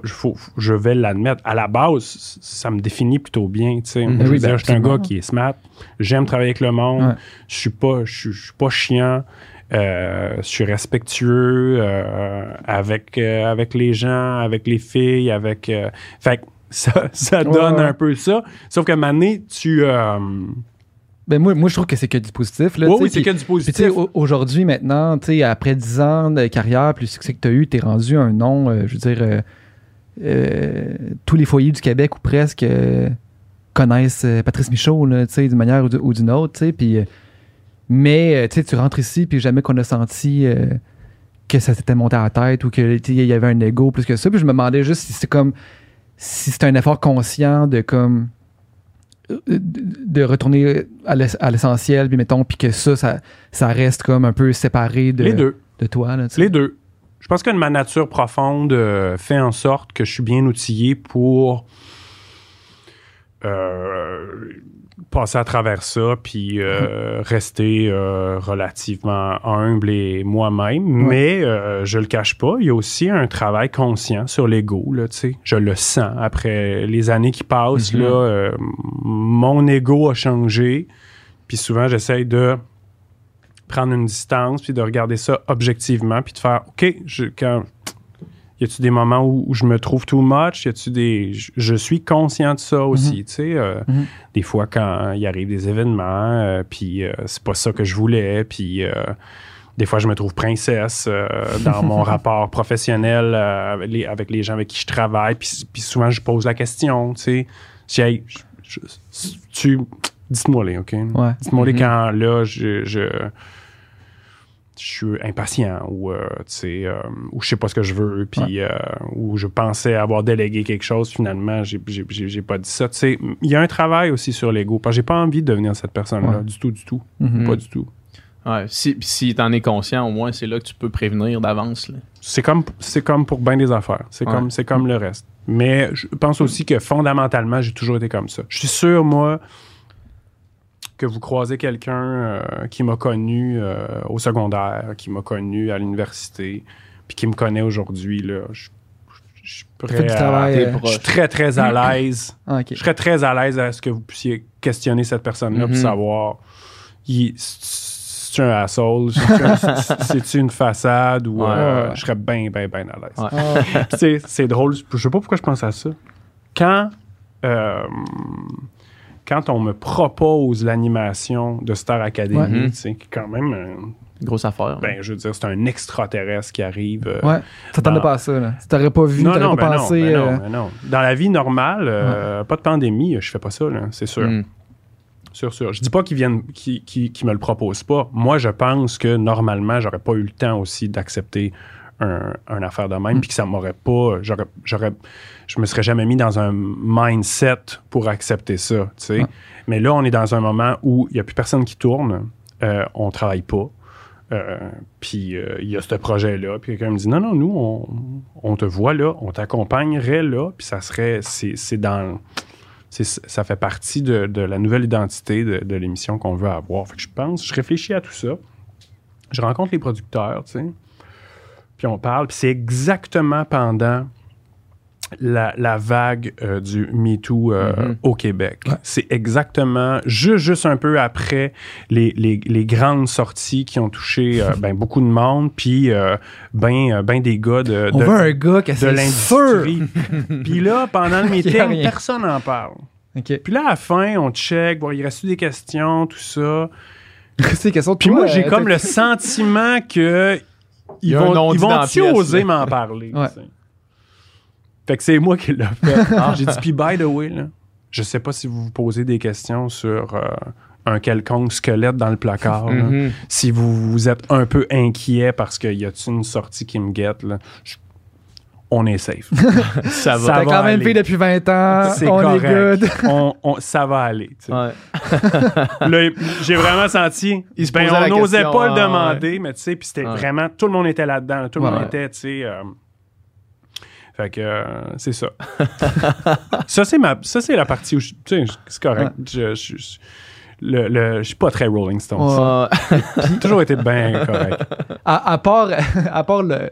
C: je, vais l'admettre. À la base, ça me définit plutôt bien. tu sais.
B: Mhm.
A: Oui,
C: dire,
A: ben,
C: je suis un gars qui est smart. J'aime travailler avec le monde.
A: Ouais.
C: Je suis pas, je suis- je suis pas chiant. Euh, je suis respectueux euh, avec, euh, avec les gens, avec les filles, avec. fait que ça, ça
A: Ouais,
C: donne
A: ouais.
C: un peu ça. Sauf que Mané, tu.
A: Ben, moi, moi, je trouve que c'est que du positif. Là,
C: oui, c'est que du
A: Puis, tu sais,
C: positif.
A: au- aujourd'hui, maintenant, tu sais, après 10 ans de carrière, plus le succès que tu as eu, tu es rendu un nom, euh, je veux dire, euh, euh, tous les foyers du Québec ou presque euh, connaissent Patrice Michaud, là, tu sais, d'une manière ou d'une autre, tu sais, puis... mais, tu sais, tu rentres ici, puis jamais qu'on a senti que ça s'était monté à la tête ou que, tu sais, il y avait un ego plus que ça. Puis je me demandais juste si c'est comme... Si c'est un effort conscient de, comme de, retourner à l'ess- à l'essentiel, puis mettons, puis que ça, ça, ça reste comme un peu séparé de,
C: les deux.
A: de toi. Là.
C: Les deux. Je pense que ma nature profonde euh, fait en sorte que je suis bien outillé pour euh, passer à travers ça, puis euh, rester euh, relativement humble et moi-même. Mais euh, je le cache pas, il y a aussi un travail conscient sur l'ego. là. Je le sens après les années qui passent.
A: Mhm.
C: là, euh, mon ego a changé. Puis souvent, j'essaye de prendre une distance, puis de regarder ça objectivement, puis de faire, OK, je, quand, y a-tu des moments où, où je me trouve too much? Y a-tu des... Je, je suis conscient de ça aussi, tu sais. euh,
A: Mhm.
C: Des fois, quand il arrive des événements, euh, puis euh, c'est pas ça que je voulais, puis... euh, des fois, je me trouve princesse dans mon rapport professionnel avec, les, avec les gens avec qui je travaille. Puis, puis souvent, je pose la question, tu sais. Hey, tu... Dites-moi les, OK?
A: Ouais.
C: Dites-moi les
B: Mhm.
C: quand, là, je... je je suis impatient ou euh, tu sais euh, ou je sais pas ce que je veux puis euh, ou je pensais avoir délégué quelque chose finalement j'ai j'ai- j'ai j'ai pas dit ça tu sais il y a un travail aussi sur l'ego parce que j'ai pas envie de devenir cette personne là
A: Ouais.
C: du tout du tout
A: Mhm.
C: pas du tout
B: Ouais, si, si t'en es conscient, au moins, c'est là que tu peux prévenir d'avance.
C: c'est comme c'est comme pour bien des affaires c'est
B: Ouais.
C: comme c'est comme le reste mais je pense aussi que fondamentalement j'ai toujours été comme ça je suis sûr moi que vous croisez quelqu'un euh, qui m'a connu euh, au secondaire qui m'a connu à l'université puis qui me connaît aujourd'hui là je je suis
A: du travail. euh,
B: pro-
C: je suis très très à l'aise
A: ah,
C: je serais très à l'aise à ce que vous puissiez questionner cette personne-là pour savoir il- c'est un asshole, c'est- c'est-tu une façade ou
B: Ouais,
C: euh,
A: ouais.
C: je serais bien, bien, bien à l'aise.
B: Ouais.
A: Ah,
C: Tu sais, c'est drôle, je sais pas pourquoi je pense à ça. Quand, euh, quand on me propose l'animation de Star Academy,
B: Ouais.
C: tu sais, qui est quand même, euh,
B: Grosse affaire.
C: ben, je veux dire, c'est un extraterrestre qui arrive. euh,
A: ouais. T'attendais
C: Dans-
A: pas à ça, là. Si t'aurais pas vu,
C: non,
A: t'aurais
C: non,
A: pas
C: ben
A: pensé.
C: non, ben
A: euh,
C: non, ben non. Dans la vie normale, euh, pas de pandémie, je fais pas ça, là, c'est sûr.
B: Mm.
C: Sûr, sûr. Je dis pas qu'ils viennent, qu'ils, qu'ils- qu'ils me le proposent pas. Moi, je pense que normalement, j'aurais pas eu le temps aussi d'accepter un, un affaire de même,
A: Mm.
C: puis que ça m'aurait pas, j'aurais, j'aurais, je me serais jamais mis dans un mindset pour accepter ça, tu sais. Mais là, on est dans un moment où il y a plus personne qui tourne, euh, on travaille pas. Euh, puis euh, il y a ce projet-là, puis quelqu'un me dit non, non, nous, on, on te voit là, on t'accompagnerait là, puis ça serait, c'est, c'est dans, c'est- ça fait partie de, de la nouvelle identité de, de l'émission qu'on veut avoir. Fait que je pense, je réfléchis à tout ça. Je rencontre les producteurs, tu sais. Puis on parle, puis c'est exactement pendant la, la vague euh, du MeToo euh,
B: Mhm.
C: au Québec.
A: Ouais.
C: C'est exactement juste, juste un peu après les, les, les grandes sorties qui ont touché euh, ben, beaucoup de monde, puis ben, ben des gars de,
A: On
C: de,
A: veut un gars qui a
C: de
A: c'est sûr.
C: l'industrie. puis là, pendant le meeting, personne n'en parle. Puis là, à la fin, on check, bon, il reste des questions, tout ça. Puis moi, j'ai comme le sentiment que ils vont, ils vont-tu oser m'en parler?
A: Ouais.
C: Fait que c'est moi qui l'ai fait. J'ai dit, puis by the way, là, je sais pas si vous vous posez des questions sur euh, un quelconque squelette dans le placard. là.
B: Mhm.
C: Si vous, vous êtes un peu inquiet parce qu'il y a une sortie qui me guette, là, je- on est safe.
B: Ça va.
A: T'as quand même fait depuis 20 ans. On
C: correct.
A: est good.
C: on, on- ça va aller. tu sais.
B: Ouais.
C: Là, j'ai vraiment senti.
B: Il se
C: ben, on n'osait pas le
B: ouais,
C: demander, mais tu sais, puis c'était vraiment. Tout le monde était là-dedans. là. Tout le
A: Ouais,
C: monde était, tu sais. euh, fait que euh, c'est ça. ça, c'est ma, ça, c'est la partie où je- tu sais, c'est correct. Je, je, je- le, le- je suis pas très Rolling Stones.
A: Ouais.
C: J'ai toujours été bien correct.
A: À, à part, à part le-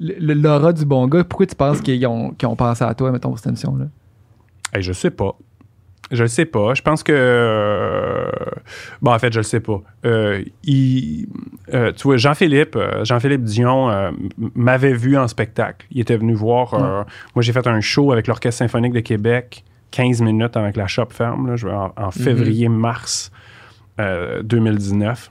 A: l'aura du bon gars, pourquoi tu penses qu'ils ont, qu'ils ont pensé à toi, mettons, pour cette émission-là?
C: Hey, je sais pas. Je le sais pas. Je pense que. euh, bon, en fait, je le sais pas. Euh, il- euh, tu vois, Jean-Philippe, Jean-Philippe Dion m'avait vu en spectacle. Il était venu voir. moi, j'ai fait un show avec l'Orchestre symphonique de Québec, 15 minutes avec la shop ferme, là, en, en février-mars euh, 2019.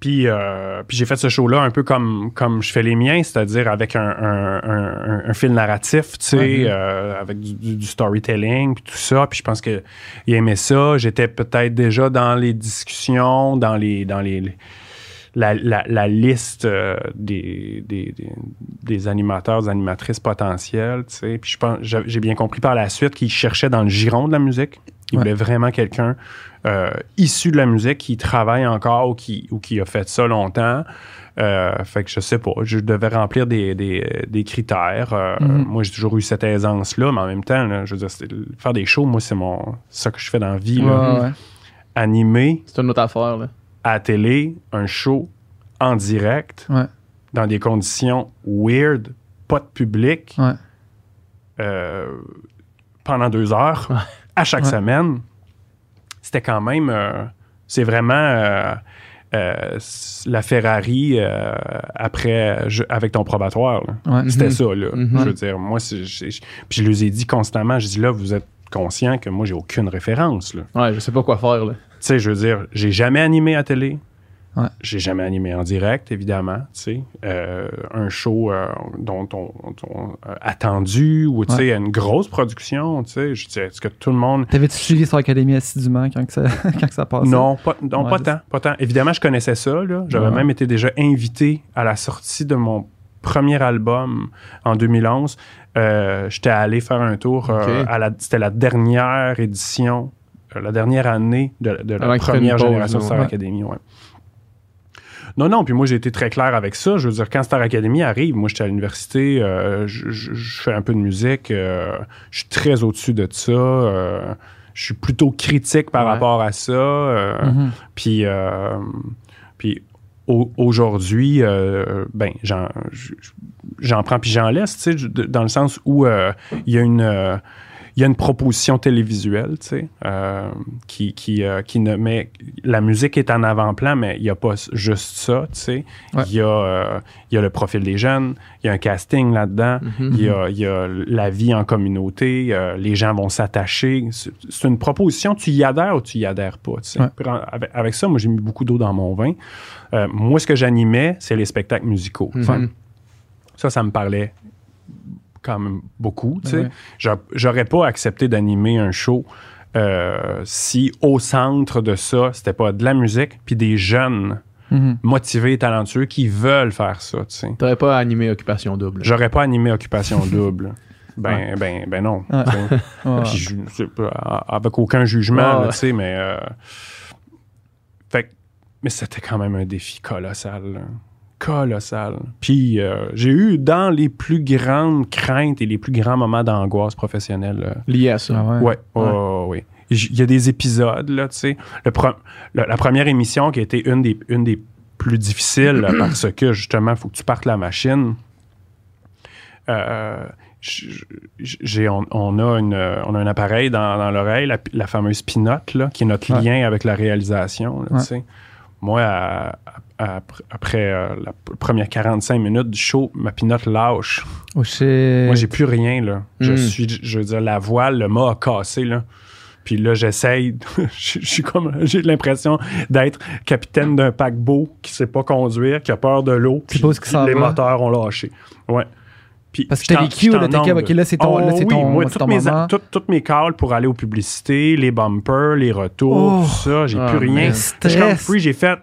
C: Puis, euh, puis j'ai fait ce show-là un peu comme, comme je fais les miens, c'est-à-dire avec un, un, un- un fil narratif, tu sais, euh, avec du, du- du storytelling, puis tout ça. Puis je pense qu'il aimait ça. J'étais peut-être déjà dans les discussions, dans les... Dans les les- la, la- la liste euh, des, des, des- des animateurs, des animatrices potentielles, tu sais. Puis je pense, j'ai j'ai bien compris par la suite qu'il cherchait dans le giron de la musique. Il
A: Ouais.
C: voulait vraiment quelqu'un euh, issu de la musique qui travaille encore ou qui, ou qui a fait ça longtemps. Euh, fait que je sais pas, je devais remplir des, des- des critères. Euh,
A: Mhm.
C: Moi, j'ai toujours eu cette aisance-là, mais en même temps, là, je veux dire, c'est- faire des shows, moi, c'est mon ça que je fais dans la vie. là.
A: Ouais, ouais.
C: Animer
B: C'est une autre affaire, là.
C: à la télé, un show en direct,
A: Ouais.
C: dans des conditions weird, pas de public,
A: Ouais.
C: euh, pendant deux heures, à chaque
A: Ouais.
C: semaine, c'était quand même. euh, c'est vraiment euh, euh, la Ferrari euh, après, je- avec ton probatoire.
A: Ouais.
C: C'était
B: Mhm.
C: ça, là.
B: Mhm.
C: Je veux dire, moi, j'ai- puis je les ai dit constamment, je dis là, vous êtes conscient que moi, j'ai aucune référence, là.
B: Ouais, je sais pas quoi faire, là.
C: Tu sais, je veux dire, j'ai jamais animé à télé.
A: Ouais.
C: J'ai jamais animé en direct, évidemment. Euh, un show euh, dont on, on- euh, attendu ou une grosse production. Je est-ce que tout le monde
A: T'avais-tu suivi sur Académie assidûment quand, que ça, quand que ça passait?
C: non, pas, non,
A: Ouais,
C: pas tant, pas tant. Évidemment, je connaissais ça. J'avais même été déjà invité à la sortie de mon premier album en 2011. Euh, J'étais allé faire un tour.
B: Ok.
C: à la, C'était la dernière édition, la dernière année de, de la première génération de Star. Academy. Non, non, puis moi j'ai été très clair avec ça. Je veux dire, quand Star Academy arrive, moi j'étais à l'université, euh, je, je- je fais un peu de musique, euh, je suis très au-dessus de ça. euh, je suis plutôt critique par
B: Ouais.
C: rapport à ça.
A: Mhm.
C: puis, euh, puis au- aujourd'hui, euh, ben, j'en, prends puis j'en laisse, tu sais, dans le sens où euh, il y a une. Il y a une proposition télévisuelle, tu sais, euh, qui, qui, euh, qui ne met... La musique est en avant-plan, mais il n'y a pas juste ça, tu sais.
A: Ouais.
C: Il y, a, euh, il y a le profil des jeunes, il y a un casting là-dedans,
B: Mhm.
C: il, y a, il y a la vie en communauté, les gens vont s'attacher. C'est c'est une proposition, tu y adhères ou tu y adhères pas, tu sais.
A: Ouais.
C: Avec, avec ça, moi, j'ai mis beaucoup d'eau dans mon vin. Moi, ce que j'animais, c'est les spectacles musicaux.
B: Mhm.
C: Ça, ça me parlait quand même beaucoup. tu sais.
A: Ouais.
C: J'a- J'aurais pas accepté d'animer un show euh, si au centre de ça, c'était pas de la musique puis des jeunes
A: Mhm.
C: motivés et talentueux qui veulent faire ça. tu sais.
B: T'aurais pas animé Occupation Double.
C: J'aurais pas animé Occupation Double. Ben, ben, ben non. Pas- avec aucun jugement, là, tu sais, mais. euh, fait mais c'était quand même un défi colossal. là. Colossal. Puis euh, j'ai eu dans les plus grandes craintes et les plus grands moments d'angoisse professionnelle. euh,
B: Lié à ça.
A: Ah ouais?
C: Ouais. J- Il y a des épisodes, là, tu sais. Le pre- le- la première émission qui a été une des, une des plus difficiles là, parce que, justement, il faut que tu partes la machine. Euh, j'ai, on, on a une, on a un appareil dans, dans l'oreille, la, la fameuse pinote, là, qui est notre
A: Ouais.
C: lien avec la réalisation. là,
A: Ouais.
C: tu sais. Moi, à- à- après euh, la première 45 minutes du show, ma pinote lâche.
A: Oh shit.
C: Moi, j'ai plus rien, là. Je
B: Mm.
C: suis, je veux dire, la voile, le mât a cassé, là. Puis là, j'essaye, je je suis comme, j'ai l'impression d'être capitaine d'un paquebot qui sait pas conduire, qui a peur de l'eau. Puis Les
A: va.
C: moteurs ont lâché. Ouais. Puis,
A: Parce que
C: j'étais
A: t'as les cues, là, t'es ok, là, c'est ton- là, c'est
C: oui,
A: ton-
C: moi, toutes
A: ton
C: mes, toutes, toutes mes calls pour aller aux publicités, les bumpers, les retours,
A: Oh.
C: tout ça, j'ai
B: Ah,
C: plus rien.
B: man.
C: Je suis comme free, j'ai fait,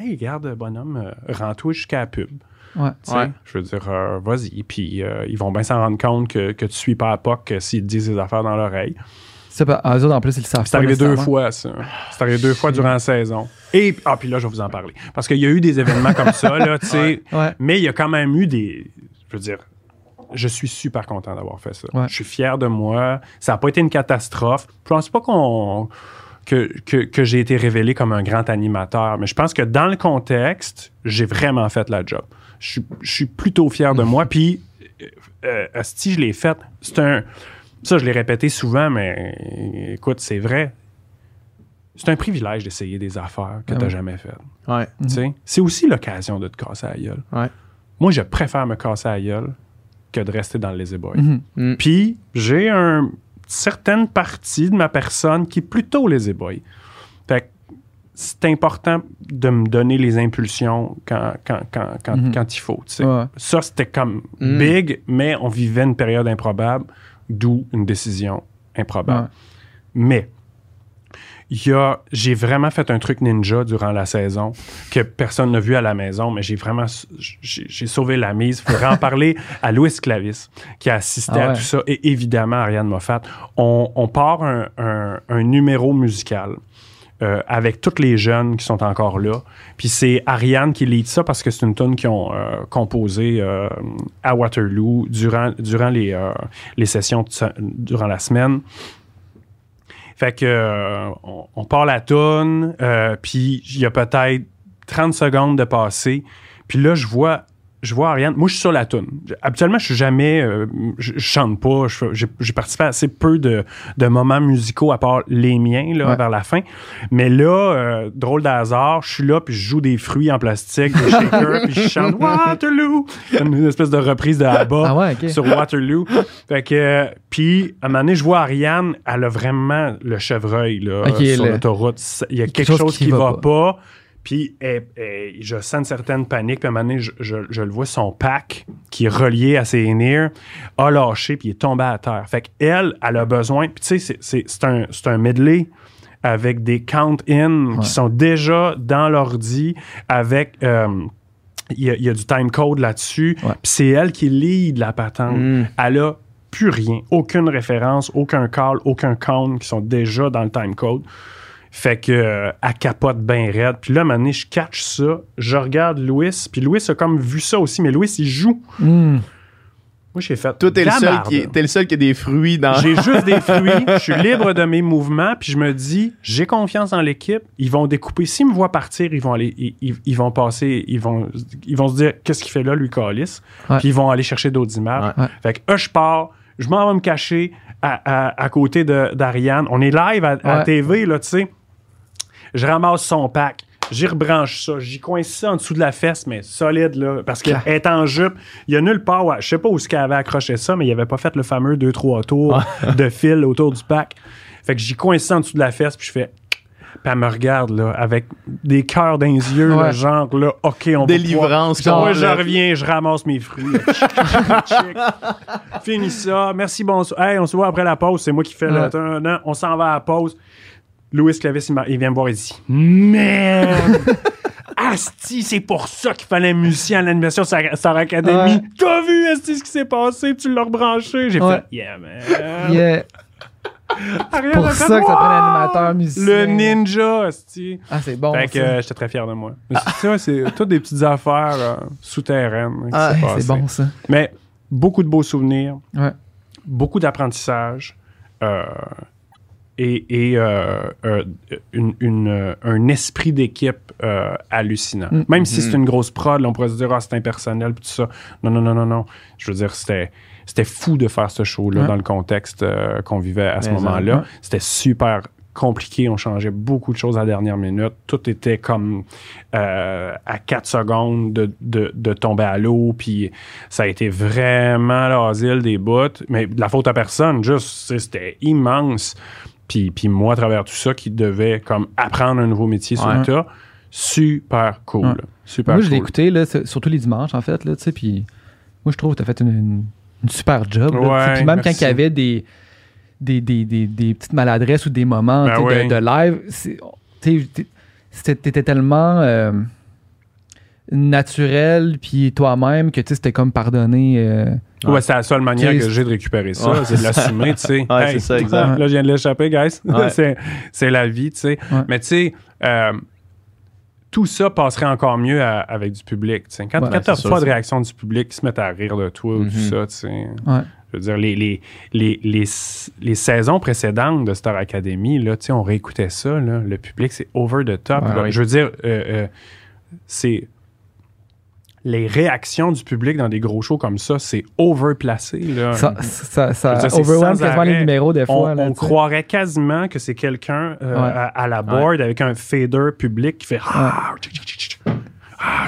C: hey, regarde, bonhomme, euh, rends-toi jusqu'à la pub.
A: Ouais.
C: Tu sais,
B: Ouais.
C: Je veux dire, euh, vas-y. Puis euh, ils vont bien s'en rendre compte que, que tu suis pas à POC euh, s'ils te disent des affaires dans l'oreille.
A: Ça, bah, eux autres, en plus, ils le savent
C: C'est
A: pas
C: arrivé deux fois, ça. C'est arrivé deux fois durant la saison. Et, ah, puis là, je vais vous en parler. Parce qu'il y a eu des événements comme ça, là, tu sais.
A: Ouais.
C: Mais il y a quand même eu des. Je veux dire, je suis super content d'avoir fait ça.
A: Ouais.
C: Je suis fier de moi. Ça n'a pas été une catastrophe. Je pense pas qu'on. Que, que, que j'ai été révélé comme un grand animateur. Mais je pense que dans le contexte, j'ai vraiment fait la job. Je suis, je suis plutôt fier de moi. Puis, euh, euh, asti, je l'ai fait. C'est un. Ça, je l'ai répété souvent, mais écoute, c'est vrai. C'est un privilège d'essayer des affaires que
A: Ah
C: tu n'as jamais faites.
B: Ouais.
C: Tu sais, C'est aussi l'occasion de te casser la gueule.
B: Ouais.
C: Moi, je préfère me casser la gueule que de rester dans le lazy boy.
A: Mhm.
B: Mm.
C: Puis, j'ai une certaine partie de ma personne qui est plutôt lazy boy. Fait que c'est important de me donner les impulsions quand, quand, quand, quand,
A: Mhm.
C: quand il faut.
A: Ouais.
C: Ça, c'était comme
B: Mm.
C: big, mais on vivait une période improbable, d'où une décision improbable.
A: Ouais.
C: Mais j'ai vraiment fait un truc ninja durant la saison que personne n'a vu à la maison, mais j'ai vraiment, j'ai, j'ai sauvé la mise. Il faudrait en parler à Louis Clavis, qui a assisté
A: Ah
C: à
A: ouais.
C: tout ça, et évidemment Ariane Moffat. On, on part un, un- un numéro musical. euh, avec tous les jeunes qui sont encore là. Puis c'est Ariane qui lead ça parce que c'est une tune qu'ils ont euh, composée euh, à Waterloo durant, durant les, euh, les sessions durant la semaine. Fait que euh, on, part la tune, euh, puis il y a peut-être 30 secondes de passer. Puis là, je vois, je vois Ariane. Moi, je suis sur la tune. Habituellement, je suis jamais, euh, je, je chante pas. J'ai participé à assez peu de, de moments musicaux à part les miens là,
A: Ouais.
C: vers la fin. Mais là, euh, drôle de hasard, je suis là puis je joue des fruits en plastique, des shakers, puis je chante Waterloo, une espèce de reprise de Abba
A: Ah ouais,
C: sur Waterloo. Fait que, euh, puis, à un moment donné, je vois Ariane, elle a vraiment le chevreuil là,
A: Ok,
C: euh, sur l'autoroute. Il y a quelque, chose, qui,
A: va
C: va pas. Puis, elle- elle- je sens une certaine panique. Puis, à un moment donné, je, je- je le vois, son pack qui est relié à ses ears a lâché, puis il est tombé à terre. Fait qu'elle, elle a besoin. Puis, tu sais, c'est- un, c'est un medley avec des count-in
A: Ouais.
C: qui sont déjà dans l'ordi avec. euh, il y, a, il y a du time code là-dessus.
A: Ouais.
C: Puis c'est elle qui lead la patente.
B: Mm.
C: Elle a plus rien, aucune référence, aucun call, aucun count qui sont déjà dans le time code. Fait que euh, elle capote bien raide. Puis là, à un moment donné, je catch ça, je regarde Louis, puis Louis a comme vu ça aussi, mais Louis, il joue.
A: Hmm.
C: Moi, j'ai fait.
B: Toi, t'es le, seul qui, est- t'es le seul qui a des fruits dans.
C: J'ai juste des fruits, je suis libre de mes mouvements, puis je me dis, j'ai confiance dans l'équipe, ils vont découper. S'ils me voient partir, ils vont aller, ils, ils- ils vont passer, ils vont, ils vont se dire, qu'est-ce qu'il fait là, lui, Calis?
A: Ouais.
C: Puis ils vont aller chercher d'autres images.
A: Ouais.
C: Fait que, eux, je pars, je m'en vais me cacher à, à- à côté de- d'Ariane. On est live à, à
A: Ouais.
C: TV, là, tu sais. Je ramasse son pack. J'y rebranche ça. J'y coince ça en dessous de la fesse, mais solide, là. Parce qu'elle est en jupe. Il y a nulle part. elle- je sais pas où ce qu'elle avait accroché ça, mais il avait pas fait le fameux 2-3 tours de fil autour du pack. Fait que j'y coince ça en dessous de la fesse, puis je fais. Puis elle me regarde, là, avec des cœurs dans les yeux, là,
A: Ouais.
C: genre, là, OK, on va
B: Délivrance.
C: Genre, moi, je reviens, je ramasse mes fruits. Chic. Fini ça. Merci, bonsoir. Hey, on se voit après la pause. C'est moi qui fais
A: Ouais.
C: le. Non, On s'en va à la pause. Louis Clavis, il, vient me voir et dit Merde! Asti, c'est pour ça qu'il fallait un musicien à l'animation Academy.
A: Ouais.
C: T'as vu, Asti, ce qui s'est passé? Tu l'as rebranché. J'ai
A: Ouais.
C: fait Yeah, man.
A: Yeah.
C: Ariane
A: Pour ça
C: fait,
A: que ça prend un
C: Wow!
A: animateur musicien.
C: Le ninja, Asti.
A: Ah, c'est bon.
C: fait que
A: ça.
C: euh, j'étais très fier de moi. Tu vois, c'est toutes des petites affaires euh, souterraines. hein,
B: Ah,
A: c'est bon, ça.
C: Mais beaucoup de beaux souvenirs,
A: Ouais.
C: beaucoup d'apprentissage euh, et, et, euh, euh, une- une, euh, un esprit d'équipe euh, hallucinant.
A: Mm.
C: Même si c'est une grosse prod, là, on pourrait se dire ah, c'est impersonnel tout ça. Non, non, non, non, non. Je veux dire, c'était c'était fou de faire ce show-là dans le contexte qu'on vivait à ce moment-là. C'était super compliqué. On changeait beaucoup de choses à la dernière minute. Tout était comme euh, à 4 secondes de, de, de tomber à l'eau. Puis ça a été vraiment l'asile des bouts. Mais de la faute à personne, juste, c'était immense. Puis, puis moi, à travers tout ça, qui devait comme apprendre un nouveau métier sur
B: Ouais.
C: le tas, super cool.
A: Ouais.
C: Super
A: moi, je l'ai
C: cool.
A: écouté, là, surtout les dimanches, en fait, là, tu sais, puis moi, je trouve que tu as fait une, une- une super job. là, puis même
C: merci.
A: quand il y avait des, des, des, des, des petites maladresses ou des moments
C: Ben
A: de, de live, c'était- tellement euh, naturel, puis toi-même, que tu sais, c'était comme pardonné. euh,
C: Ouais, c'est la seule manière que j'ai de récupérer ça,
B: Ouais.
C: c'est de l'assumer, tu sais.
B: Ouais, c'est ça, exact.
C: Là, je viens de l'échapper, guys. C'est, la vie, tu sais. Mais tu sais, euh, tout ça passerait encore mieux à- avec du public, tu sais. Quand,
A: Ouais,
C: quand t'as
B: c'est
C: pas de réaction du public qui se mettent à rire de toi ou tout
B: Mhm.
C: ça, tu sais.
A: Ouais.
C: Je veux dire, les, les, les, les, les saisons précédentes de Star Academy, là, tu sais, on réécoutait ça, là, le public, c'est over the top.
A: Ouais.
C: Je veux dire, euh, euh, c'est... Les réactions du public dans des gros shows comme ça, c'est overplacé. Là.
A: Ça, ça, ça
C: dire, c'est
A: overwhelm les numéros des
C: on,
A: fois. là,
C: on croirait quasiment que c'est quelqu'un euh,
A: Ouais.
C: à, à la board avec un fader public qui fait Ah. Ah.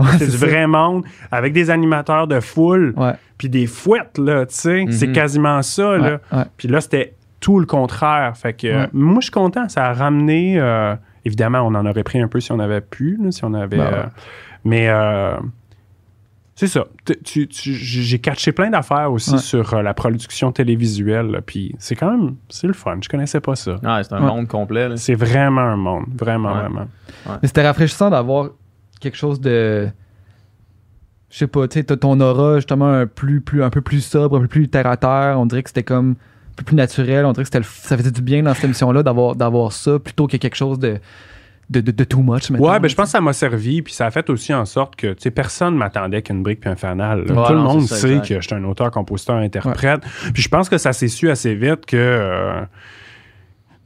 A: Ouais,
C: c'est du vrai monde avec des animateurs de foule puis des fouettes là tu sais c'est
B: Mhm.
C: quasiment ça là puis là c'était tout le contraire fait que euh, moi je suis content ça a ramené euh, évidemment on en aurait pris un peu si on avait pu là, si on avait
A: Ben
C: euh. Mais euh, c'est ça. T- tu- tu- J'ai catché plein d'affaires aussi
A: Ouais.
C: sur euh, la production télévisuelle. Puis c'est quand même, c'est le fun. Je connaissais pas ça.
B: Ouais, c'est un
A: Ouais.
B: monde complet.
C: C'est vraiment un monde. Vraiment,
B: Ouais.
C: vraiment.
A: Mais c'était rafraîchissant d'avoir quelque chose de. Je sais pas, tu sais, ton aura justement un, plus, plus, un peu plus sobre, un peu plus terre à terre. On dirait que c'était comme un peu plus naturel. On dirait que le- ça faisait du bien dans cette émission-là d'avoir, d'avoir ça plutôt que quelque chose de, de, de, de too much. mettons,
C: Ouais, ben je pense que ça m'a servi, puis ça a fait aussi en sorte que, tu sais, personne m'attendait qu'une brique puis un fanal.
B: Ouais,
C: Tout le monde
B: ça,
C: sait
B: exact.
C: que je suis un auteur, compositeur, interprète. Puis je pense que ça s'est su assez vite que. euh,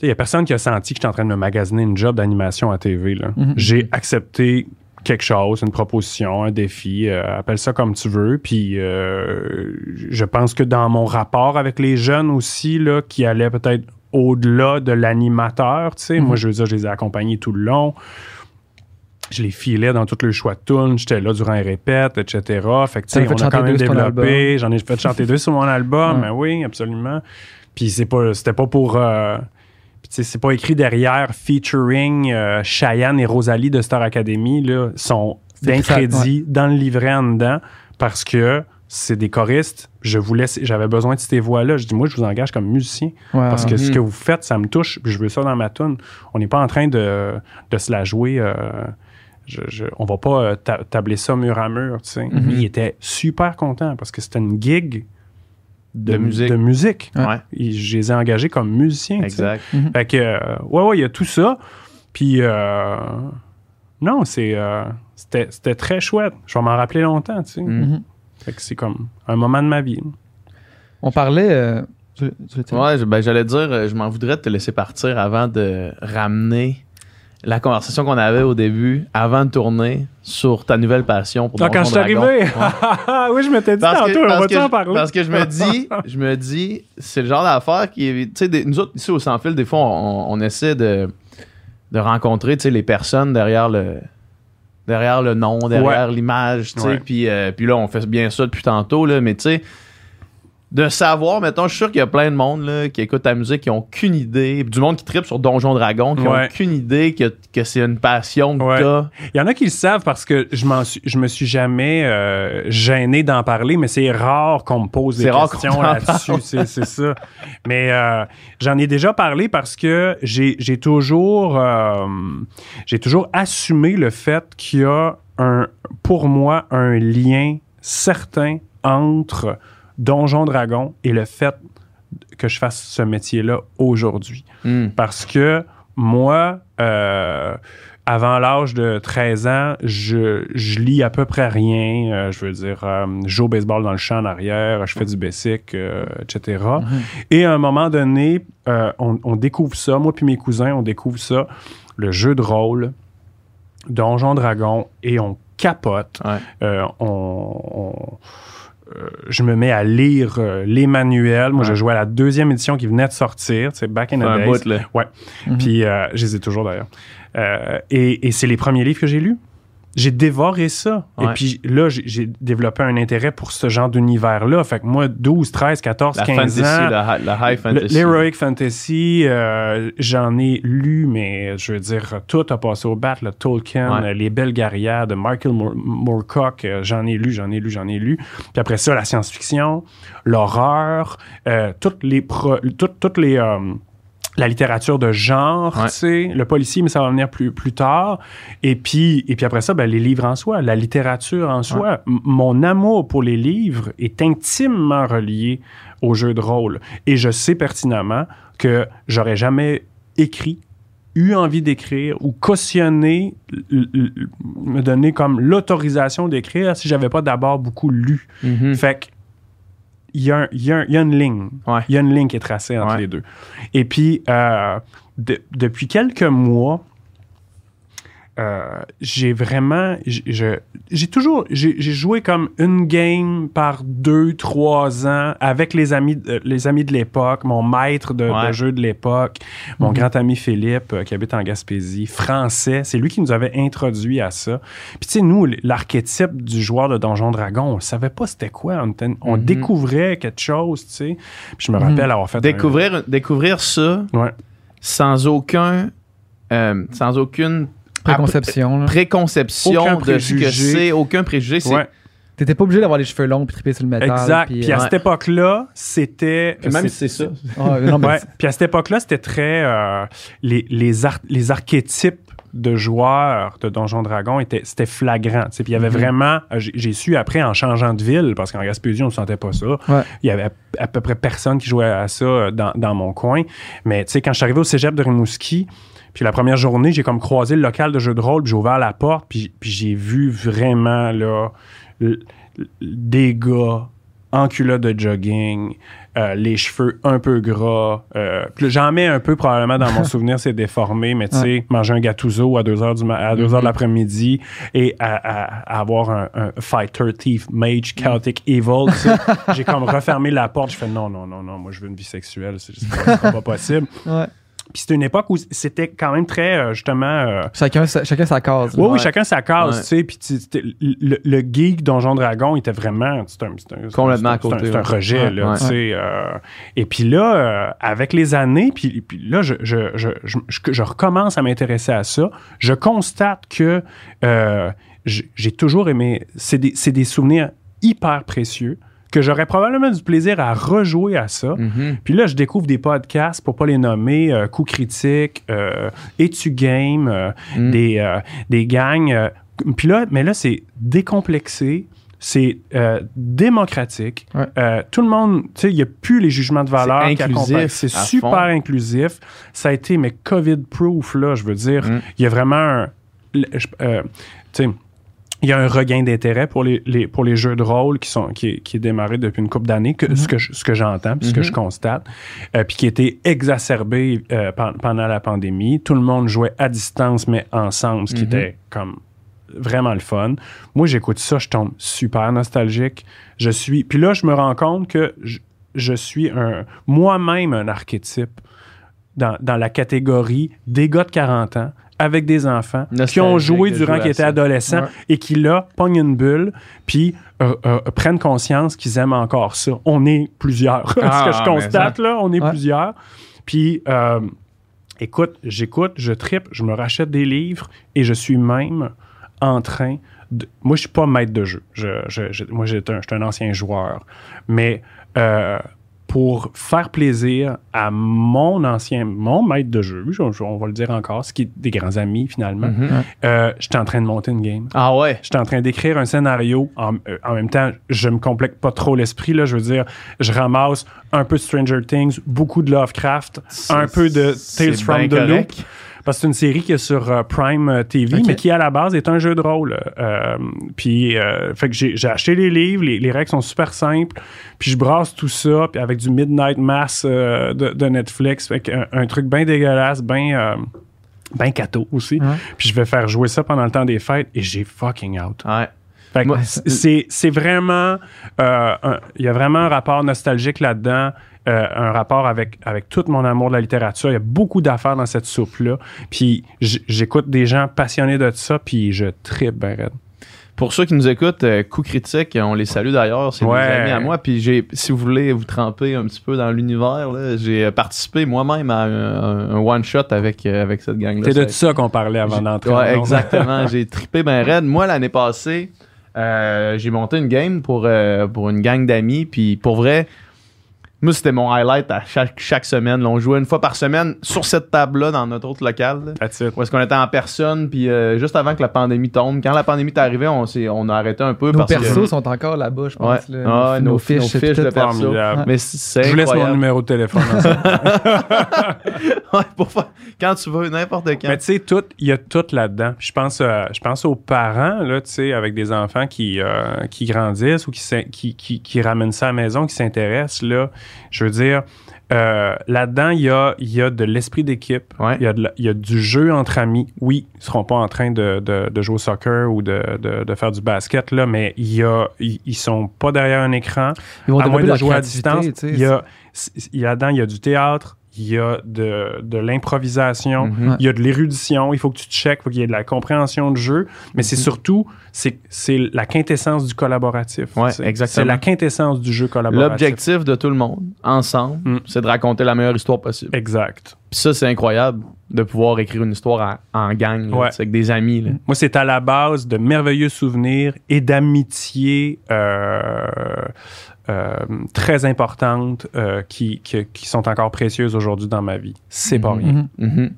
C: il n'y a personne qui a senti que j'étais en train de me magasiner une job d'animation à TV. là.
A: Mhm.
C: J'ai accepté quelque chose, une proposition, un défi, euh, appelle ça comme tu veux. Puis euh, je pense que dans mon rapport avec les jeunes aussi, là, qui allaient peut-être au-delà de l'animateur, tu sais,
A: Mhm.
C: moi je veux dire, je les ai accompagnés tout le long. Je les filais dans tout le choix de j'étais là durant les répètes, etc. Fait que, tu sais, on a quand même développé. J'en ai fait chanter deux sur mon album,
A: Ouais.
C: mais oui, absolument. Puis c'est pas, c'était pas pour. euh, puis tu sais, c'est pas écrit derrière featuring euh, Cheyenne et Rosalie de Star Academy, là, sont d'un crédit dans le livret en dedans parce que c'est des choristes. Je voulais, j'avais besoin de ces voix-là. Je dis, moi, je vous engage comme musicien parce que ce
B: Mhm.
C: que vous faites, ça me touche. puis Je veux ça dans ma tune. On n'est pas en train de, de se la jouer. euh, je, je- on va pas euh, ta- tabler ça mur à mur. tu sais.
A: Mhm.
C: Il était super content parce que c'était une gig de,
B: De musique.
C: de musique.
A: Ouais.
B: Ouais,
C: Et je les ai engagés comme musiciens. tu sais.
B: exact.
C: Fait que, euh, ouais, ouais, il y a tout ça. Puis, euh, non, c'est, euh, c'était, c'était très chouette. Je vais m'en rappeler longtemps, tu sais. Fait que c'est comme un moment de ma vie.
A: On parlait. euh, tu- tu?
B: Ouais, ben, j'allais dire, euh, je m'en voudrais de te laisser partir avant de ramener la conversation qu'on avait au début, avant de tourner, sur ta nouvelle passion pour
C: Ah, quand je suis arrivé!
B: Ouais.
C: oui, je m'étais dit
B: Parce
C: tantôt,
B: que,
C: on
B: parce,
C: va-tu
B: que
C: en
B: je,
C: parler?
B: parce que je me dis, je me dis, c'est le genre d'affaire qui est, tu sais, nous autres ici au Sans Fil, des fois, on, on essaie de, de rencontrer, tu sais, les personnes derrière le, derrière le nom, derrière l'image, tu sais, puis, euh, puis là, on fait bien ça depuis tantôt, là, mais tu sais, de savoir, mettons, je suis sûr qu'il y a plein de monde là, qui écoute ta musique, qui ont aucune idée, du monde qui tripe sur Donjon Dragon, qui ont
C: Ouais.
B: aucune idée que, que c'est une passion que
C: Ouais.
B: t'as.
C: Il y en a qui le savent parce que je, m'en suis, je me suis jamais euh, gêné d'en parler, mais c'est rare qu'on me pose des
B: C'est rare
C: questions là-dessus. C'est, ça. Mais euh, j'en ai déjà parlé parce que j'ai, j'ai toujours, euh, j'ai toujours assumé le fait qu'il y a un, pour moi un lien certain entre Donjon Dragon et le fait que je fasse ce métier-là aujourd'hui.
B: Hmm.
C: Parce que moi, euh, avant l'âge de 13 ans, je, je lis à peu près rien. Euh, je veux dire, euh, je joue au baseball dans le champ en arrière, je fais du basic, euh, etc. Et à un moment donné, on, on découvre ça, moi puis mes cousins, on découvre ça, le jeu de rôle, Donjon Dragon, et on capote.
B: Ouais.
C: On, on- je me mets à lire euh, les manuels. Moi,
B: Ouais.
C: je jouais à la deuxième édition qui venait de sortir, c'est back in the days.
B: bout, là.
C: Ouais.
A: Mhm.
C: Puis euh, je les ai toujours d'ailleurs. Euh, et et c'est les premiers livres que j'ai lus. J'ai dévoré ça.
B: Ouais.
C: Et puis là, j'ai- développé un intérêt pour ce genre d'univers-là. Fait que moi, 12, 13, 14,
B: La
C: 15
B: fantasy,
C: ans,
B: la, la high fantasy.
C: L'Heroic Fantasy, euh, j'en ai lu, mais je veux dire, tout a passé au bat. Le Tolkien,
B: Ouais.
C: euh, Les Belles Guerrières de Michael Moor- Moorcock, euh, j'en ai lu, j'en ai lu, j'en ai lu. Puis après ça, la science-fiction, l'horreur, euh, toutes les... pro- toutes, toutes les la littérature de genre,
B: Ouais.
C: tu sais, le policier, mais ça va venir plus, plus tard. Et puis, et puis après ça, ben, les livres en soi, la littérature en soi. Mon amour pour les livres est intimement relié au jeu de rôle. Et je sais pertinemment que j'aurais jamais écrit, eu envie d'écrire ou cautionné, me donner comme l'autorisation d'écrire si j'avais pas d'abord beaucoup lu.
B: Mhm.
C: Fait que, il y, a un- il y a un- il y a une ligne.
B: Ouais.
C: Il y a une ligne qui est tracée entre
B: Ouais.
C: les deux. Et puis, euh, de- depuis quelques mois, euh, j'ai vraiment. J'ai toujours. J'ai joué comme une game par deux, trois ans avec les amis, de- les amis de l'époque, mon maître de, jeu de l'époque, mon grand ami Philippe euh, qui habite en Gaspésie, français. C'est lui qui nous avait introduit à ça. Puis, tu sais, nous, l'archétype du joueur de Donjon Dragon, on savait pas c'était quoi. On, était- on
B: Mhm.
C: découvrait quelque chose, tu sais. Puis, je me
A: Mhm.
C: rappelle avoir fait. un-
B: Découvrir, découvrir ça
C: Ouais.
B: sans aucun. euh, sans aucune
A: Préconception. là.
B: préconception
C: Aucun
B: de ce que c'est, aucun préjugé.
C: Ouais.
A: T'étais pas obligé d'avoir les cheveux longs puis triper sur le métal.
C: Exact.
A: Puis,
C: Puis à
A: euh,
C: cette époque-là, c'était.
B: Puis même
C: c'est-
B: si c'est ça.
A: ah, non, mais
C: Ouais. Puis à cette époque-là, c'était très. euh, les, les, ar- les archétypes de joueurs de Donjon Dragon étaient c'était flagrant. Puis il y avait
A: Mhm.
C: vraiment. J'ai j'ai su après en changeant de ville, parce qu'en Gaspésie, on ne sentait pas ça.
A: Ouais.
C: Il y avait à, à peu près personne qui jouait à ça euh, dans, dans mon coin. Mais tu sais, quand je suis arrivé au cégep de Rimouski, puis la première journée, j'ai comme croisé le local de jeux de rôle, puis j'ai ouvert la porte, puis, puis j'ai vu vraiment là, l- l- des gars en culotte de jogging, euh, les cheveux un peu gras. Euh, j'en mets un peu probablement dans mon souvenir, c'est déformé, mais tu sais, manger un gâteau à 2 heures, du à deux heures de l'après-midi et à, à- à avoir un, un fighter, thief, mage, chaotic, evil. J'ai comme refermé la porte. Je fais non, non, non, non, moi je veux une vie sexuelle, c'est pas, pas possible.
A: ouais.
C: Puis c'était une époque où c'était quand même très, euh, justement. euh,
A: Chacun, sa- chacun sa case.
C: oui, oui, chacun sa case,
B: Ouais.
C: tu sais. Puis tu- le, le geek Donjon Dragon était vraiment. C'est un, c'est un- c'est un-
B: Complètement à côté,
C: C'est un, rejet,
B: Ouais,
C: là,
B: ouais.
C: tu sais. euh, et puis là, euh, avec les années, puis, puis là, je, je, je, je, je- je recommence à m'intéresser à ça. Je constate que j'ai toujours aimé. C'est des, c'est des souvenirs hyper précieux que j'aurais probablement du plaisir à rejouer à ça.
B: Mhm.
C: Puis là, je découvre des podcasts, pour pas les nommer, euh, Coup Critique, euh, Et-tu Game, euh,
B: Mm.
C: des, euh, des gangs. puis là, mais là, c'est décomplexé, c'est euh, démocratique.
A: Ouais.
C: Euh, tout le monde, tu sais, il n'y a plus les jugements de valeur qui accompagnent. C'est super
B: fond.
C: inclusif. Ça a été, mais COVID-proof, là, je veux dire.
B: Mm.
C: Il y a vraiment un... euh, tu sais, il y a un regain d'intérêt pour les, les- pour les jeux de rôle qui, sont, qui, est, qui est démarré depuis une couple d'années, que, ce que je- ce que j'entends, puis ce que
B: Mhm.
C: je constate, euh, puis qui a été exacerbé euh, pen- pendant la pandémie. Tout le monde jouait à distance, mais ensemble, ce qui
B: Mhm.
C: était comme vraiment le fun. Moi, j'écoute ça, je tombe super nostalgique. Je suis... Puis là, je me rends compte que je, je suis un moi-même un archétype dans, dans la catégorie des gars de 40 ans avec des enfants qui ont joué durant qu'ils étaient adolescents
A: Ouais.
C: et qui, là, pognent une bulle, puis euh, euh, prennent conscience qu'ils aiment encore ça. On est plusieurs. Ce
B: Ah,
C: que je
B: mais
C: constate, là, on est
A: Ouais.
C: plusieurs. Puis, euh, écoute, j'écoute, je tripe, je me rachète des livres et je suis même en train de... Moi, je suis pas maître de jeu. Je, je- je- moi, j'étais un, un ancien joueur. Mais euh, pour faire plaisir à mon ancien, mon maître de jeu, je- je- on va le dire encore, ce qui est des grands amis finalement,
B: Mhm.
C: euh, j'étais en train de monter une game.
B: Ah ouais.
C: J'étais en train d'écrire un scénario. En, euh, en même temps, je me complique pas trop l'esprit. Là, je veux dire, je ramasse un peu de Stranger Things, beaucoup de Lovecraft, un peu de Tales from the Loop. Parce que c'est une série qui est sur euh, Prime euh, TV, mais qui à la base est un jeu de rôle. Euh, puis, fait que j'ai acheté les livres, les, les règles sont super simples. Puis je brasse tout ça, puis avec du Midnight Mass de, de Netflix, fait que un, un truc bien dégueulasse, bien ben cato aussi.
A: Ouais.
C: Puis je vais faire jouer ça pendant le temps des fêtes et j'ai fucking out.
B: Ouais.
C: Fait que c'est c'est vraiment euh, il y a vraiment un rapport nostalgique là-dedans. Euh, un rapport avec, avec tout mon amour de la littérature. Il y a beaucoup d'affaires dans cette soupe-là. Puis j'écoute des gens passionnés de ça, puis je tripe ben raide.
B: Pour ceux qui nous écoutent, euh, Coup Critique, on les salue d'ailleurs, c'est
C: Ouais.
B: des amis à moi. Puis j'ai, si vous voulez vous tremper un petit peu dans l'univers, là, j'ai euh, participé moi-même à un, un one-shot avec, euh, avec cette gang-là.
C: C'est de
B: Ça-
C: qu'on parlait avant d'entrer.
B: Ouais, exactement. j'ai trippé ben raide. Moi, l'année passée, euh, j'ai monté une game pour, euh, pour une gang d'amis. Puis pour vrai, moi, c'était mon highlight à chaque, chaque semaine. là. on jouait une fois par semaine sur cette table-là dans notre autre local. là.
C: That's it.
B: Où est-ce qu'on était en personne, puis euh, juste avant que la pandémie tombe. Quand la pandémie est arrivée, on, s'est- on a arrêté un peu
A: Nos
B: parce
A: persos
B: que...
A: sont encore là-bas, je
B: Ouais.
A: pense. là.
B: Ah, nos, nos fiches, de perso. Mais c'est
C: Je vous laisse mon numéro de téléphone. dans ça.
B: Ouais, pour faire- Quand tu veux, n'importe quand.
C: Mais tu sais, il y a tout là-dedans. Je pense, euh, je pense aux parents, là, tu sais, avec des enfants qui, euh, qui grandissent ou qui, qui, qui ramènent ça à la maison, qui s'intéressent, là. Je veux dire, euh, là-dedans, il y a, il y a de l'esprit d'équipe.
B: Ouais.
C: Il, y a de la- il y a du jeu entre amis. Oui, ils seront pas en train de, de, de jouer au soccer ou de, faire du basket, là, mais il y a, ils, ils sont pas derrière un écran
A: Ils vont
C: à moins de jouer à distance. il y a là-dedans, il y a du théâtre, il y a de, de l'improvisation,
B: Mhm.
C: il y a de l'érudition, il faut que tu checkes, il faut qu'il y ait de la compréhension de jeu, mais c'est surtout, c'est la quintessence du collaboratif.
B: Ouais, exactement.
C: C'est la quintessence du jeu collaboratif.
B: L'objectif de tout le monde, ensemble,
C: Mm.
B: c'est de raconter la meilleure histoire possible.
C: Exact.
B: Puis ça, c'est incroyable de pouvoir écrire une histoire en, en gang, là,
C: Ouais.
B: avec des amis. là.
C: Moi, c'est à la base de merveilleux souvenirs et d'amitiés euh, euh, très importantes euh, qui, qui, qui sont encore précieuses aujourd'hui dans ma vie. C'est pas
B: Mhm.
C: rien.
A: Mhm.
B: Mhm.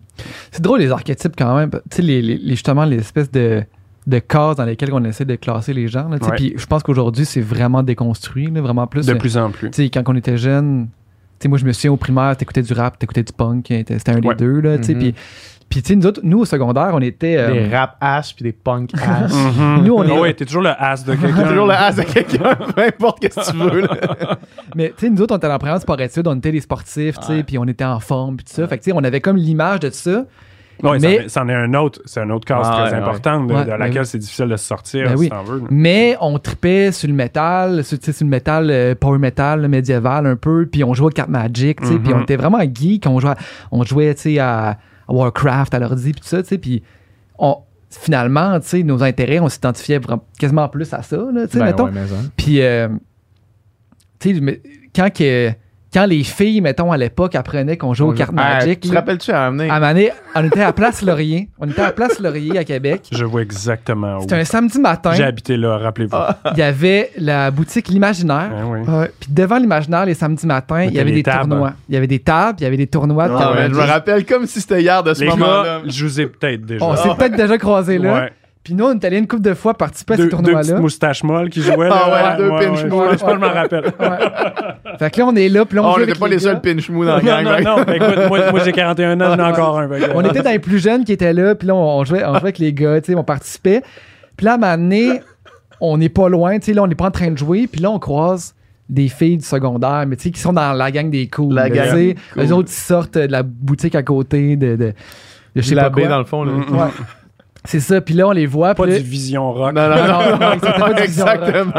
A: C'est drôle les archétypes quand même. Tu sais, les, les- justement, les espèces de, de cases dans lesquelles on essaie de classer les gens. Puis je pense qu'aujourd'hui, c'est vraiment déconstruit, là, vraiment plus.
C: De
A: euh,
C: plus en plus.
A: Tu sais, quand on était jeune, tu sais, moi, je me souviens au primaire, t'écoutais du rap, t'écoutais du punk, hein, c'était un
C: Ouais.
A: des deux, là, tu sais.
B: Mhm.
A: Puis, puis tu sais, nous autres, nous, au secondaire, on était... euh,
B: Des rap ass puis des punk ass.
C: Mhm.
A: Nous, on est-
C: Ah ouais, t'es toujours le as de quelqu'un.
B: toujours le ass de quelqu'un, peu importe ce que tu veux. là.
A: Mais tu sais, nous autres, on était en première sport-études, on était des sportifs, tu sais, puis on était en forme, puis tout ça. Fait que tu sais, on avait comme l'image de ça.
C: Ouais,
A: Mais-
C: c'en est- un autre, c'est un autre case
B: Ah,
C: très
B: ouais,
C: important de,
A: ouais.
C: de
A: Ouais,
C: laquelle
A: ben
C: c'est difficile de se sortir,
A: Ben
C: si
A: oui.
C: t'en veux. là.
A: Mais on tripait sur le métal, sur, tu sais, sur le métal euh, power metal là, médiéval un peu, puis on jouait au Carte Magic, tu sais,
C: Mhm.
A: puis on était vraiment geek, on jouait, on jouait, tu sais, à Warcraft, à l'ordi, puis tout ça, tu sais, puis on, finalement, tu sais, nos intérêts, on s'identifiait vraiment- quasiment plus à ça, là, tu sais,
B: Ben
A: mettons. Puis, euh, tu sais, quand, que, quand les filles, mettons, à l'époque, apprenaient qu'on jouait aux cartes
B: Ah,
A: Magic,
B: Tu te rappelles-tu à amener?
A: à on était à Place Laurier. On était à Place Laurier à Québec.
C: Je vois exactement où.
A: C'était un samedi matin.
C: J'ai habité là, rappelez-vous.
A: Il y avait la boutique L'Imaginaire.
C: Oui.
A: Ouais. Puis devant l'imaginaire, les samedis matins, il y avait des
C: tables.
A: tournois. Il y avait des tables, il y avait des tournois. de
B: Ah, ouais, je me rappelle comme si c'était hier de ce moment-là.
C: je vous ai peut-être déjà.
A: On s'est peut-être déjà croisés là.
C: Ouais.
A: Puis nous, on est allés une couple de fois participer à
C: Deux,
A: ces
C: deux petites moustaches molles qui jouaient.
B: Ah
C: là.
B: ouais, deux pinch.
C: Je m'en rappelle.
A: Ouais. Fait que là, on est là, puis là, on,
B: Oh, on n'était pas les seuls pinch mou dans la gang.
C: non,
B: right?
C: non. Écoute, moi, moi j'ai 41 ans, j'en ai encore un. que-
A: On était dans les plus jeunes qui étaient là, puis là, on jouait, on jouait avec les gars, tu sais, on participait. Puis là, à un moment donné, on n'est pas loin, tu sais, là, on n'est pas en train de jouer, puis là, on croise des filles du secondaire, mais tu sais, qui sont dans la gang des cools.
B: La gang cool.
A: Eux autres, ils sortent de la boutique à côté de, de, de je sais
B: la
A: pas
B: baie
A: quoi.
B: dans le fond. Là.
C: Mm,
A: Ouais. C'est ça, puis là, on les voit,
C: Pas
A: là,
C: du Vision Rock.
B: Non, non,
A: Non,
B: non.
A: Rock.
B: Exactement.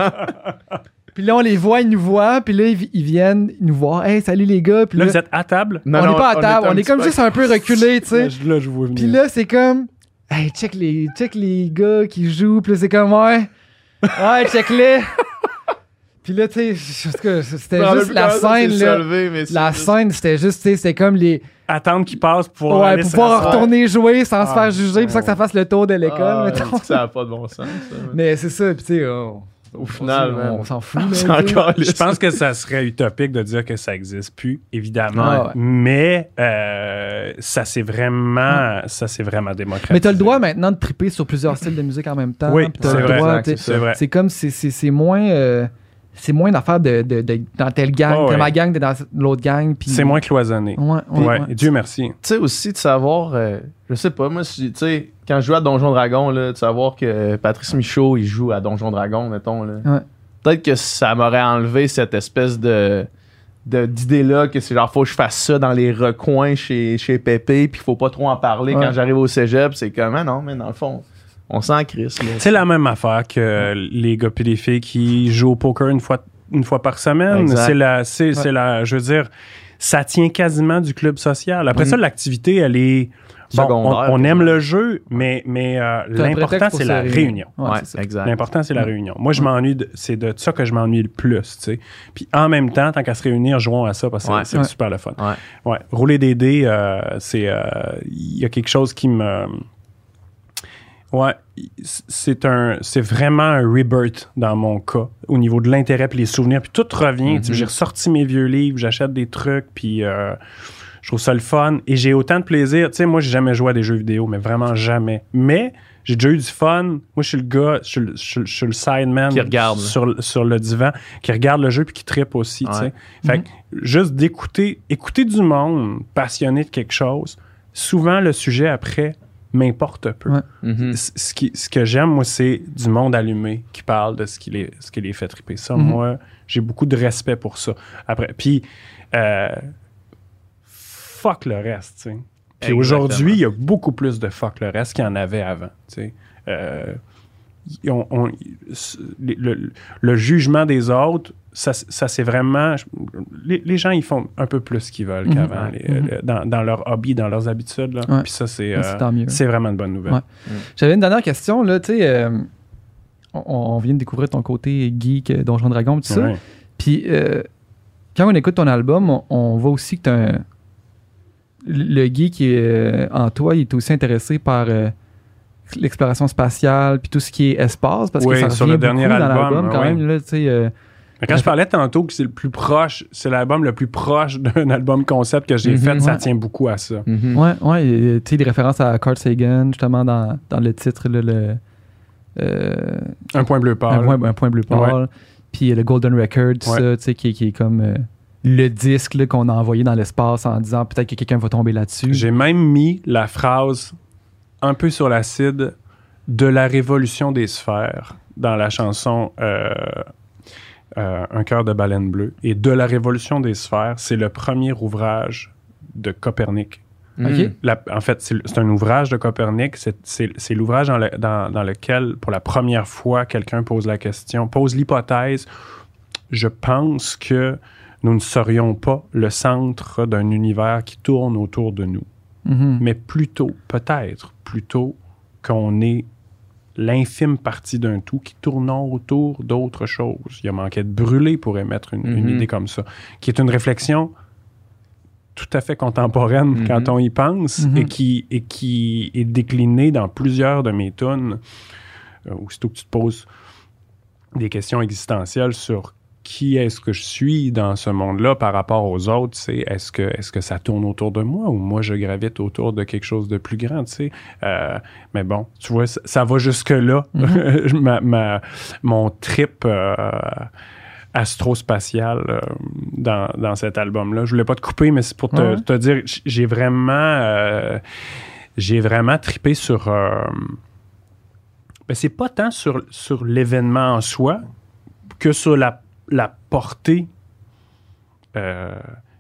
A: puis là, on les voit, ils nous voient, puis là, ils, ils viennent nous voir. Hey, salut les gars, puis
C: Là,
A: là,
C: vous êtes à table?
B: Non,
A: on
B: non,
A: n'est pas à table, on est
B: petit
A: comme
B: peu-
A: juste un peu reculé, tu sais.
C: Là, je- là, je vois venir.
A: Puis là, c'est comme, hey, check les, check les gars qui jouent. Puis là, c'est comme, ouais, ouais, check-les. Puis là, tu sais, c'était juste la scène, là.
B: c'est
A: La
B: juste-
A: scène, c'était juste, tu sais, c'était comme les.
C: Attendre qu'ils passent pour.
A: ouais,
C: aller
A: pour pouvoir retourner jouer sans se
C: Ah,
A: faire juger, pour ça que ça fasse le tour de l'école,
B: Ah,
A: mettons.
B: Ça n'a pas de bon sens. ça.
A: Mais c'est ça, puis tu sais, on-
B: Au final,
A: on, s'en fout.
B: C'est
A: tu
C: Je pense que ça serait utopique de dire que ça existe plus, évidemment.
A: Ah ouais.
C: Mais euh, ça s'est vraiment, ça s'est vraiment démocratisé.
A: Mais t'as le droit maintenant de triper sur plusieurs styles de musique en même temps.
C: Oui,
A: t'as
C: c'est
A: le
C: vrai,
B: c'est
C: C'est vrai.
A: C'est comme, c'est- c'est c'est moins. Euh, c'est moins une affaire de, de, de- dans telle gang,
C: ouais.
A: ma gang, t'es dans l'autre gang. puis-
C: C'est moins cloisonné.
A: Ouais, ouais,
C: et Dieu merci.
B: Tu sais aussi de savoir, euh, je sais pas, moi, tu sais, quand je joue à Donjon Dragon, là, de savoir que Patrice Michaud, il joue à Donjon Dragon, mettons, là.
A: Ouais.
B: Peut-être que ça m'aurait enlevé cette espèce de de- d'idée-là que c'est genre faut que je fasse ça dans les recoins chez, chez Pépé puis qu'il faut pas trop en parler
A: Ouais.
B: quand j'arrive au cégep c'est comme ah non mais dans le fond On s'en crisse. là.
C: C'est la même affaire que les gars puis les filles qui jouent au poker une fois, une fois par semaine. C'est la, c'est, c'est la, je veux dire, ça tient quasiment du club social. Après ça, l'activité, elle est. Bon, on,
B: Secondaire,
C: on aime le jeu, mais, mais euh, l'important, c'est la réunion.
A: Ouais.
C: L'important, c'est la réunion. Moi, je m'ennuie, de- c'est de ça que je m'ennuie le plus, tu sais. Puis en même temps, tant qu'à se réunir, jouons à ça parce que
B: Ouais.
C: c'est-
A: Ouais.
C: super le fun.
B: Ouais.
C: Ouais. Rouler des dés, euh, c'est. euh, Il y a quelque chose qui me. Ouais, c'est un, c'est vraiment un rebirth dans mon cas au niveau de l'intérêt puis les souvenirs puis tout revient.
B: Mhm.
C: J'ai ressorti mes vieux livres, j'achète des trucs puis euh, je trouve ça le fun et j'ai autant de plaisir. Tu sais, moi j'ai jamais joué à des jeux vidéo, mais vraiment jamais. Mais j'ai déjà eu du fun. Moi je suis le gars, je suis le, je suis- je suis le sideman
B: Qui regarde,
C: sur, sur le divan, qui regarde le jeu puis qui tripe aussi. tu sais.
B: Ouais.
C: Fait que juste d'écouter, écouter du monde passionné de quelque chose. Souvent le sujet après m'importe peu.
A: Ouais.
B: Mhm.
C: C- ce, qui, ce que j'aime, moi, c'est du monde allumé qui parle de ce qui les, ce qui les fait triper. Ça,
A: Mhm.
C: moi, j'ai beaucoup de respect pour ça. Après, puis, euh, fuck le reste, tu sais. Puis
B: Exactement.
C: aujourd'hui, il y a beaucoup plus de fuck le reste qu'il y en avait avant, tu sais. Euh, on- on- s- le, le- le jugement des autres, ça, ça c'est vraiment. Les, les gens, ils font un peu plus ce qu'ils veulent
A: Mhm.
C: qu'avant, les-
A: Mhm.
C: dans, dans leur hobby, dans leurs habitudes. là.
A: Ouais.
C: Puis ça, c'est euh, vraiment une bonne nouvelle.
A: Ouais. J'avais une dernière question, là, tu sais, euh, on, on vient de découvrir ton côté geek, euh, Donjon Dragon, tout ça.
C: Ouais.
A: Puis, euh, quand on écoute ton album, on, on voit aussi que t'as un- le geek qui est euh, en toi, il est aussi intéressé par euh, l'exploration spatiale, puis tout ce qui est espace, parce
C: Oui,
A: que ça
C: sur
A: revient
C: le dernier
A: beaucoup dans
C: album,
A: l'album quand
C: ouais.
A: même, là, tu sais. euh,
C: Mais quand je parlais tantôt que c'est le plus proche, c'est l'album le plus proche d'un album concept que j'ai
B: Mhm,
C: fait, ça
A: ouais.
C: tient beaucoup à ça.
B: Mhm.
A: Ouais, ouais, et, tu sais, des références à Carl Sagan, justement, dans, dans le titre, là, le. euh,
C: Un point bleu pâle.
A: un, point, un point bleu pâle. Puis euh, le Golden Record, tout
C: Ouais.
A: ça, tu sais, qui, qui est comme euh, le disque qu'on a envoyé dans l'espace en disant peut-être que quelqu'un va tomber là-dessus.
C: J'ai même mis la phrase un peu sur l'acide de la révolution des sphères dans la chanson euh, euh, Un cœur de baleine bleue. Et de la révolution des sphères, c'est le premier ouvrage de Copernic. La- en fait, c'est un ouvrage de Copernic. C'est- l'ouvrage dans, le- dans- dans lequel, pour la première fois, quelqu'un pose la question, pose l'hypothèse. Je pense que nous ne serions pas le centre d'un univers qui tourne autour de nous,
A: Mhm.
C: mais plutôt, peut-être, plutôt qu'on est l'infime partie d'un tout qui tourne autour d'autre chose. Il a manqué de brûler pour émettre une, une
B: Mhm.
C: idée comme ça, qui est une réflexion tout à fait contemporaine
B: Mhm.
C: quand on y pense et, qui, et qui est déclinée dans plusieurs de mes tunes. Euh, aussitôt que tu te poses des questions existentielles sur qui est-ce que je suis dans ce monde-là par rapport aux autres, c'est est-ce que, est que ça tourne autour de moi ou moi je gravite autour de quelque chose de plus grand, tu sais? Euh, mais bon, tu vois, ça, ça va jusque-là. ma, ma- mon trip euh, astro-spatial euh, dans, dans cet album-là. Je voulais pas te couper, mais c'est pour te,
A: Ouais.
C: te dire, j'ai vraiment, j'ai vraiment tripé sur. ben, c'est pas tant sur, sur l'événement en soi que sur la, la portée euh,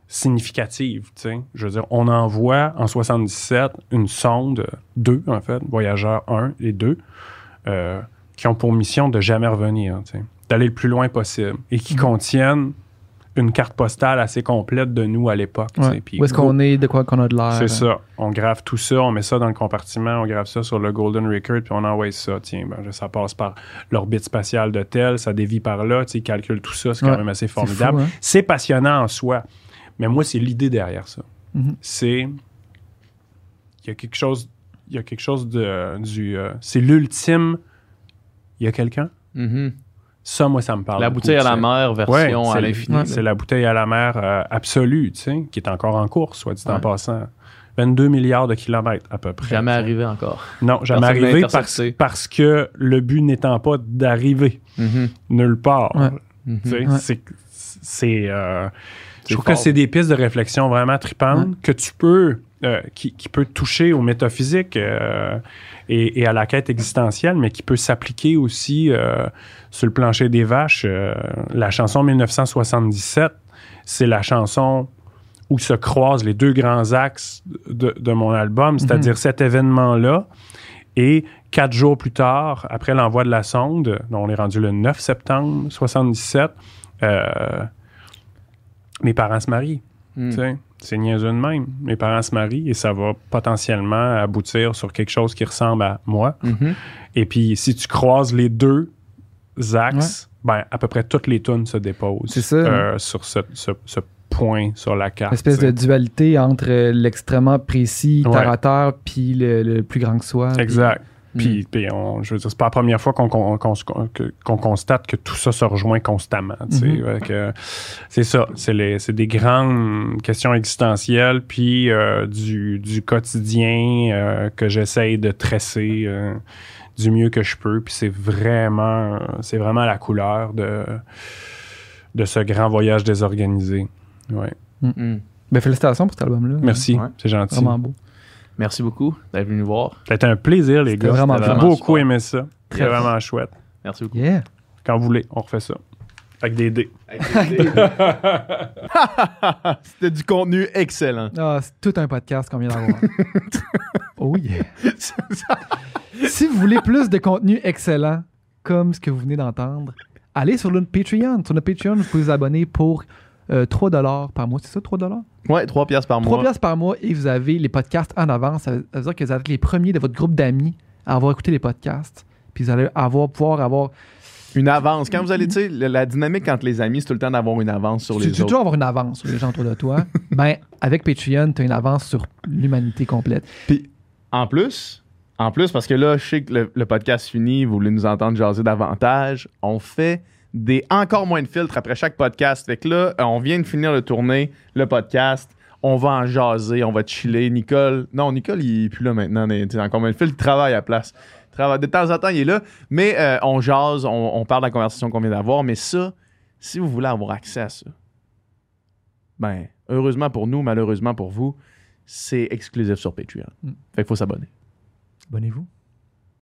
C: significative. Je veux dire, on envoie en 77 une sonde, deux en fait, Voyageur 1 et 2, euh, qui ont pour mission de jamais revenir, d'aller le plus loin possible et qui contiennent une carte postale assez complète de nous à l'époque.
A: Ouais. Où est-ce qu'on est, de quoi qu'on a de l'air.
C: c'est ça. On grave tout ça, on met ça dans le compartiment, on grave ça sur le Golden Record, puis on envoie ça. Tiens, ben, ça passe par l'orbite spatiale de tel, ça dévie par là, tu sais, ils calculent tout ça, c'est quand
A: Ouais.
C: même assez
A: C'est
C: formidable.
A: hein?
C: C'est passionnant en soi. Mais moi, c'est l'idée derrière ça.
A: Mhm.
C: C'est. Il y a quelque chose. Il y a quelque chose de. Du, euh, c'est l'ultime. Il y a quelqu'un?
B: Mhm.
C: Ça, moi, ça me parle.
B: La
C: beaucoup,
B: bouteille à la mer, version
C: Ouais,
B: à l'infini.
C: C'est la bouteille à la mer euh, absolue, tu sais, qui est encore en course, soit dit en passant. 22 milliards de kilomètres à peu près.
B: Jamais arrivé encore.
C: Non, jamais
B: Personne
C: arrivé parce, parce que le but n'étant pas d'arriver
B: Mhm.
C: nulle part.
A: Ouais.
C: Tu sais,
A: Ouais.
C: c'est- C'est. euh,
B: C'est
C: je trouve
B: fort.
C: que c'est des pistes de réflexion vraiment tripantes que tu peux. euh, qui, qui peut toucher au métaphysique euh, et, et à la quête existentielle, mais qui peut s'appliquer aussi euh, sur le plancher des vaches. Euh, la chanson 1977, c'est la chanson où se croisent les deux grands axes de, de mon album, c'est-à-dire cet événement-là Et quatre jours plus tard, après l'envoi de la sonde, dont on est rendu le 9 septembre 77, euh, mes parents se marient. Sais, C'est niaiseux de même. Mes parents se marient et ça va potentiellement aboutir sur quelque chose qui ressemble à moi.
B: Mhm.
C: Et puis, si tu croises les deux axes, ben, à peu près toutes les tunes se déposent
A: ça.
C: euh, sur ce, ce- ce point sur la carte.
A: Une espèce de dualité entre euh, l'extrêmement précis, terre à terre, puis le, le plus grand que soi.
C: Exact.
A: Mm.
C: Puis, puis on- je veux dire, c'est pas la première fois qu'on qu'on- que- qu'on constate que tout ça se rejoint constamment. tu sais.
A: Mhm.
C: Fait que C'est ça. C'est les- c'est des grandes questions existentielles, puis euh, du, du quotidien euh, que j'essaye de tresser euh, du mieux que je peux. Puis c'est vraiment, c'est vraiment la couleur de, de ce grand voyage désorganisé. Ouais.
B: Hmm.
A: Ben, félicitations pour cet album-là.
C: Merci,
B: Ouais.
C: c'est gentil.
A: Vraiment beau.
B: Merci beaucoup d'être venu nous voir.
C: Ça a été un plaisir, les
A: C'était
C: gars.
A: vraiment
C: J'ai beaucoup
B: super.
C: aimé ça.
A: Très
C: vraiment chouette.
B: Merci beaucoup.
A: Yeah.
C: Quand vous voulez, on refait ça. Avec des dés.
B: C'était du contenu excellent.
A: Ah, c'est tout un podcast qu'on vient d'avoir. oh yeah. si vous voulez plus de contenu excellent, comme ce que vous venez d'entendre, allez sur notre Patreon. Sur notre Patreon, vous pouvez vous abonner pour euh, 3 par mois. C'est ça, 3
B: Ouais, 3 piastres par
A: 3
B: mois.
A: piastres par mois et vous avez les podcasts en avance. Ça veut ça veut dire que vous êtes les premiers de votre groupe d'amis à avoir écouté les podcasts. Puis vous allez avoir, pouvoir avoir.
B: Une avance. Quand vous allez, tu sais, la, dynamique entre les amis, c'est tout le temps d'avoir une avance sur
A: Tu
B: les
A: tu
B: autres.
A: toujours avoir une avance sur les gens autour de toi. ben, avec Patreon, tu as une avance sur l'humanité complète.
B: Puis, en plus, en plus, parce que là, je sais que le, le podcast finit, vous voulez nous entendre jaser davantage, on fait des encore moins de filtres après chaque podcast. Fait que là, euh, on vient de finir de tourner le podcast. On va en jaser, on va chiller. Nicole, non, Nicole, il est plus là maintenant. tu sais, encore moins de filtres, il travaille à la place. De temps en temps, il est là. Mais euh, on jase, on, on parle de la conversation qu'on vient d'avoir. Mais ça, si vous voulez avoir accès à ça, ben, heureusement pour nous, malheureusement pour vous, c'est exclusif sur Patreon.
A: Mm.
B: Fait qu'il faut s'abonner.
A: Abonnez-vous.